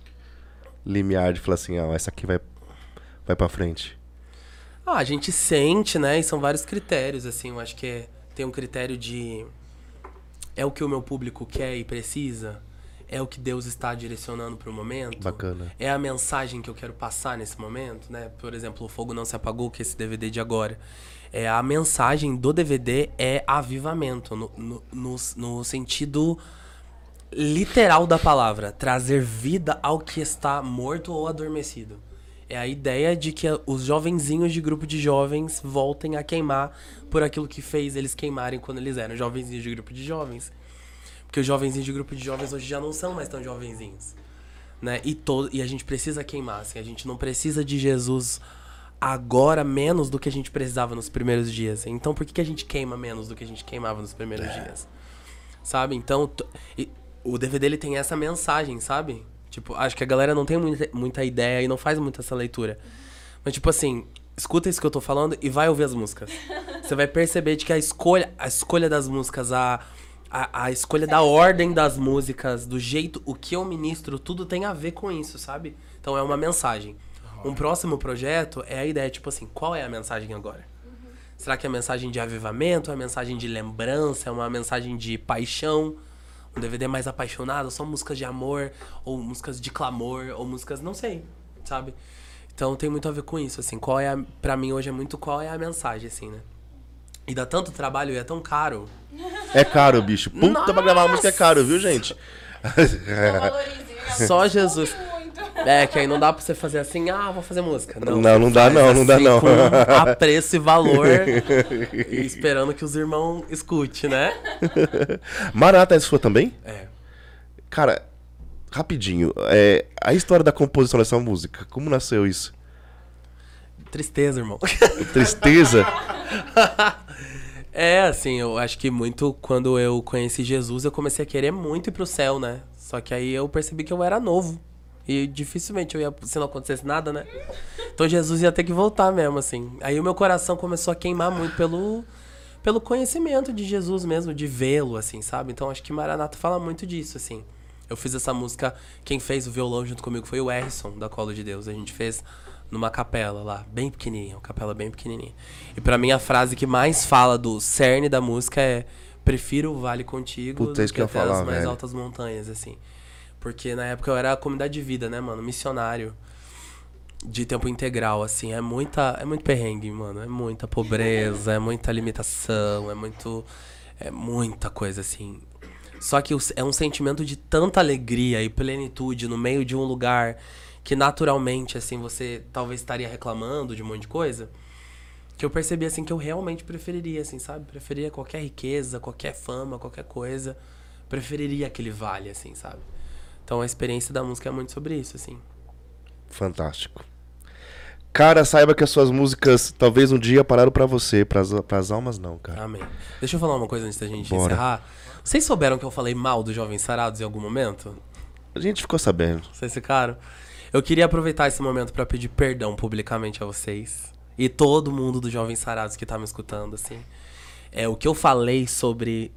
limiar de falar assim, ó, essa aqui vai, vai pra frente? Ah, a gente sente, né? E são vários critérios, assim. Eu acho que é- tem um critério de. É o que o meu público quer e precisa? É o que Deus está direcionando pro momento? Bacana. É a mensagem que eu quero passar nesse momento, né? Por exemplo, O Fogo Não Se Apagou, que é esse DVD de agora. É, a mensagem do DVD é avivamento, no, no, no, no sentido literal da palavra. Trazer vida ao que está morto ou adormecido. É a ideia de que os jovenzinhos de grupo de jovens voltem a queimar por aquilo que fez eles queimarem quando eles eram jovenzinhos de grupo de jovens. Porque os jovenzinhos de grupo de jovens hoje já não são mais tão jovenzinhos. Né? E, todo, e a gente precisa queimar, assim. A gente não precisa de Jesus agora menos do que a gente precisava nos primeiros dias. Então por que, que a gente queima menos do que a gente queimava nos primeiros dias? Sabe? Então, e o DVD ele tem essa mensagem, sabe? Tipo, acho que a galera não tem muita, muita ideia e não faz muito essa leitura. Mas, tipo assim, escuta isso que eu tô falando e vai ouvir as músicas. Você vai perceber de que a escolha, a escolha das músicas, a, a, a escolha da ordem das músicas, do jeito, o que eu ministro, tudo tem a ver com isso, sabe? Então é uma mensagem. Um próximo projeto é a ideia, tipo assim, qual é a mensagem agora? Será que é mensagem de avivamento? É mensagem de lembrança? É uma mensagem de paixão? Um DVD mais apaixonado? São músicas de amor? Ou músicas de clamor? Ou músicas... Não sei, sabe? Então tem muito a ver com isso, assim. Qual é a... Pra mim hoje é muito qual é a mensagem, assim, né? E dá tanto trabalho e é tão caro. É caro, bicho. Puta pra gravar uma música é caro, viu, gente? Só Jesus. É, que aí não dá pra você fazer assim, ah, vou fazer música. Não, Não, não dá não, não dá assim, não. Com apreço e valor. e esperando que os irmãos escute, né? Marata é sua também? É. Cara, rapidinho. É, a história da composição dessa música, como nasceu isso? Tristeza, irmão. Tristeza? É, assim, eu acho que muito quando eu conheci Jesus, eu comecei a querer muito ir pro céu, né? Só que aí eu percebi que eu era novo. E dificilmente eu ia, se não acontecesse nada, né? Então Jesus ia ter que voltar mesmo, assim. Aí o meu coração começou a queimar muito pelo, pelo conhecimento de Jesus mesmo, de vê-lo, assim, sabe? Então acho que Maranata fala muito disso, assim. Eu fiz essa música, quem fez o violão junto comigo foi o Erson, da Colo de Deus. A gente fez numa capela lá, bem pequenininha, uma capela bem pequenininha. E pra mim a frase que mais fala do cerne da música é prefiro o vale contigo Puta, do que que até as falar, mais velho. altas montanhas, assim. Porque na época eu era a comunidade de vida, né, mano? Missionário. De tempo integral, assim. É muita. É muito perrengue, mano. É muita pobreza, é muita limitação, é muito. É muita coisa, assim. Só que é um sentimento de tanta alegria e plenitude no meio de um lugar que naturalmente, assim, você talvez estaria reclamando de um monte de coisa. Que eu percebi, assim, que eu realmente preferiria, assim, sabe? Preferiria qualquer riqueza, qualquer fama, qualquer coisa. Preferiria aquele vale, assim, sabe? Então a experiência da música é muito sobre isso, assim. Fantástico. Cara, saiba que as suas músicas talvez um dia pararam pra você, pras, pras almas não, cara. Amém. Deixa eu falar uma coisa antes da gente Bora. encerrar. Vocês souberam que eu falei mal dos Jovens Sarados em algum momento? A gente ficou sabendo. Vocês ficaram? Eu queria aproveitar esse momento pra pedir perdão publicamente a vocês. E todo mundo dos Jovens Sarados que tá me escutando, assim. É o que eu falei sobre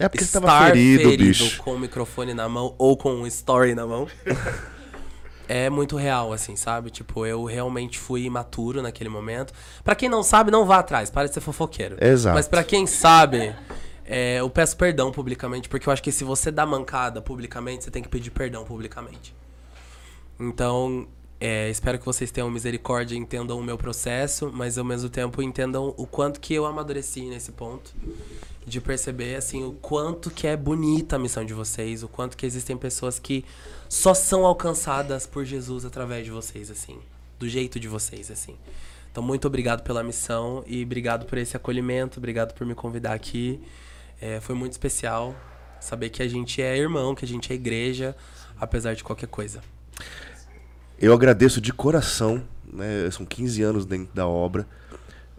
É porque você estar tava ferido, ferido bicho. com o microfone na mão ou com um story na mão. é muito real, assim, sabe? Tipo, eu realmente fui imaturo naquele momento. Pra quem não sabe, não vá atrás, para de ser fofoqueiro. Exato. Mas pra quem sabe, é, eu peço perdão publicamente, porque eu acho que se você dá mancada publicamente, você tem que pedir perdão publicamente. Então, é, espero que vocês tenham misericórdia e entendam o meu processo, mas ao mesmo tempo entendam o quanto que eu amadureci nesse ponto. De perceber, assim, o quanto que é bonita a missão de vocês, o quanto que existem pessoas que só são alcançadas por Jesus através de vocês, assim. Do jeito de vocês, assim. Então, muito obrigado pela missão e obrigado por esse acolhimento, obrigado por me convidar aqui. É, foi muito especial saber que a gente é irmão, que a gente é igreja, apesar de qualquer coisa. Eu agradeço de coração, né? São 15 anos dentro da obra.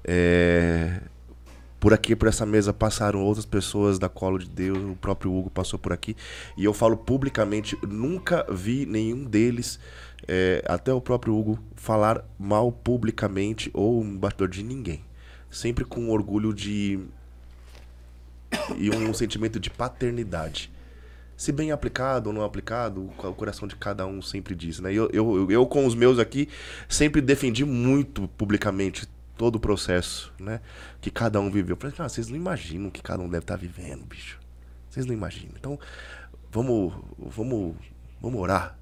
É, Por aqui, por essa mesa, passaram outras pessoas da Colo de Deus, o próprio Hugo passou por aqui. E eu falo publicamente, nunca vi nenhum deles, é, até o próprio Hugo, falar mal publicamente ou um batedor de ninguém. Sempre com orgulho de. e um sentimento de paternidade se bem aplicado ou não aplicado, o coração de cada um sempre diz, né? Eu, eu, eu, com os meus aqui, sempre defendi muito publicamente todo o processo, né? Que cada um viveu. Eu falei, cara, vocês não imaginam o que cada um deve estar vivendo, bicho. Vocês não imaginam. Então, vamos, vamos, vamos orar.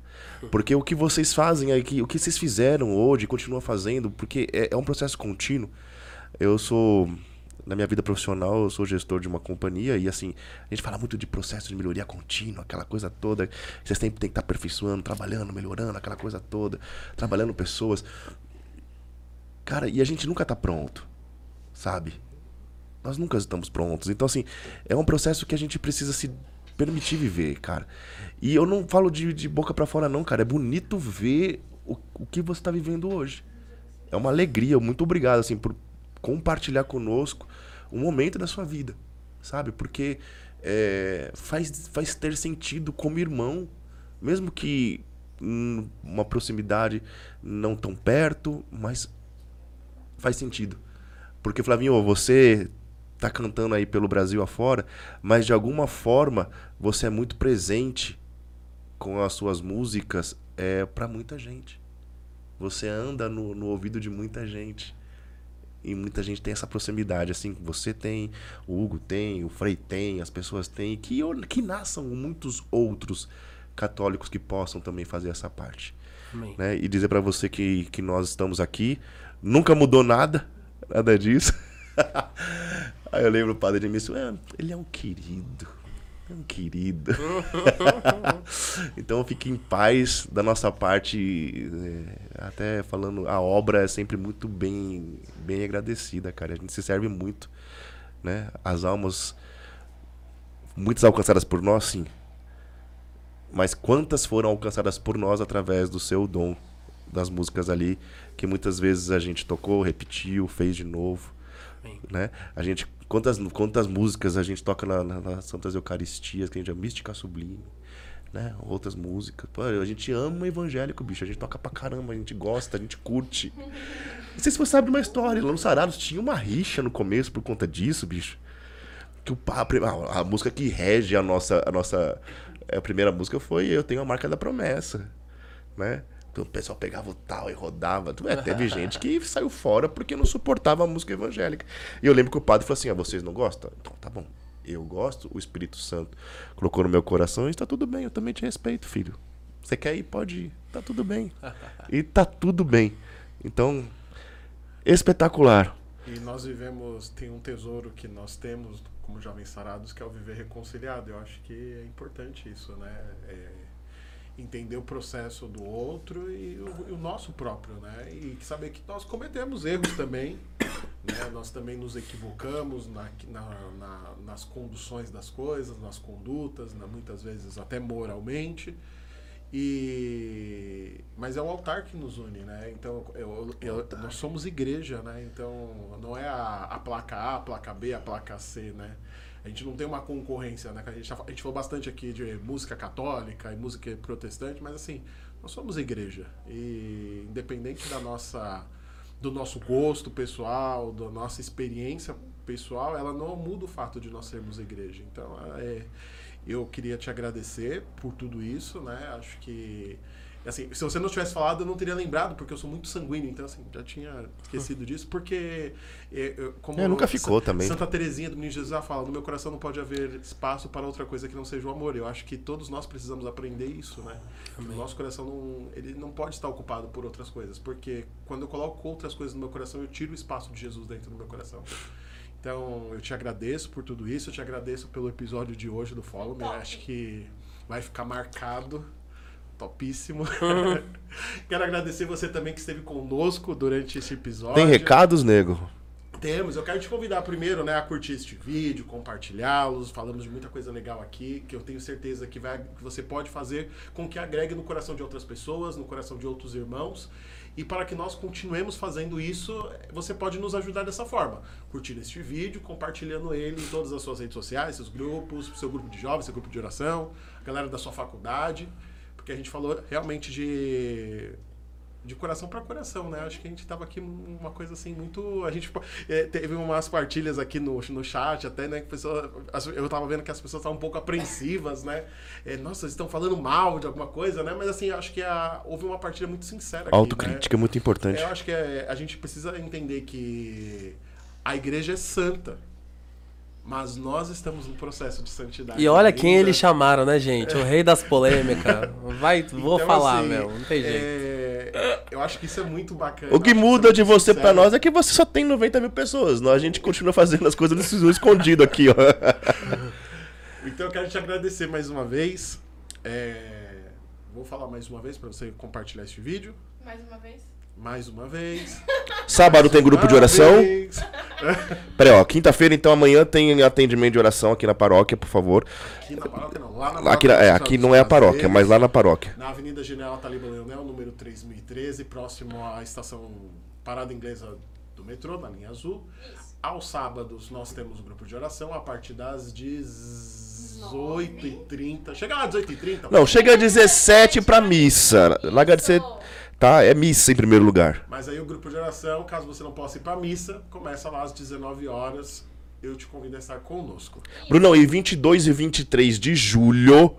Porque o que vocês fazem aqui, o que vocês fizeram hoje, continuam fazendo, porque é, é um processo contínuo. Eu sou na minha vida profissional, eu sou gestor de uma companhia e assim, a gente fala muito de processo de melhoria contínua, aquela coisa toda. Vocês sempre tem que estar aperfeiçoando, trabalhando, melhorando, aquela coisa toda, trabalhando pessoas. Cara, e a gente nunca tá pronto, sabe? Nós nunca estamos prontos. Então, assim, é um processo que a gente precisa se permitir viver, cara. E eu não falo de, de boca para fora, não, cara. É bonito ver o, o que você tá vivendo hoje. É uma alegria. Muito obrigado, assim, por compartilhar conosco um momento da sua vida, sabe? Porque é, faz, faz ter sentido como irmão, mesmo que uma proximidade não tão perto, mas faz sentido. Porque, Flavinho, você tá cantando aí pelo Brasil afora, mas de alguma forma você é muito presente com as suas músicas é, para muita gente. Você anda no, no ouvido de muita gente. E muita gente tem essa proximidade, assim, você tem, o Hugo tem, o Frei tem, as pessoas têm, que, que nasçam muitos outros católicos que possam também fazer essa parte. Né? E dizer para você que, que nós estamos aqui, nunca mudou nada, nada disso. Aí eu lembro o padre de mim, é, ele é um querido, querido. então fique em paz da nossa parte, é, até falando, a obra é sempre muito bem, bem agradecida, cara. A gente se serve muito, né? As almas, muitas alcançadas por nós, sim. Mas quantas foram alcançadas por nós através do seu dom, das músicas ali, que muitas vezes a gente tocou, repetiu, fez de novo. Né? A gente quantas quantas músicas a gente toca na, na, nas Santas Eucaristias, que a gente é mística sublime, né? Outras músicas. Pô, a gente ama evangélico, bicho. A gente toca pra caramba, a gente gosta, a gente curte. Não sei se você sabe uma história. Lá no Sarados tinha uma rixa no começo por conta disso, bicho. Que o pá, a, a- música que rege a nossa a nossa a primeira música foi Eu tenho a marca da promessa, né? Então o pessoal pegava o tal e rodava. É, teve gente que saiu fora porque não suportava a música evangélica. E eu lembro que o padre falou assim: ah, vocês não gostam? Então tá bom. Eu gosto, o Espírito Santo colocou no meu coração e está tudo bem, eu também te respeito, filho. Você quer ir? Pode ir. Tá tudo bem. E tá tudo bem. Então, espetacular. E nós vivemos, tem um tesouro que nós temos como jovens sarados, que é o viver reconciliado. Eu acho que é importante isso, né? É entender o processo do outro e o, e o nosso próprio, né? E saber que nós cometemos erros também, né? Nós também nos equivocamos na, na- na- nas conduções das coisas, nas condutas, muitas vezes até moralmente. E mas é o altar que nos une, né? Então eu- eu- nós somos igreja, né? Então não é a, a placa A, a placa B, a placa C, né? A gente não tem uma concorrência, né? A gente, já- a gente falou bastante aqui de música católica e música protestante, mas assim, nós somos igreja. E independente da nossa do nosso gosto pessoal, da nossa experiência pessoal, ela não muda o fato de nós sermos igreja. Então, é, eu queria te agradecer por tudo isso, né? Acho que assim, se você não tivesse falado, eu não teria lembrado, porque eu sou muito sanguíneo, então assim, já tinha esquecido disso, porque é, eu- como É, nunca ficou também. Santa Teresinha do Menino Jesus ela fala, no meu coração não pode haver espaço para outra coisa que não seja o amor. Eu acho que todos nós precisamos aprender isso, né? O nosso coração não, ele não pode estar ocupado por outras coisas, porque quando eu coloco outras coisas no meu coração, eu tiro o espaço de Jesus dentro do meu coração. Então, eu te agradeço por tudo isso, eu te agradeço pelo episódio de hoje do Follow Me. Acho que vai ficar marcado. Topíssimo. Quero agradecer você também que esteve conosco durante esse episódio. Tem recados, nego? Temos, eu quero te convidar primeiro, né, a curtir este vídeo, compartilhá-los, falamos de muita coisa legal aqui, que eu tenho certeza que, vai, que você pode fazer com que agregue no coração de outras pessoas, no coração de outros irmãos. E para que nós continuemos fazendo isso, você pode nos ajudar dessa forma. Curtindo este vídeo, compartilhando ele em todas as suas redes sociais, seus grupos, seu grupo de jovens, seu grupo de oração, a galera da sua faculdade. Porque a gente falou realmente de de coração para coração, né? Acho que a gente tava aqui uma coisa assim muito. A gente eh, teve umas partilhas aqui no, no chat, até, né? Que pessoa, as- eu tava vendo que as pessoas estavam um pouco apreensivas, né? Eh, nossa, eles estão falando mal de alguma coisa, né? Mas assim, acho que a- houve uma partilha muito sincera aqui. Autocrítica é né? muito importante. Eu acho que é- a gente precisa entender que a igreja é santa. Mas nós estamos no processo de santidade. E olha quem ainda. eles chamaram, né, gente? O rei das polêmicas. Vai, vou Então, falar, assim, meu. Não tem jeito. é, eu acho que isso é muito bacana. O que muda é de você pra sincero. nós é que você só tem 90 mil pessoas. Nós, a gente continua fazendo as coisas nesse escondido aqui, ó. Então eu quero te agradecer mais uma vez. É, Vou falar mais uma vez para você compartilhar este vídeo. Mais uma vez. Mais uma vez. Sábado tem grupo de oração. vez. Peraí, ó. Quinta-feira, então, amanhã tem atendimento de oração aqui na paróquia, por favor. Aqui na paróquia não, lá na Aqui, na- é, aqui não é a paróquia, mas lá na paróquia. Na Avenida General Taliba Leonel, número 3013, próximo à estação Parada Inglesa do metrô, na linha azul. Isso. Aos sábados nós temos o grupo de oração a partir das 10 18h30. Chega lá, 18h30. Não, chega às 17 pra missa. Larga de ser. Tá? É missa em primeiro lugar. Mas aí o grupo de oração, caso você não possa ir pra missa, começa lá às 19 horas. Eu te convido a estar conosco. Brunão, e 22 e 23 de julho,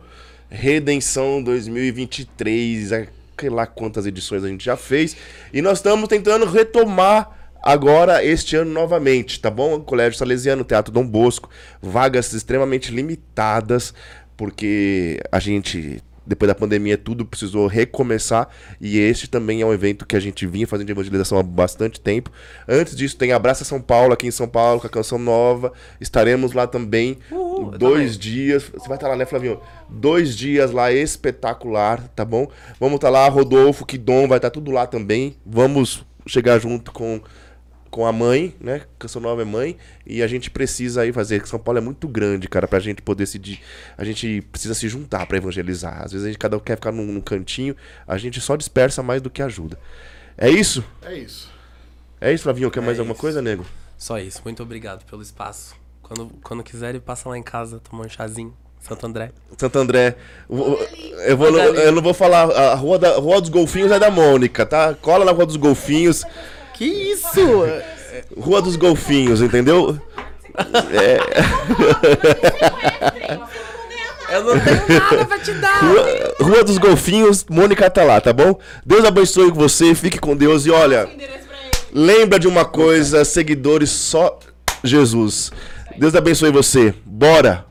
Redenção 2023, sei lá quantas edições a gente já fez. E nós estamos tentando retomar agora este ano novamente, tá bom? Colégio Salesiano, Teatro Dom Bosco, vagas extremamente limitadas, porque a gente depois da pandemia tudo precisou recomeçar e este também é um evento que a gente vinha fazendo de evangelização há bastante tempo. Antes disso tem Abraça São Paulo aqui em São Paulo com a canção nova. Estaremos lá também Uhul, dois também. dias. Você vai estar lá, né, Flavinho? Dois dias lá espetacular, tá bom? Vamos estar lá, Rodolfo, Kidon vai estar tudo lá também. Vamos chegar junto com com a mãe, né? Canção Nova é mãe. E a gente precisa aí fazer. São Paulo é muito grande, cara, pra gente poder se. di- A gente precisa se juntar pra evangelizar. Às vezes a gente cada um quer ficar num, num cantinho, a gente só dispersa mais do que ajuda. É isso? É isso. É isso, Flavinho? Quer É mais alguma isso. coisa, nego? Só isso. Muito obrigado pelo espaço. Quando, quando quiserem, passa lá em casa, tomar um chazinho. Santo André. Santo André. Eu, vou, eu não vou falar. A rua, da, rua dos Golfinhos é da Mônica, tá? Cola na Rua dos Golfinhos. Que isso? Rua dos Golfinhos, entendeu? Eu não tenho nada pra te dar. Rua, Rua dos Golfinhos, Mônica tá lá, tá bom? Deus abençoe você, fique com Deus e olha. Lembra de uma coisa, seguidores só Jesus. Deus abençoe você. Bora!